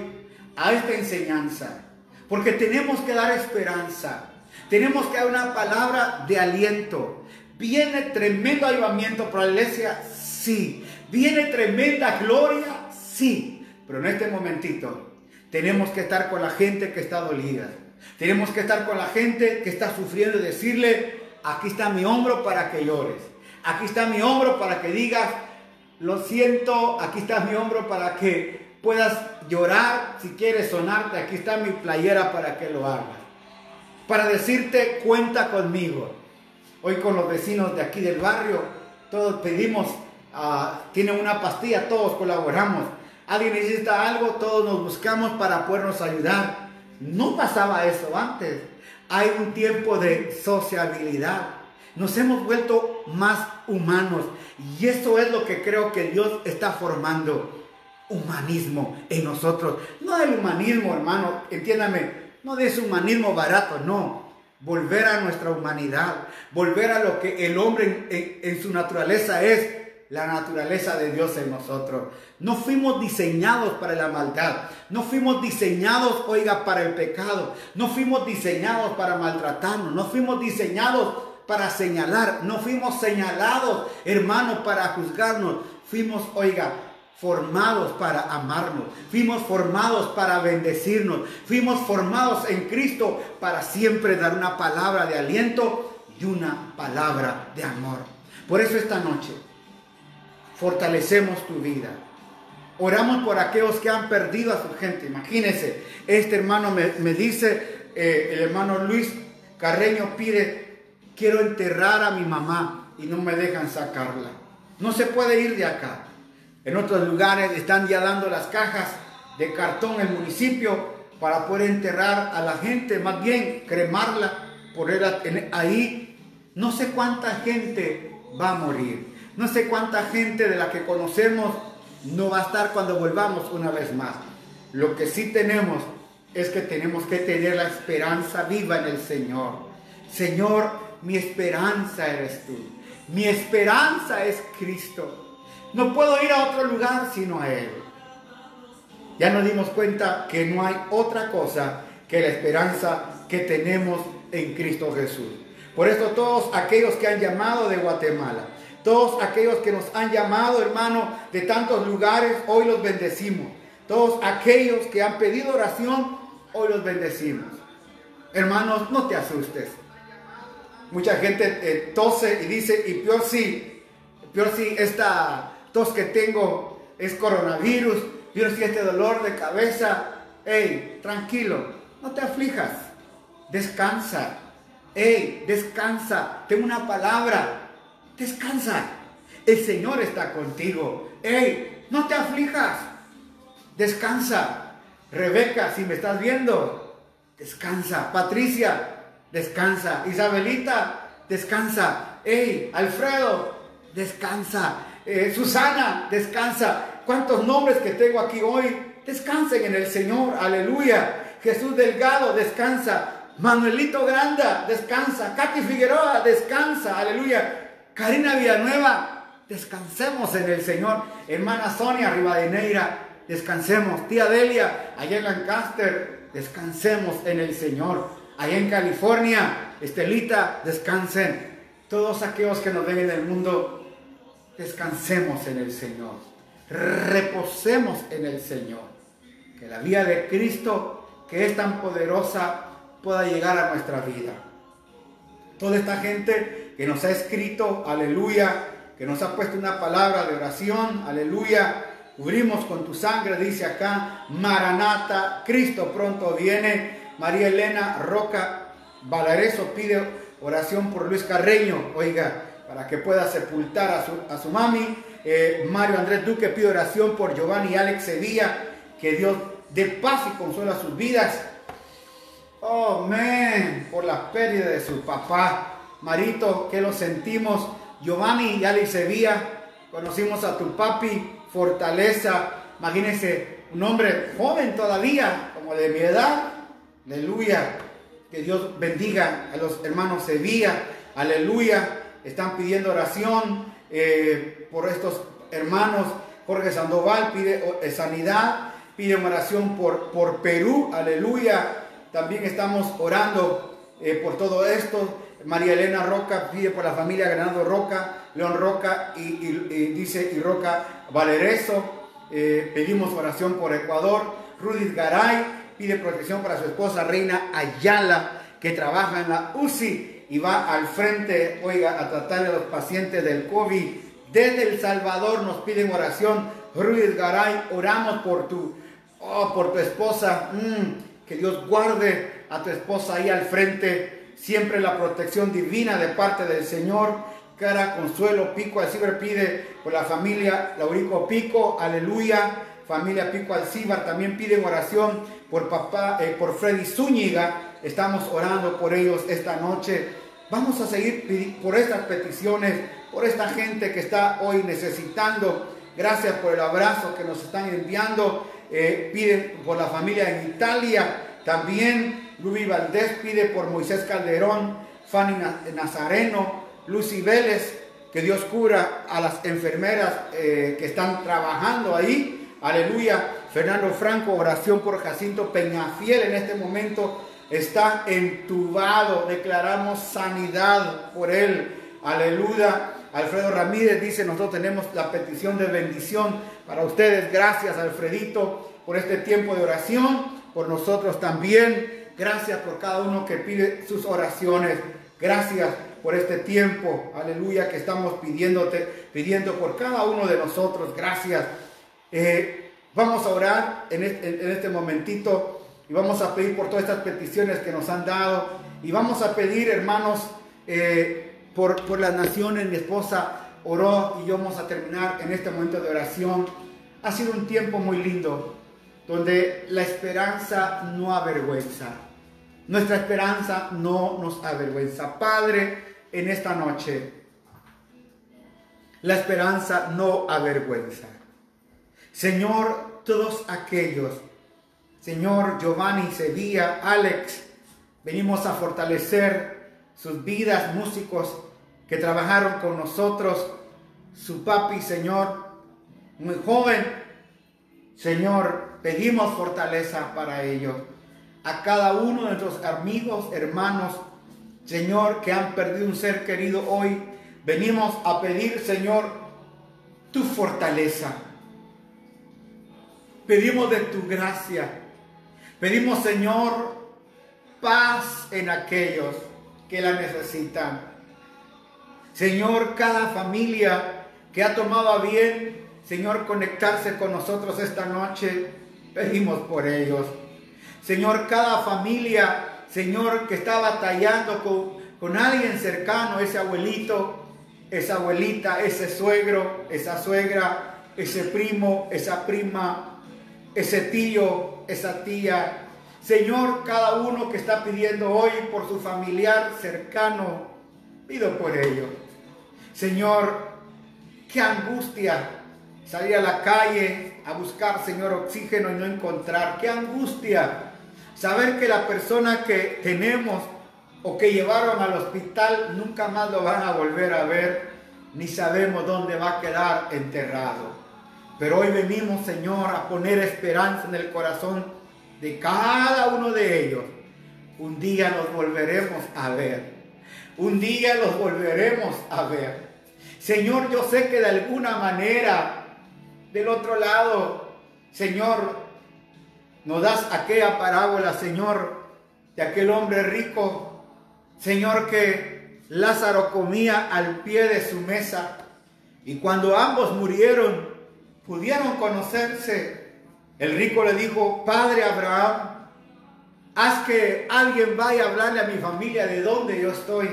a esta enseñanza. Porque tenemos que dar esperanza. Tenemos que dar una palabra de aliento. ¿Viene tremendo ayudamiento para la iglesia? Sí. ¿Viene tremenda gloria? Sí. Pero en este momentito tenemos que estar con la gente que está dolida. Tenemos que estar con la gente que está sufriendo y decirle, aquí está mi hombro para que llores. Aquí está mi hombro para que digas, lo siento, aquí está mi hombro para que puedas llorar, si quieres sonarte, aquí está mi playera para que lo hagas. Para decirte, cuenta conmigo. Hoy con los vecinos de aquí del barrio, todos pedimos, uh, tienen una pastilla, todos colaboramos. Alguien necesita algo, todos nos buscamos para podernos ayudar. No pasaba eso antes. Hay un tiempo de sociabilidad. Nos hemos vuelto más humanos. Y eso es lo que creo que Dios está formando. Humanismo en nosotros. No el humanismo, hermano, entiéndame, no de ese humanismo barato, no. Volver a nuestra humanidad, volver a lo que el hombre en, su naturaleza es, la naturaleza de Dios en nosotros. No fuimos diseñados para la maldad. No fuimos diseñados, oiga, para el pecado. No fuimos diseñados para maltratarnos. No fuimos diseñados para señalar, no fuimos señalados, hermanos, para juzgarnos. Fuimos, oiga, formados para amarnos, fuimos formados para bendecirnos, fuimos formados en Cristo para siempre dar una palabra de aliento y una palabra de amor. Por eso esta noche fortalecemos tu vida. Oramos por aquellos que han perdido a su gente. Imagínense, este hermano me, dice, eh, el hermano Luis Carreño pide quiero enterrar a mi mamá y no me dejan sacarla. No se puede ir de acá. En otros lugares están ya dando las cajas de cartón el municipio para poder enterrar a la gente, más bien cremarla, poner ahí. No sé cuánta gente va a morir. No sé cuánta gente de la que conocemos no va a estar cuando volvamos una vez más. Lo que sí tenemos es que tenemos que tener la esperanza viva en el Señor. Señor, mi esperanza eres tú. Mi esperanza es Cristo. No puedo ir a otro lugar sino a Él. Ya nos dimos cuenta que no hay otra cosa que la esperanza que tenemos en Cristo Jesús. Por eso todos aquellos que han llamado de Guatemala, todos aquellos que nos han llamado, hermano, de tantos lugares, hoy los bendecimos. Todos aquellos que han pedido oración, hoy los bendecimos. Hermanos, no te asustes. Mucha gente eh, tose y dice, y peor si, peor si esta tos que tengo es coronavirus, peor si este dolor de cabeza. Hey, tranquilo, no te aflijas, descansa. Hey, descansa, tengo una palabra, descansa. El Señor está contigo. Hey, no te aflijas, descansa. Rebeca, si me estás viendo, descansa. Patricia, descansa. Isabelita, descansa. Hey, Alfredo, descansa. Eh, Susana, descansa. ¿Cuántos nombres que tengo aquí hoy? Descansen en el Señor, aleluya. Jesús Delgado, descansa. Manuelito Granda, descansa. Katy Figueroa, descansa, aleluya. Karina Villanueva, descansemos en el Señor. Hermana Sonia Rivadeneira, descansemos. Tía Delia, allá en Lancaster, descansemos en el Señor allá en California, Estelita, descansen. Todos aquellos que nos ven en el mundo, descansemos en el Señor. Reposemos en el Señor. Que la vía de Cristo, que es tan poderosa, pueda llegar a nuestra vida. Toda esta gente que nos ha escrito, aleluya, que nos ha puesto una palabra de oración, aleluya, cubrimos con tu sangre, dice acá, Maranata, Cristo pronto viene. María Elena Roca Valareso pide oración por Luis Carreño, oiga, para que pueda sepultar a su, a su mami. Eh, Mario Andrés Duque pide oración por Giovanni Alex Sevilla, que Dios dé paz y consuela sus vidas. Oh, man, por la pérdida de su papá. Marito, que lo sentimos. Giovanni y Alex Sevilla, conocimos a tu papi, fortaleza. Imagínense, un hombre joven todavía, como de mi edad. Aleluya. Que Dios bendiga a los hermanos Sevilla. Aleluya. Están pidiendo oración eh, por estos hermanos. Jorge Sandoval pide eh, sanidad. Pide oración por, por Perú. Aleluya. También estamos orando eh, por todo esto. María Elena Roca pide por la familia Granado Roca, León Roca y, dice y Roca Valereso. pedimos oración por Ecuador. Rudith Garay pide protección para su esposa Reina Ayala, que trabaja en la UCI y va al frente, oiga, a tratar a los pacientes del COVID. Desde El Salvador nos piden oración. Ruiz Garay, oramos por tu, oh, por tu esposa. Mm, que Dios guarde a tu esposa ahí al frente. Siempre la protección divina de parte del Señor. Cara Consuelo Pico Alcibar pide por la familia Laurico Pico, aleluya. Familia Pico Alcibar también piden oración por papá, eh, por Freddy Zúñiga Estamos orando por ellos esta noche. Vamos a seguir por estas peticiones, por esta gente que está hoy necesitando. Gracias por el abrazo que nos están enviando. Eh, piden por la familia en Italia. También Luis Valdés pide por Moisés Calderón, Fanny Nazareno, Lucy Vélez. Que Dios cura a las enfermeras eh, que están trabajando ahí. Aleluya. Fernando Franco, oración por Jacinto Peñafiel en este momento está entubado, declaramos sanidad por él. Aleluya. Alfredo Ramírez dice, nosotros tenemos la petición de bendición para ustedes. Gracias, Alfredito, por este tiempo de oración, por nosotros también. Gracias por cada uno que pide sus oraciones. Gracias por este tiempo, aleluya, que estamos pidiéndote, pidiendo por cada uno de nosotros. Gracias. Eh, vamos a orar en este, en este momentito y vamos a pedir por todas estas peticiones que nos han dado. Y vamos a pedir, hermanos, eh, por, por las naciones. Mi esposa oró y yo vamos a terminar en este momento de oración. Ha sido un tiempo muy lindo, donde la esperanza no avergüenza. Nuestra esperanza no nos avergüenza. Padre, en esta noche, la esperanza no avergüenza. Señor, todos aquellos Señor Giovanni, Sevilla, Alex, venimos a fortalecer sus vidas, músicos que trabajaron con nosotros, su papi, Señor, muy joven. Señor, pedimos fortaleza para ellos. A cada uno de nuestros amigos, hermanos, Señor, que han perdido un ser querido hoy, venimos a pedir, Señor, tu fortaleza. Pedimos de tu gracia. Pedimos, Señor, paz en aquellos que la necesitan. Señor, cada familia que ha tomado a bien, Señor, conectarse con nosotros esta noche, pedimos por ellos. Señor, cada familia, Señor, que está batallando con, con alguien cercano, ese abuelito, esa abuelita, ese suegro, esa suegra, ese primo, esa prima, ese tío, esa tía. Señor, cada uno que está pidiendo hoy por su familiar cercano, pido por ello. Señor, qué angustia salir a la calle a buscar, Señor, oxígeno y no encontrar. Qué angustia saber que la persona que tenemos o que llevaron al hospital nunca más lo van a volver a ver, ni sabemos dónde va a quedar enterrado. Pero hoy venimos, Señor, a poner esperanza en el corazón de cada uno de ellos. Un día los volveremos a ver. Un día los volveremos a ver. Señor, yo sé que de alguna manera, del otro lado, Señor, nos das aquella parábola, Señor, de aquel hombre rico, Señor, que Lázaro comía al pie de su mesa. Y cuando ambos murieron, pudieron conocerse. El rico le dijo, Padre Abraham, haz que alguien vaya a hablarle a mi familia de dónde yo estoy.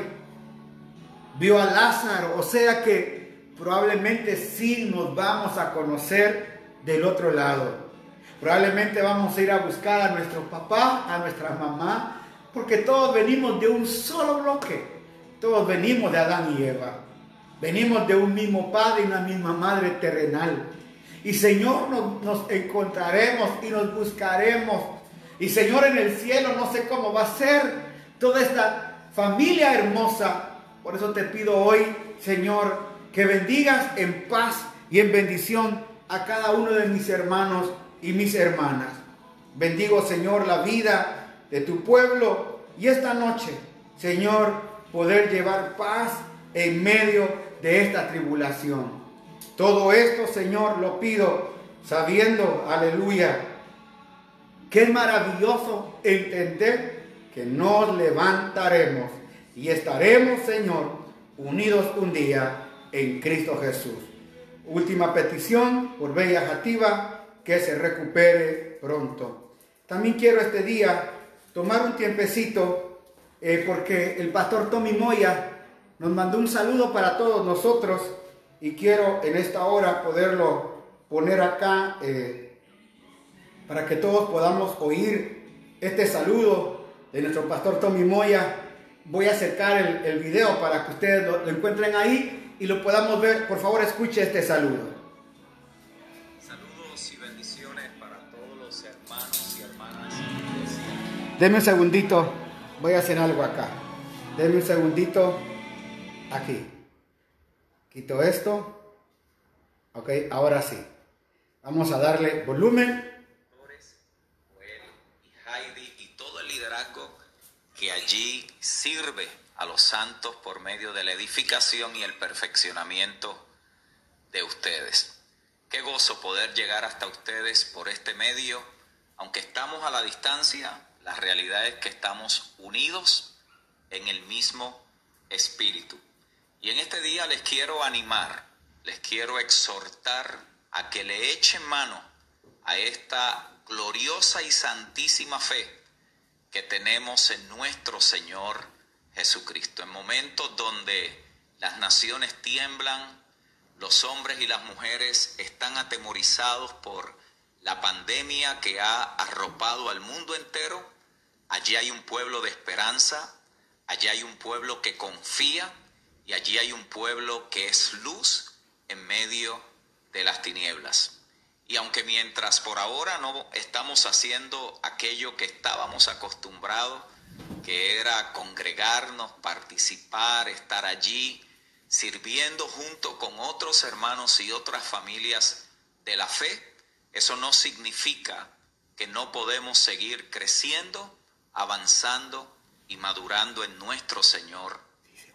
Vio a Lázaro, o sea que probablemente sí nos vamos a conocer del otro lado. Probablemente vamos a ir a buscar a nuestro papá, a nuestra mamá, porque todos venimos de un solo bloque. Todos venimos de Adán y Eva. Venimos de un mismo padre y una misma madre terrenal. Y Señor, nos, nos encontraremos y nos buscaremos. Y Señor, en el cielo no sé cómo va a ser toda esta familia hermosa. Por eso te pido hoy, Señor, que bendigas en paz y en bendición a cada uno de mis hermanos y mis hermanas. Bendigo, Señor, la vida de tu pueblo y esta noche, Señor, poder llevar paz en medio de esta tribulación. Todo esto, Señor, lo pido sabiendo, aleluya, que es maravilloso entender que nos levantaremos y estaremos, Señor, unidos un día en Cristo Jesús. Última petición por Bella Jativa que se recupere pronto. También quiero este día tomar un tiempecito eh, porque el pastor Tommy Moya nos mandó un saludo para todos nosotros y quiero en esta hora poderlo poner acá eh, para que todos podamos oír este saludo de nuestro pastor Tommy Moya. Voy a acercar el, el video para que ustedes lo encuentren ahí y lo podamos ver. Por favor, escuche este saludo. Deme un segundito, voy a hacer algo acá. Deme un segundito aquí. Quito esto. Ok, ahora sí. Vamos a darle volumen. Heidi y todo el liderazgo que allí sirve a los santos por medio de la edificación y el perfeccionamiento de ustedes. Qué gozo poder llegar hasta ustedes por este medio, aunque estamos a la distancia, la realidad es que estamos unidos en el mismo espíritu. Y en este día les quiero animar, les quiero exhortar a que le echen mano a esta gloriosa y santísima fe que tenemos en nuestro Señor Jesucristo. En momentos donde las naciones tiemblan, los hombres y las mujeres están atemorizados por la pandemia que ha arropado al mundo entero, Allí hay un pueblo de esperanza, allí hay un pueblo que confía y allí hay un pueblo que es luz en medio de las tinieblas. Y aunque mientras por ahora no estamos haciendo aquello que estábamos acostumbrados, que era congregarnos, participar, estar allí, sirviendo junto con otros hermanos y otras familias de la fe, eso no significa que no podemos seguir creciendo avanzando y madurando en nuestro Señor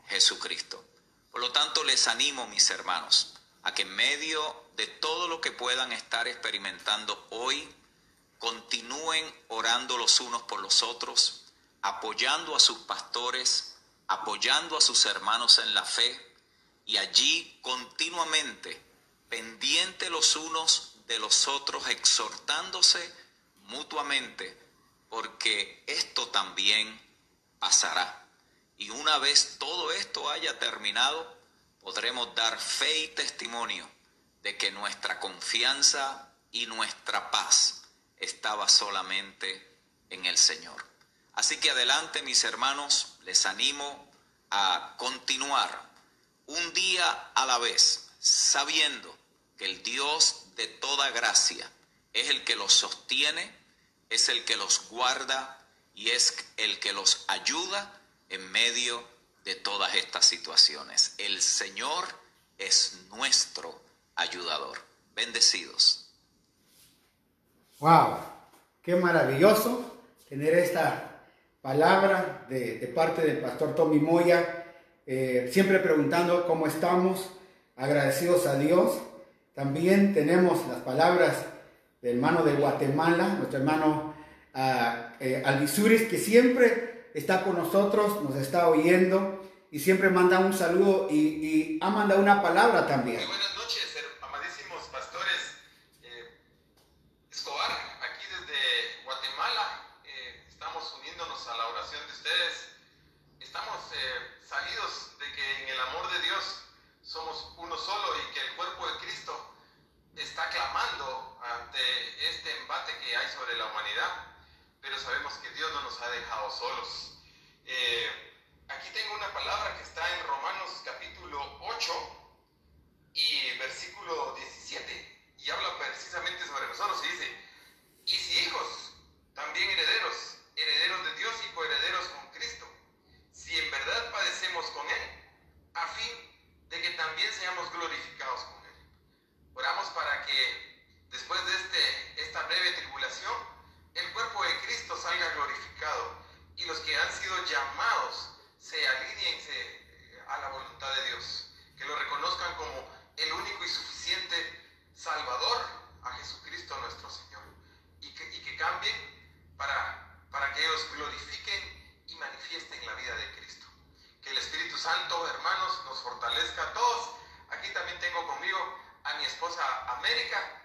Jesucristo. Por lo tanto, les animo, mis hermanos, a que en medio de todo lo que puedan estar experimentando hoy, continúen orando los unos por los otros, apoyando a sus pastores, apoyando a sus hermanos en la fe y allí continuamente pendiente los unos de los otros, exhortándose mutuamente porque esto también pasará. Y una vez todo esto haya terminado, podremos dar fe y testimonio de que nuestra confianza y nuestra paz estaba solamente en el Señor. Así que adelante mis hermanos, les animo a continuar un día a la vez, sabiendo que el Dios de toda gracia es el que los sostiene, es el que los guarda y es el que los ayuda en medio de todas estas situaciones. El Señor es nuestro ayudador. Bendecidos. Wow, qué maravilloso tener esta palabra de, parte del pastor Tommy Moya, eh, siempre preguntando cómo estamos, agradecidos a Dios. También tenemos las palabras hermano de Guatemala, nuestro hermano eh, que siempre está con nosotros, nos está oyendo y siempre manda un saludo y, ha mandado una palabra también. buenas noches, amadísimos pastores. Eh, Escobar, aquí desde Guatemala, eh, estamos uniéndonos a la oración de ustedes. Estamos eh, salidos de que en el amor de Dios somos uno solo y que el cuerpo de Cristo está clamando ante este embate que hay sobre la humanidad, pero sabemos que Dios no nos ha dejado solos. Eh, aquí tengo una palabra que está en Romanos capítulo 8 y versículo 17, y habla precisamente sobre nosotros y dice, y si hijos, también herederos, herederos de Dios y coherederos con Cristo, si en verdad padecemos con Él, a fin de que también seamos glorificados con Él. Oramos para que después de este, esta breve tribulación, el cuerpo de Cristo salga glorificado y los que han sido llamados se alineen a la voluntad de Dios, que lo reconozcan como el único y suficiente Salvador a Jesucristo nuestro Señor y que, y que cambien para, para que ellos glorifiquen y manifiesten la vida de Cristo. Que el Espíritu Santo, hermanos, nos fortalezca a todos. Aquí también tengo conmigo a mi esposa América.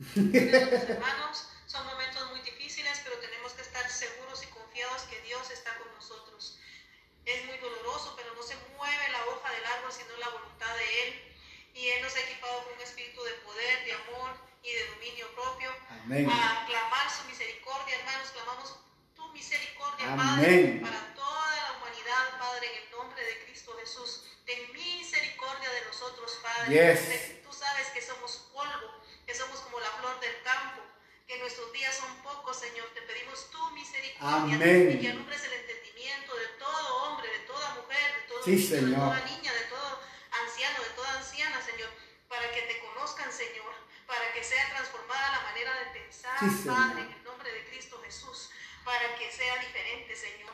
hermanos, son momentos muy difíciles, pero tenemos que estar seguros y confiados que Dios está con nosotros. Es muy doloroso, pero no se mueve la hoja del árbol sino la voluntad de Él. Y Él nos ha equipado con un espíritu de poder, de amor y de dominio propio. A clamar su misericordia, hermanos, clamamos tu misericordia, Padre, para toda la humanidad, Padre, en el nombre de Cristo Jesús. Ten misericordia de nosotros, Padre. Tú sabes que somos polvo, que somos como la flor del campo que nuestros días son pocos, Señor. Te pedimos tu misericordia Amén. y que alumbres el entendimiento de todo hombre, de toda mujer, de todo sí, niño, de toda niña, de todo anciano, de toda anciana, Señor, para que te conozcan, Señor, para que sea transformada la manera de pensar, Padre, en el nombre de Cristo Jesús, para que sea diferente, Señor,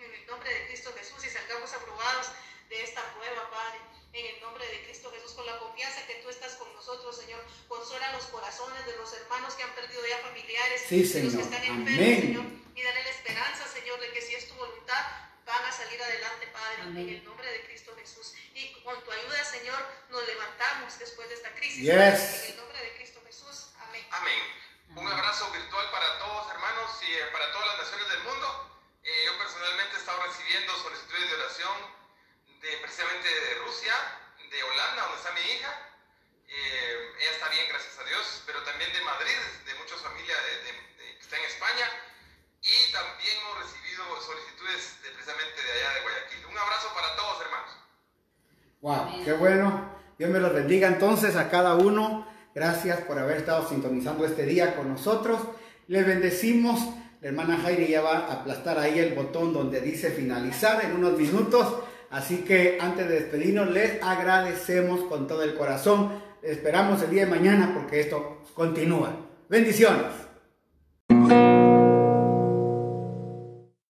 en el nombre de Cristo Jesús y salgamos aprobados de esta prueba, Padre en el nombre de Cristo Jesús, con la confianza que tú estás con nosotros, Señor. Consuela los corazones de los hermanos que han perdido ya familiares, de los que están enfermos, Señor. Y dale la esperanza, Señor, de que si es tu voluntad, van a salir adelante, Padre, en el nombre de Cristo Jesús. Y con tu ayuda, Señor, nos levantamos después de esta crisis. En el nombre de Cristo Jesús. Amén. Amén. Un abrazo virtual para todos, hermanos, y eh, para todas las naciones del mundo. Eh, yo personalmente he estado recibiendo solicitudes de oración precisamente de Rusia, de Holanda, donde está mi hija. Eh, ella está bien, gracias a Dios, pero también de Madrid, de muchas familias de, que está en España. Y también hemos recibido solicitudes de, precisamente de allá de Guayaquil. Un abrazo para todos, hermanos. Wow, qué bueno. Dios me los bendiga entonces a cada uno. Gracias por haber estado sintonizando este día con nosotros. Les bendecimos. La hermana Jaire ya va a aplastar ahí el botón donde dice finalizar en unos minutos. Así que antes de despedirnos, les agradecemos con todo el corazón. Esperamos el día de mañana porque esto continúa. Bendiciones.